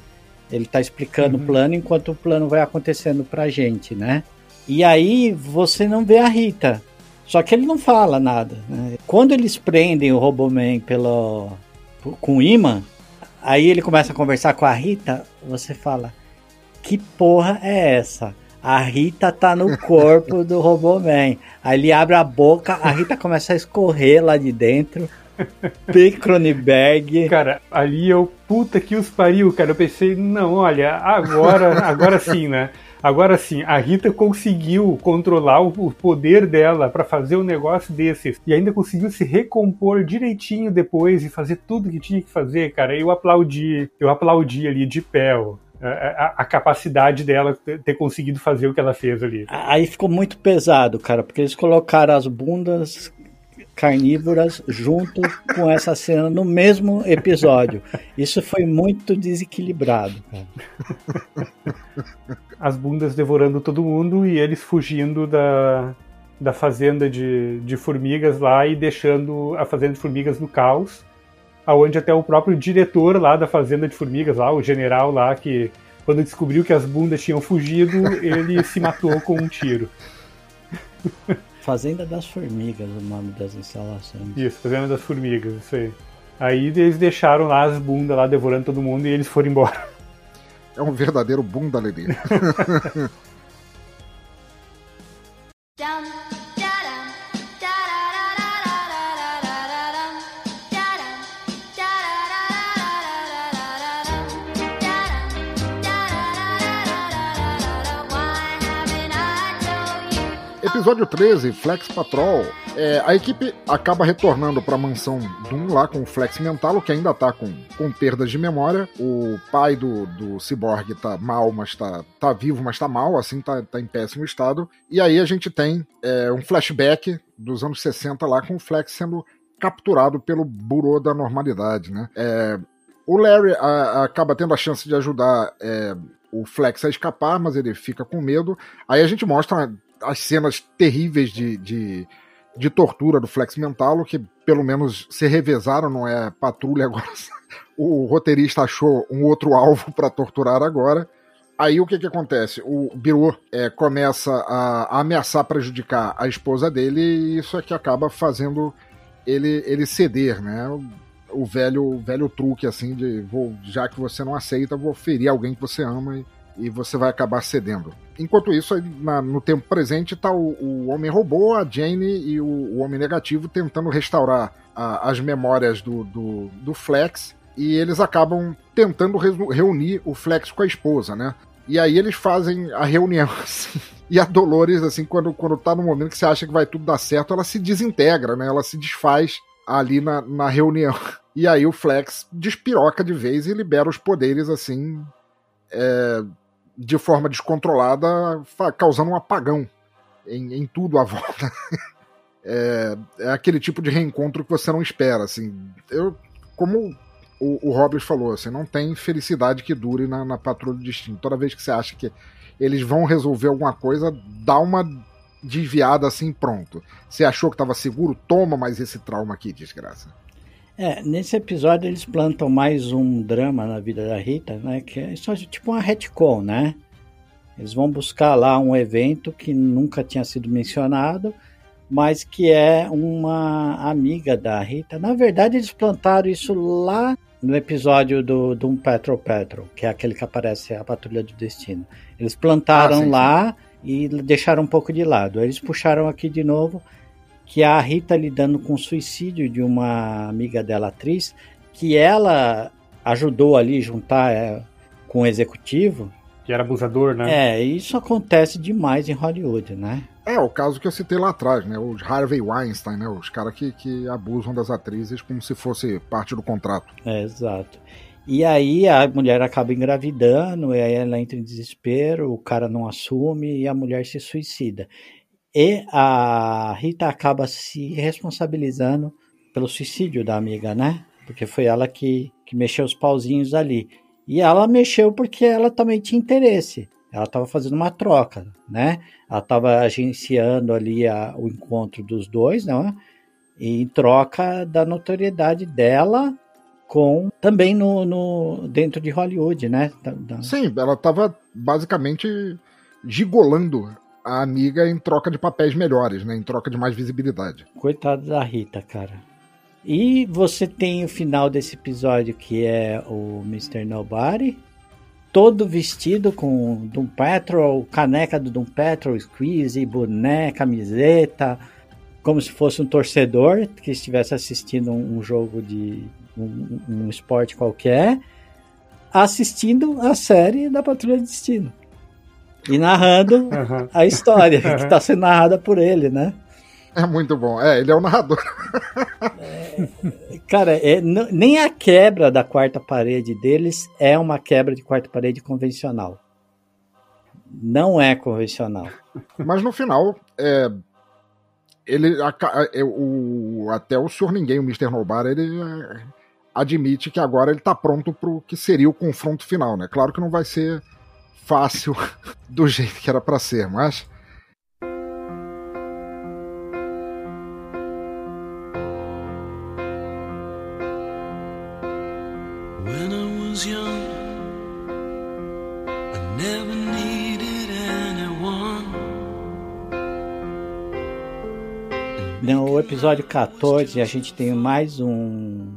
Ele tá explicando Uhum. o plano enquanto o plano vai acontecendo pra gente, né? E aí você não vê a Rita. Só que ele não fala nada. Né? Quando eles prendem o Roboman pelo, com o imã, aí ele começa a conversar com a Rita, você fala: Que porra é essa? A Rita tá no corpo do Roboman. Aí ele abre a boca, a Rita começa a escorrer lá de dentro. P. Cronenberg. Cara, ali eu, puta que os pariu, cara. Eu pensei, não, olha, agora, agora sim, né? Agora sim, a Rita conseguiu controlar o poder dela pra fazer um negócio desses e ainda conseguiu se recompor direitinho depois e fazer tudo que tinha que fazer, cara. Eu aplaudi, eu aplaudi ali de pé ó, a, a- a capacidade dela ter ter conseguido fazer o que ela fez ali. Aí ficou muito pesado, cara, porque eles colocaram as bundas carnívoras junto com essa cena no mesmo episódio. Isso foi muito desequilibrado, cara. As bundas devorando todo mundo e eles fugindo da, da fazenda de, de formigas lá e deixando a fazenda de formigas no caos. Aonde até o próprio diretor lá da fazenda de formigas, lá, o general lá, que quando descobriu que as bundas tinham fugido, ele se matou com um tiro. Fazenda das Formigas, o nome das instalações. Isso, fazenda das formigas, isso aí. Aí eles deixaram lá as bundas lá devorando todo mundo e eles foram embora. É um verdadeiro bunda lelê. Episódio 13, Flex Patrol. É, a equipe acaba retornando para a mansão Doom lá com o Flex Mentalo, que ainda tá com, com perdas de memória. O pai do, do Cyborg tá mal, mas tá, tá vivo, mas tá mal, assim, tá, tá em péssimo estado. E aí a gente tem é, um flashback dos anos 60 lá com o Flex sendo capturado pelo Burô da Normalidade, né? É, o Larry a- acaba tendo a chance de ajudar é, o Flex a escapar, mas ele fica com medo. Aí a gente mostra as cenas terríveis de, de, de tortura do Flex Mentalo, que pelo menos se revezaram, não é patrulha agora. O roteirista achou um outro alvo para torturar agora. Aí o que, que acontece? O Biro é, começa a, a ameaçar prejudicar a esposa dele e isso é que acaba fazendo ele, ele ceder, né? O, o velho, o velho truque assim de vou, já que você não aceita, vou ferir alguém que você ama e, e você vai acabar cedendo. Enquanto isso, na- no tempo presente, tá o, o Homem Robô, a Jane e o, o Homem Negativo tentando restaurar a- as memórias do, do, do Flex. E eles acabam tentando reunir o Flex com a esposa, né? E aí eles fazem a reunião, assim. E a Dolores, assim, quando, quando tá no momento que você acha que vai tudo dar certo, ela se desintegra, né? Ela se desfaz ali na, na reunião. E aí o Flex despiroca de vez e libera os poderes, assim, é, de forma descontrolada, causando um apagão em, em tudo à volta. É, é aquele tipo de reencontro que você não espera, assim. Eu, como o, o Roberts falou, assim, não tem felicidade que dure na, na Patrulha do Destino. Toda vez que você acha que eles vão resolver alguma coisa, dá uma desviada assim, pronto. Você achou que estava seguro? Toma mais esse trauma aqui, desgraça. É, nesse episódio eles plantam mais um drama na vida da Rita, né? Que é só tipo uma retcon, né? Eles vão buscar lá um evento que nunca tinha sido mencionado, mas que é uma amiga da Rita. Na verdade, eles plantaram isso lá no episódio do, do Um Petro Petro, que é aquele que aparece a Patrulha do Destino. Eles plantaram Ah, sim, sim. lá e deixaram um pouco de lado. Eles puxaram aqui de novo que é a Rita lidando com o suicídio de uma amiga dela, atriz, que ela ajudou ali juntar é, com o executivo. Que era abusador, né? É, isso acontece demais em Hollywood, né? É, o caso que eu citei lá atrás, né? Os Harvey Weinstein, né? Os caras que, que abusam das atrizes como se fosse parte do contrato. É, exato. E aí a mulher acaba engravidando, e aí ela entra em desespero, o cara não assume e a mulher se suicida. E a Rita acaba se responsabilizando pelo suicídio da amiga, né? Porque foi ela que, que mexeu os pauzinhos ali. E ela mexeu porque ela também tinha interesse. Ela estava fazendo uma troca, né? Ela estava agenciando ali a- o encontro dos dois, né? Em troca da notoriedade dela com também no, no dentro de Hollywood, né? Da- da- Sim, ela tava basicamente gigolando a amiga em troca de papéis melhores, né? Em troca de mais visibilidade. Coitada da Rita, cara. E você tem o final desse episódio que é o Mr. Nobody, todo vestido com Doom Patrol, caneca do Doom Patrol, squeeze, boné, camiseta, como se fosse um torcedor que estivesse assistindo um jogo de um, um esporte qualquer, assistindo a série da Patrulha de Destino. E narrando Aham. a história que está sendo narrada por ele, né? É muito bom. É, ele é o narrador. Cara, é, nem a quebra da quarta parede deles é uma quebra de quarta parede convencional. Não é convencional. Mas no final, é, ele aca- é, o, até o Senhor Ninguém, o Mr. Nobody, ele é, admite que agora ele tá pronto pro que seria o confronto final, né? Claro que não vai ser fácil do jeito que era pra ser, mas When I was young, I never needed anyone. No episódio 14, a gente tem mais um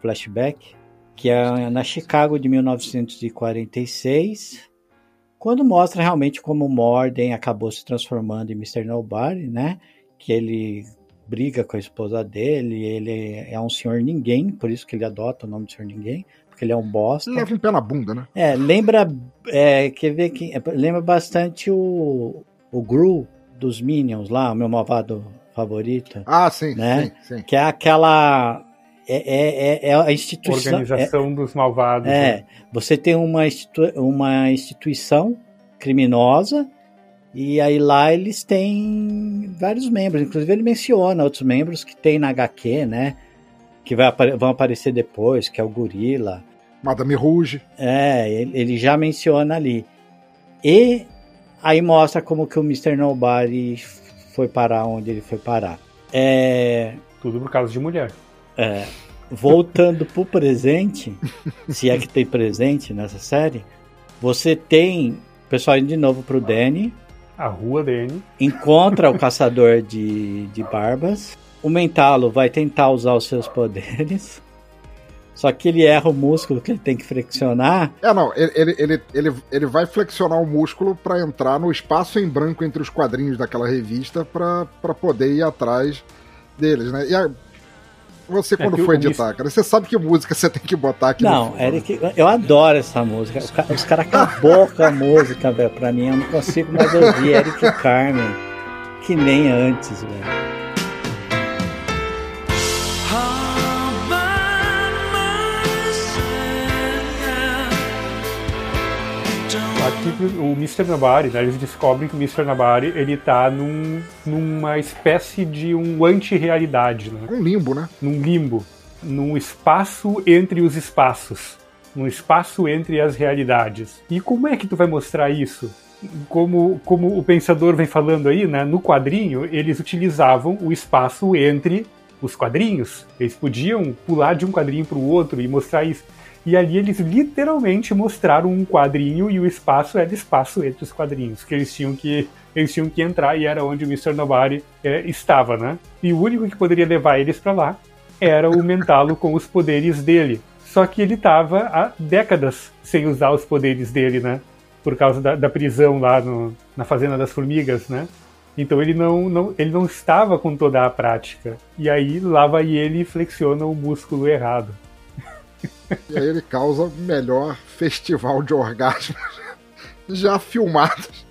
flashback, que é na Chicago de 1946, quando mostra realmente como o Morden acabou se transformando em Mr. Nobody, né? Que ele briga com a esposa dele, ele é um senhor ninguém, por isso que ele adota o nome de senhor ninguém, porque ele é um bosta. leva um pé na bunda, né? É, lembra. É, quer ver que. Lembra bastante o. O Gru dos Minions lá, o meu malvado favorito. Ah, sim, Né? sim, sim. Que é aquela. É, é, é- é a instituição. Organização dos malvados. É, né? é, você tem uma, institu- uma instituição criminosa. E aí lá eles têm vários membros. Inclusive ele menciona outros membros que tem na HQ, né? Que vai vão aparecer depois, que é o Gorila. Madame Rouge. É, ele, ele já menciona ali. E aí mostra como que o Mr. Nobody foi parar onde ele foi parar. É, Tudo por causa de mulher. É, voltando pro presente, se é que tem presente nessa série, você tem o pessoal indo de novo pro Danny, A rua dele. encontra o caçador de, de barbas. O Mentalo vai tentar usar os seus poderes. Só que ele erra o músculo que ele tem que flexionar. É, não, ele, ele, ele, ele, ele vai flexionar o músculo pra entrar no espaço em branco entre os quadrinhos daquela revista pra poder ir atrás deles, né? E a- você, quando que for editar, cara, você sabe que música você tem que botar aqui Não. Eric, eu adoro essa música. Os ca- Os caras acabou com a música, velho. Pra mim, eu não consigo mais ouvir Eric Carmen. Que nem antes, velho. O Mr. Nobody, né, eles descobrem que o Mr. Nobody ele tá num, numa espécie de um anti-realidade, né? Um limbo, né? num limbo, num espaço entre os espaços, num espaço entre as realidades. E como é que tu vai mostrar isso? Como, como o pensador vem falando aí, né, no quadrinho, eles utilizavam o espaço entre os quadrinhos. Eles podiam pular de um quadrinho para o outro e mostrar isso. E ali eles literalmente mostraram um quadrinho e o espaço era espaço entre os quadrinhos, que eles tinham que eles tinham que entrar e era onde o Mr. Nobody eh, estava, né? E o único que poderia levar eles para lá era o Mentalo com os poderes dele. Só que ele estava há décadas sem usar os poderes dele, né? Por causa da, da prisão lá no- na Fazenda das Formigas, né? Então ele não, não, ele não estava com toda a prática. E aí lá vai ele e flexiona o músculo errado. E aí ele causa o melhor festival de orgasmos já filmados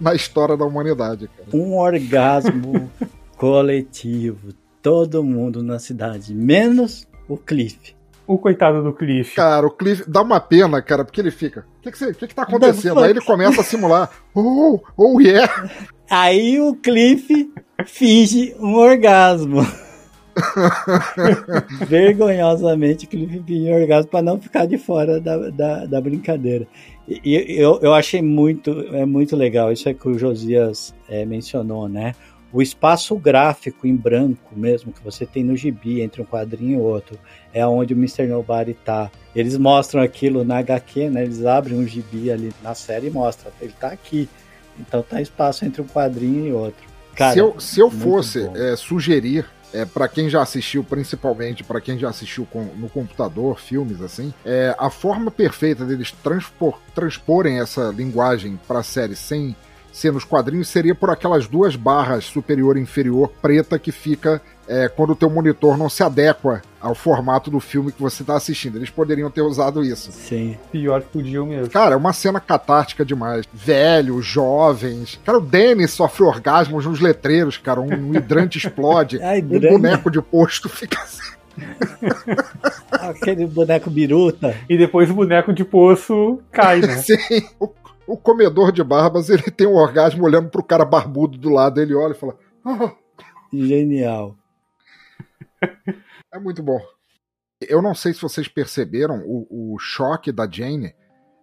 na história da humanidade, cara. Um orgasmo coletivo. Todo mundo na cidade, menos o Cliff. O coitado do Cliff. Cara, o Cliff dá uma pena, cara, porque ele fica. O que, que, que, que tá acontecendo? Aí ele começa a simular. Oh, oh yeah! Aí o Cliff finge um orgasmo. Vergonhosamente, Cliff um orgasmo para não ficar de fora da, da, da brincadeira. E, eu, eu achei muito, é muito legal, isso é que o Josias é, mencionou, né? O espaço gráfico em branco mesmo que você tem no gibi entre um quadrinho e outro é onde o Mr. Nobody tá. Eles mostram aquilo na HQ, né? Eles abrem um gibi ali na série e mostram. Ele tá aqui. Então tá espaço entre um quadrinho e outro. Cara, se eu, se eu fosse é, sugerir, é, para quem já assistiu, principalmente para quem já assistiu com- no computador, filmes assim, é, a forma perfeita deles transpor- transporem essa linguagem para a série sem, ser nos quadrinhos seria por aquelas duas barras superior e inferior preta que fica é, quando o teu monitor não se adequa ao formato do filme que você está assistindo. Eles poderiam ter usado isso. Sim. Pior que podiam mesmo. Cara, é uma cena catártica demais. Velhos, jovens. Cara, o Danny sofre orgasmos nos letreiros, cara. Um, um hidrante explode. Ai, um hidrante. boneco de posto fica assim. Aquele boneco biruta. E depois o boneco de poço cai, né? Sim. O, o comedor de barbas, ele tem um orgasmo olhando pro cara barbudo do lado. Ele olha e fala: "Ah, Genial. É muito bom. Eu não sei se vocês perceberam o, o choque da Jane,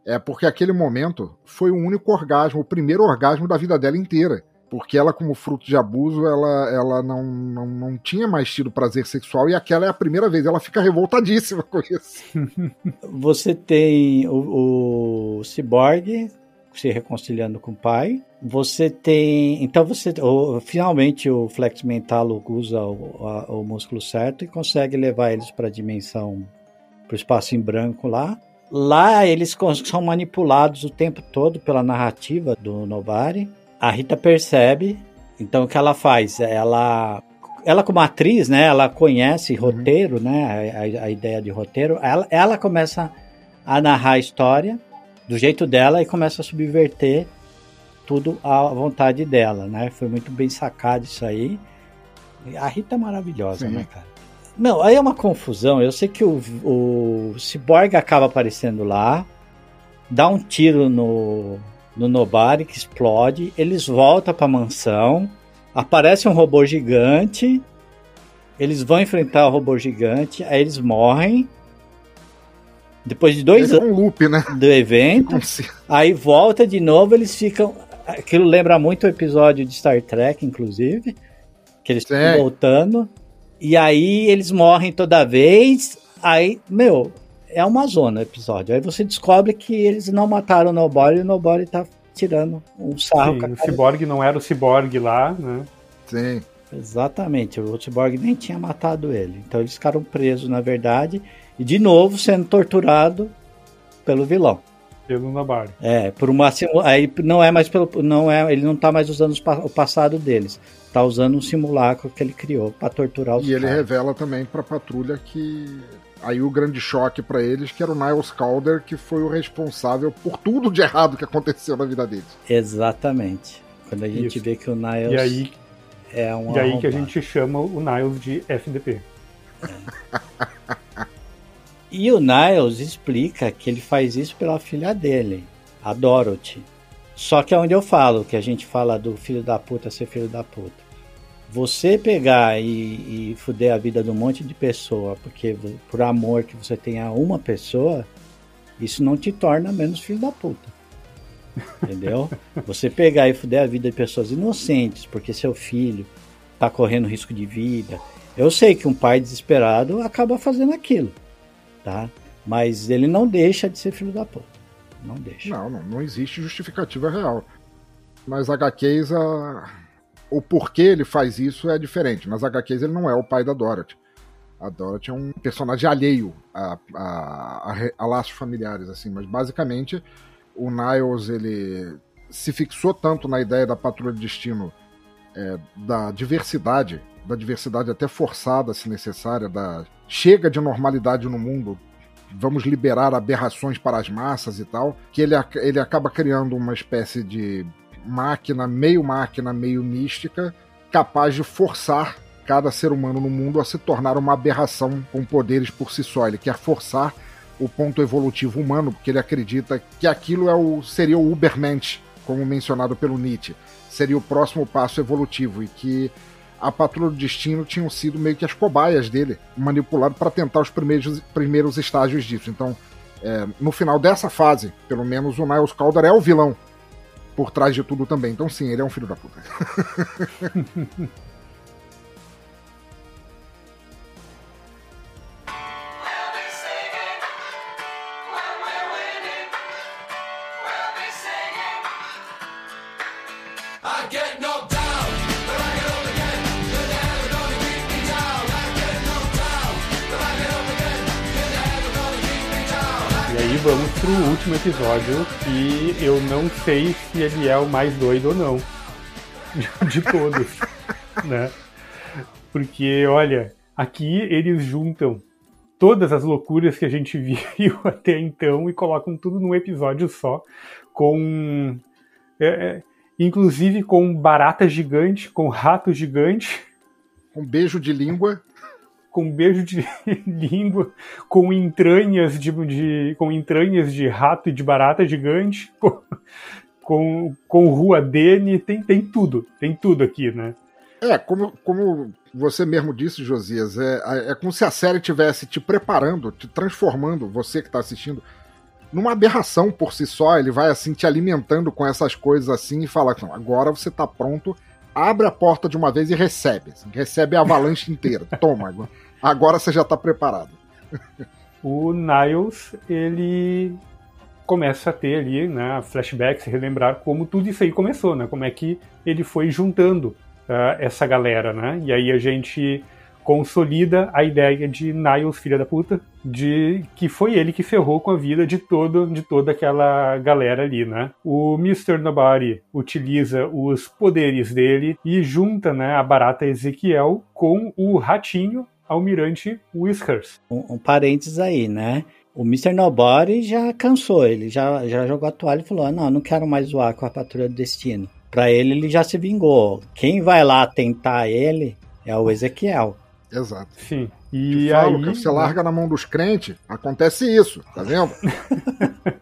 é porque aquele momento foi o único orgasmo, o primeiro orgasmo da vida dela inteira. Porque ela, como fruto de abuso, ela, ela não, não, não tinha mais tido prazer sexual e aquela é a primeira vez. Ela fica revoltadíssima com isso. Você tem o, o Cyborg se reconciliando com o pai. Você tem. Então você. o- finalmente o Flex Mental usa o, a- o músculo certo e consegue levar eles para a dimensão. para o espaço em branco lá. Lá eles são manipulados o tempo todo pela narrativa do Nobari. A Rita percebe. Então o que ela faz? Ela ela como atriz, né, ela conhece roteiro, né, a, a- a ideia de roteiro, ela, ela começa a narrar a história do jeito dela e começa a subverter tudo à vontade dela, né, foi muito bem sacado isso aí. A Rita é maravilhosa, Sim. né, cara? Não, aí é uma confusão, eu sei que o, o Cyborg acaba aparecendo lá, dá um tiro no, no Nobari que explode, eles voltam pra mansão, aparece um robô gigante, eles vão enfrentar o robô gigante, aí eles morrem. Depois de dois É anos um loop, né? do evento, aí volta de novo, eles ficam. Aquilo lembra muito o episódio de Star Trek, inclusive, que eles estão voltando. E aí eles morrem toda vez. Aí, meu, é uma zona o episódio. Aí você descobre que eles não mataram o Nobody e o Nobody tá tirando um sarro Sim, o Cyborg não era o Cyborg lá, né? Sim. Exatamente, o Cyborg nem tinha matado ele. Então eles ficaram presos, na verdade, e de novo sendo torturado pelo vilão. Pelo Nobari. É, por uma aí não é mais pelo não é, ele não tá mais usando o passado deles. Tá usando um simulacro que ele criou pra torturar os E ele caras. revela também pra patrulha que. Aí o grande choque pra eles, que era o Niles Calder, que foi o responsável por tudo de errado que aconteceu na vida deles. Exatamente. Quando a gente Isso. vê que o Niles E aí, é um e aí que a arrombado. gente chama o Niles de FDP. E o Niles explica que ele faz isso pela filha dele, a Dorothy. Só que é onde eu falo, que a gente fala do filho da puta ser filho da puta. Você pegar e, e fuder a vida de um monte de pessoa, porque por amor que você tem a uma pessoa, isso não te torna menos filho da puta. Entendeu? Você pegar e fuder a vida de pessoas inocentes, porque seu filho tá correndo risco de vida. Eu sei que um pai desesperado acaba fazendo aquilo tá? Mas ele não deixa de ser filho da puta. Não deixa. Não, não, não existe justificativa real. Nas HQs, a... o porquê ele faz isso é diferente. Nas HQs, ele não é o pai da Dorothy. A Dorothy é um personagem alheio a, a, a, a laços familiares, assim. Mas, basicamente, o Niles, ele se fixou tanto na ideia da Patrulha de Destino, é, da diversidade, da diversidade até forçada, se necessária, da chega de normalidade no mundo, vamos liberar aberrações para as massas e tal, que ele, ele acaba criando uma espécie de máquina, meio máquina, meio mística, capaz de forçar cada ser humano no mundo a se tornar uma aberração com poderes por si só. Ele quer forçar o ponto evolutivo humano, porque ele acredita que aquilo é o, seria o Ubermensch, como mencionado pelo Nietzsche. Seria o próximo passo evolutivo e que a Patrulha do Destino tinham sido meio que as cobaias dele, manipulado para tentar os primeiros, primeiros estágios disso. Então, é, no final dessa fase, pelo menos o Niles Calder é o vilão por trás de tudo também. Então, sim, ele é um filho da puta. pro último episódio e eu não sei se ele é o mais doido ou não de, de todos, né? Porque, olha, aqui eles juntam todas as loucuras que a gente viu até então e colocam tudo num episódio só, com. é, é, inclusive com barata gigante, com rato gigante, Um beijo de língua. Com beijo de língua, com entranhas de, de- com entranhas de rato e de barata gigante, com, com, com rua Dene, tem, tem tudo, tem tudo aqui, né? É, como, como você mesmo disse, Josias, é, é como se a série tivesse te preparando, te transformando, você que está assistindo, numa aberração por si só. Ele vai assim te alimentando com essas coisas assim e fala: "Não, agora você está pronto, abre a porta de uma vez e recebe. assim, recebe a avalanche inteira. Toma, agora, você já está preparado. o Niles ele começa a ter ali, né, flashbacks, relembrar como tudo isso aí começou, né? Como é que ele foi juntando ah, essa galera, né? E aí a gente consolida a ideia de Niles, filha da puta, de que foi ele que ferrou com a vida de todo de toda aquela galera ali, né? O Mr. Nobody utiliza os poderes dele e junta, né, a barata Ezequiel com o ratinho Almirante Whiskers. Um, um parênteses aí, né? O Mr. Nobody já cansou, ele já, já jogou a toalha e falou: ah, não, não quero mais zoar com a Patrulha do Destino. Pra ele, ele já se vingou. Quem vai lá tentar ele é o Ezequiel. Exato. Sim. Te E falo, aí, que você larga na mão dos crentes, acontece isso, tá vendo?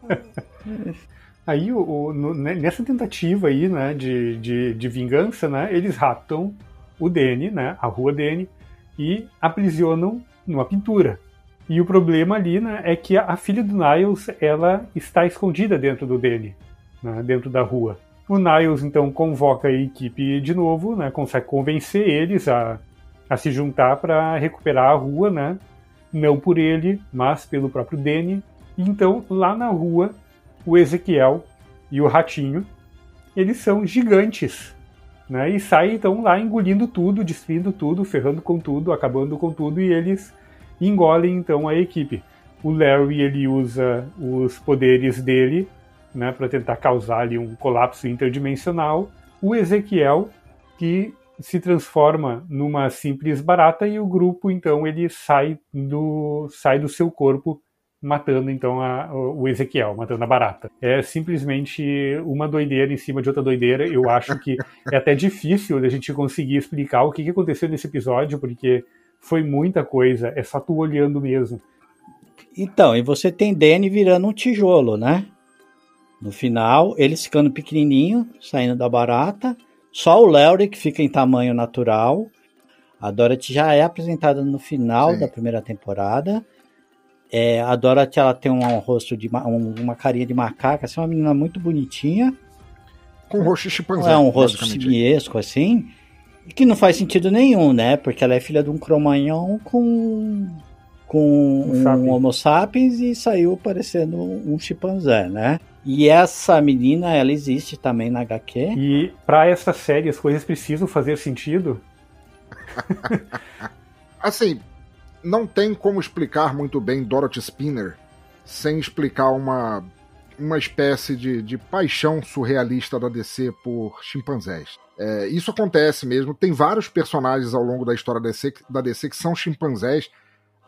aí o, o- no- né, nessa tentativa aí, né, de, de, de vingança, né, eles raptam o Danny, né, a rua Danny, e aprisionam numa pintura. E o problema ali, né, é que a, filha do Niles, ela está escondida dentro do Danny, né, dentro da rua. O Niles, então, convoca a equipe de novo, né, consegue convencer eles a, a se juntar para recuperar a rua, né, não por ele, mas pelo próprio Danny. Então, lá na rua, o Ezequiel e o Ratinho, eles são gigantes, né? E saem então lá engolindo tudo, destruindo tudo, ferrando com tudo, acabando com tudo e eles engolem então a equipe. O Larry ele usa os poderes dele, né, para tentar causar ali um colapso interdimensional. O Ezequiel que se transforma numa simples barata e o grupo então ele sai do sai do seu corpo matando então a- o Ezequiel, matando a barata. É simplesmente uma doideira em cima de outra doideira. Eu acho que é até difícil da gente conseguir explicar o que que aconteceu nesse episódio, porque foi muita coisa. É só tu olhando mesmo. Então, e você tem Danny virando um tijolo, né? No final, eles ficando pequenininho, saindo da barata. Só o Larry que fica em tamanho natural. A Dorothy já é apresentada no final Sim. da primeira temporada. É, a Dorothy ela tem um rosto de um- uma carinha de macaca, assim, uma menina muito bonitinha. Com rosto de chimpanzé. é um rosto basicamente. simiesco assim, que não faz sentido nenhum, né? Porque ela é filha de um cromanhão com com Um um, homo sapiens e saiu parecendo um chimpanzé, né? E essa menina, ela existe também na HQ. E para essa série as coisas precisam fazer sentido. Assim, não tem como explicar muito bem Dorothy Spinner sem explicar uma, uma espécie de, de paixão surrealista da DC por chimpanzés. É, isso acontece mesmo. Tem vários personagens ao longo da história da DC, da DC que são chimpanzés,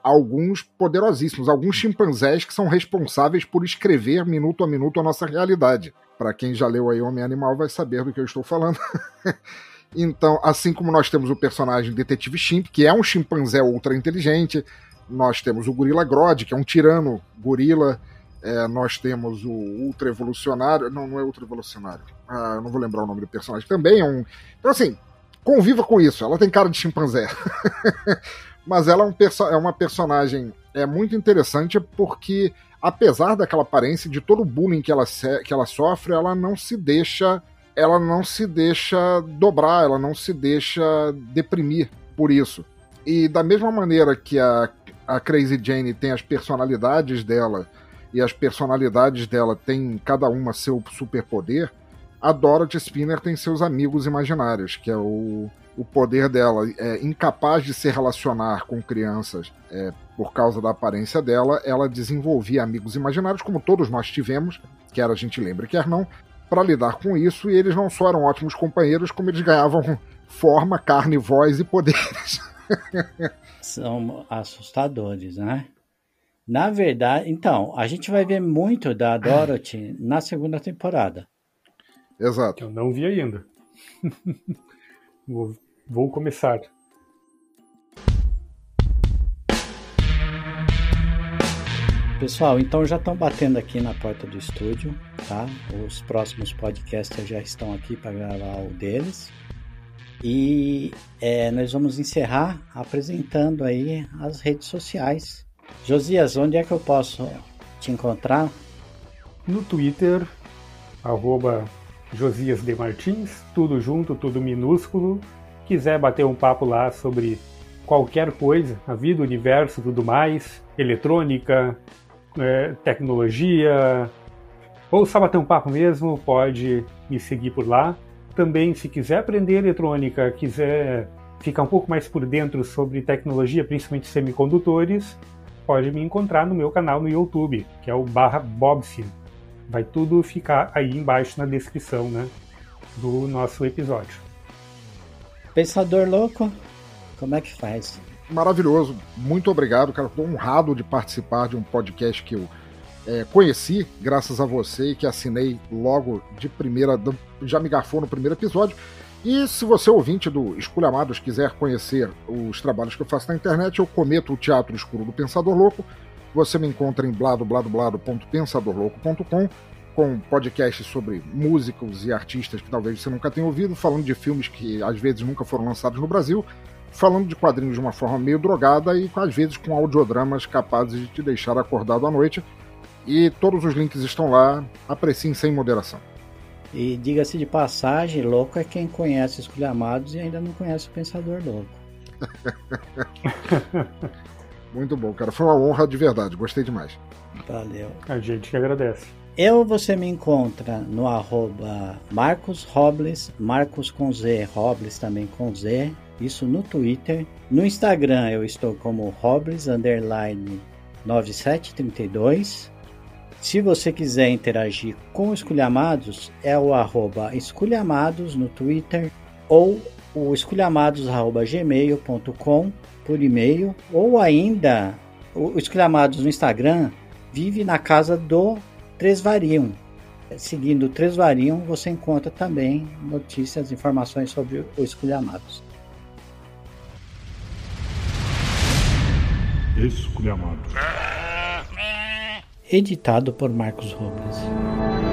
alguns poderosíssimos, alguns chimpanzés que são responsáveis por escrever minuto a minuto a nossa realidade. Para quem já leu aí Homem Animal vai saber do que eu estou falando. Então, assim como nós temos o personagem Detetive Chimp, que é um chimpanzé ultra inteligente, nós temos o Gorila Grodd, que é um tirano gorila, é, nós temos o Ultra Evolucionário, não, não é Ultra Evolucionário, ah, não vou lembrar o nome do personagem, também é um. Então, assim, conviva com isso, ela tem cara de chimpanzé. Mas ela é, um perso- é uma personagem é muito interessante porque, apesar daquela aparência, de todo o bullying que ela, que ela sofre, ela não se deixa ela não se deixa dobrar, ela não se deixa deprimir por isso. E da mesma maneira que a, a Crazy Jane tem as personalidades dela, e as personalidades dela têm cada uma seu superpoder, a Dorothy Spinner tem seus amigos imaginários, que é o o poder dela é incapaz de se relacionar com crianças é, por causa da aparência dela, ela desenvolvia amigos imaginários, como todos nós tivemos, quer a gente lembre, quer não, para lidar com isso, e eles não só eram ótimos companheiros, como eles ganhavam forma, carne, voz e poderes. São assustadores, né? Na verdade, então, a gente vai ver muito da Dorothy na segunda temporada. Exato. Eu não vi ainda. vou, vou começar. Pessoal, então já estão batendo aqui na porta do estúdio, tá? Os próximos podcasters já estão aqui para gravar o deles. E é, nós vamos encerrar apresentando aí as redes sociais. Josias, onde é que eu posso te encontrar? No Twitter, arroba Josias de Martins, tudo junto, tudo minúsculo. Quiser bater um papo lá sobre qualquer coisa, a vida, o universo, tudo mais, eletrônica, é, tecnologia, ou só bater um papo mesmo, pode me seguir por lá. Também, se quiser aprender eletrônica, quiser ficar um pouco mais por dentro sobre tecnologia, principalmente semicondutores, pode me encontrar no meu canal no YouTube, que é o barra Bobsin. Vai tudo ficar aí embaixo na descrição né, do nosso episódio. Pensador louco, como é que faz? Maravilhoso. Muito obrigado, cara. Estou honrado de participar de um podcast que eu é, conheci graças a você e que assinei logo de primeira, já me garfou no primeiro episódio. E se você, ouvinte do Esculhamados, quiser conhecer os trabalhos que eu faço na internet, eu cometo o Teatro Escuro do Pensador Louco. Você me encontra em bladobladoblado.pensadorlouco.com com podcasts sobre músicos e artistas que talvez você nunca tenha ouvido, falando de filmes que às vezes nunca foram lançados no Brasil, falando de quadrinhos de uma forma meio drogada e às vezes com audiodramas capazes de te deixar acordado à noite. E todos os links estão lá, apreciem sem moderação. E diga-se de passagem, louco é quem conhece Esculhamados e ainda não conhece o Pensador Louco. Muito bom, cara. Foi uma honra de verdade, gostei demais. Valeu. A gente que agradece. Eu você me encontra no arroba Marcos Robles, Marcos com Z, Robles também com Z, isso no Twitter. No Instagram eu estou como Robles underline 9732. Se você quiser interagir com Esculhamados, é o arroba Esculhamados no Twitter ou o esculhamados.gmail.com por e-mail ou ainda o Esculhamados no Instagram vive na casa do Tresvarium. Seguindo o Tresvarium, você encontra também notícias, informações sobre o Esculhamados. Esculhamados. Editado por Marcos Robles.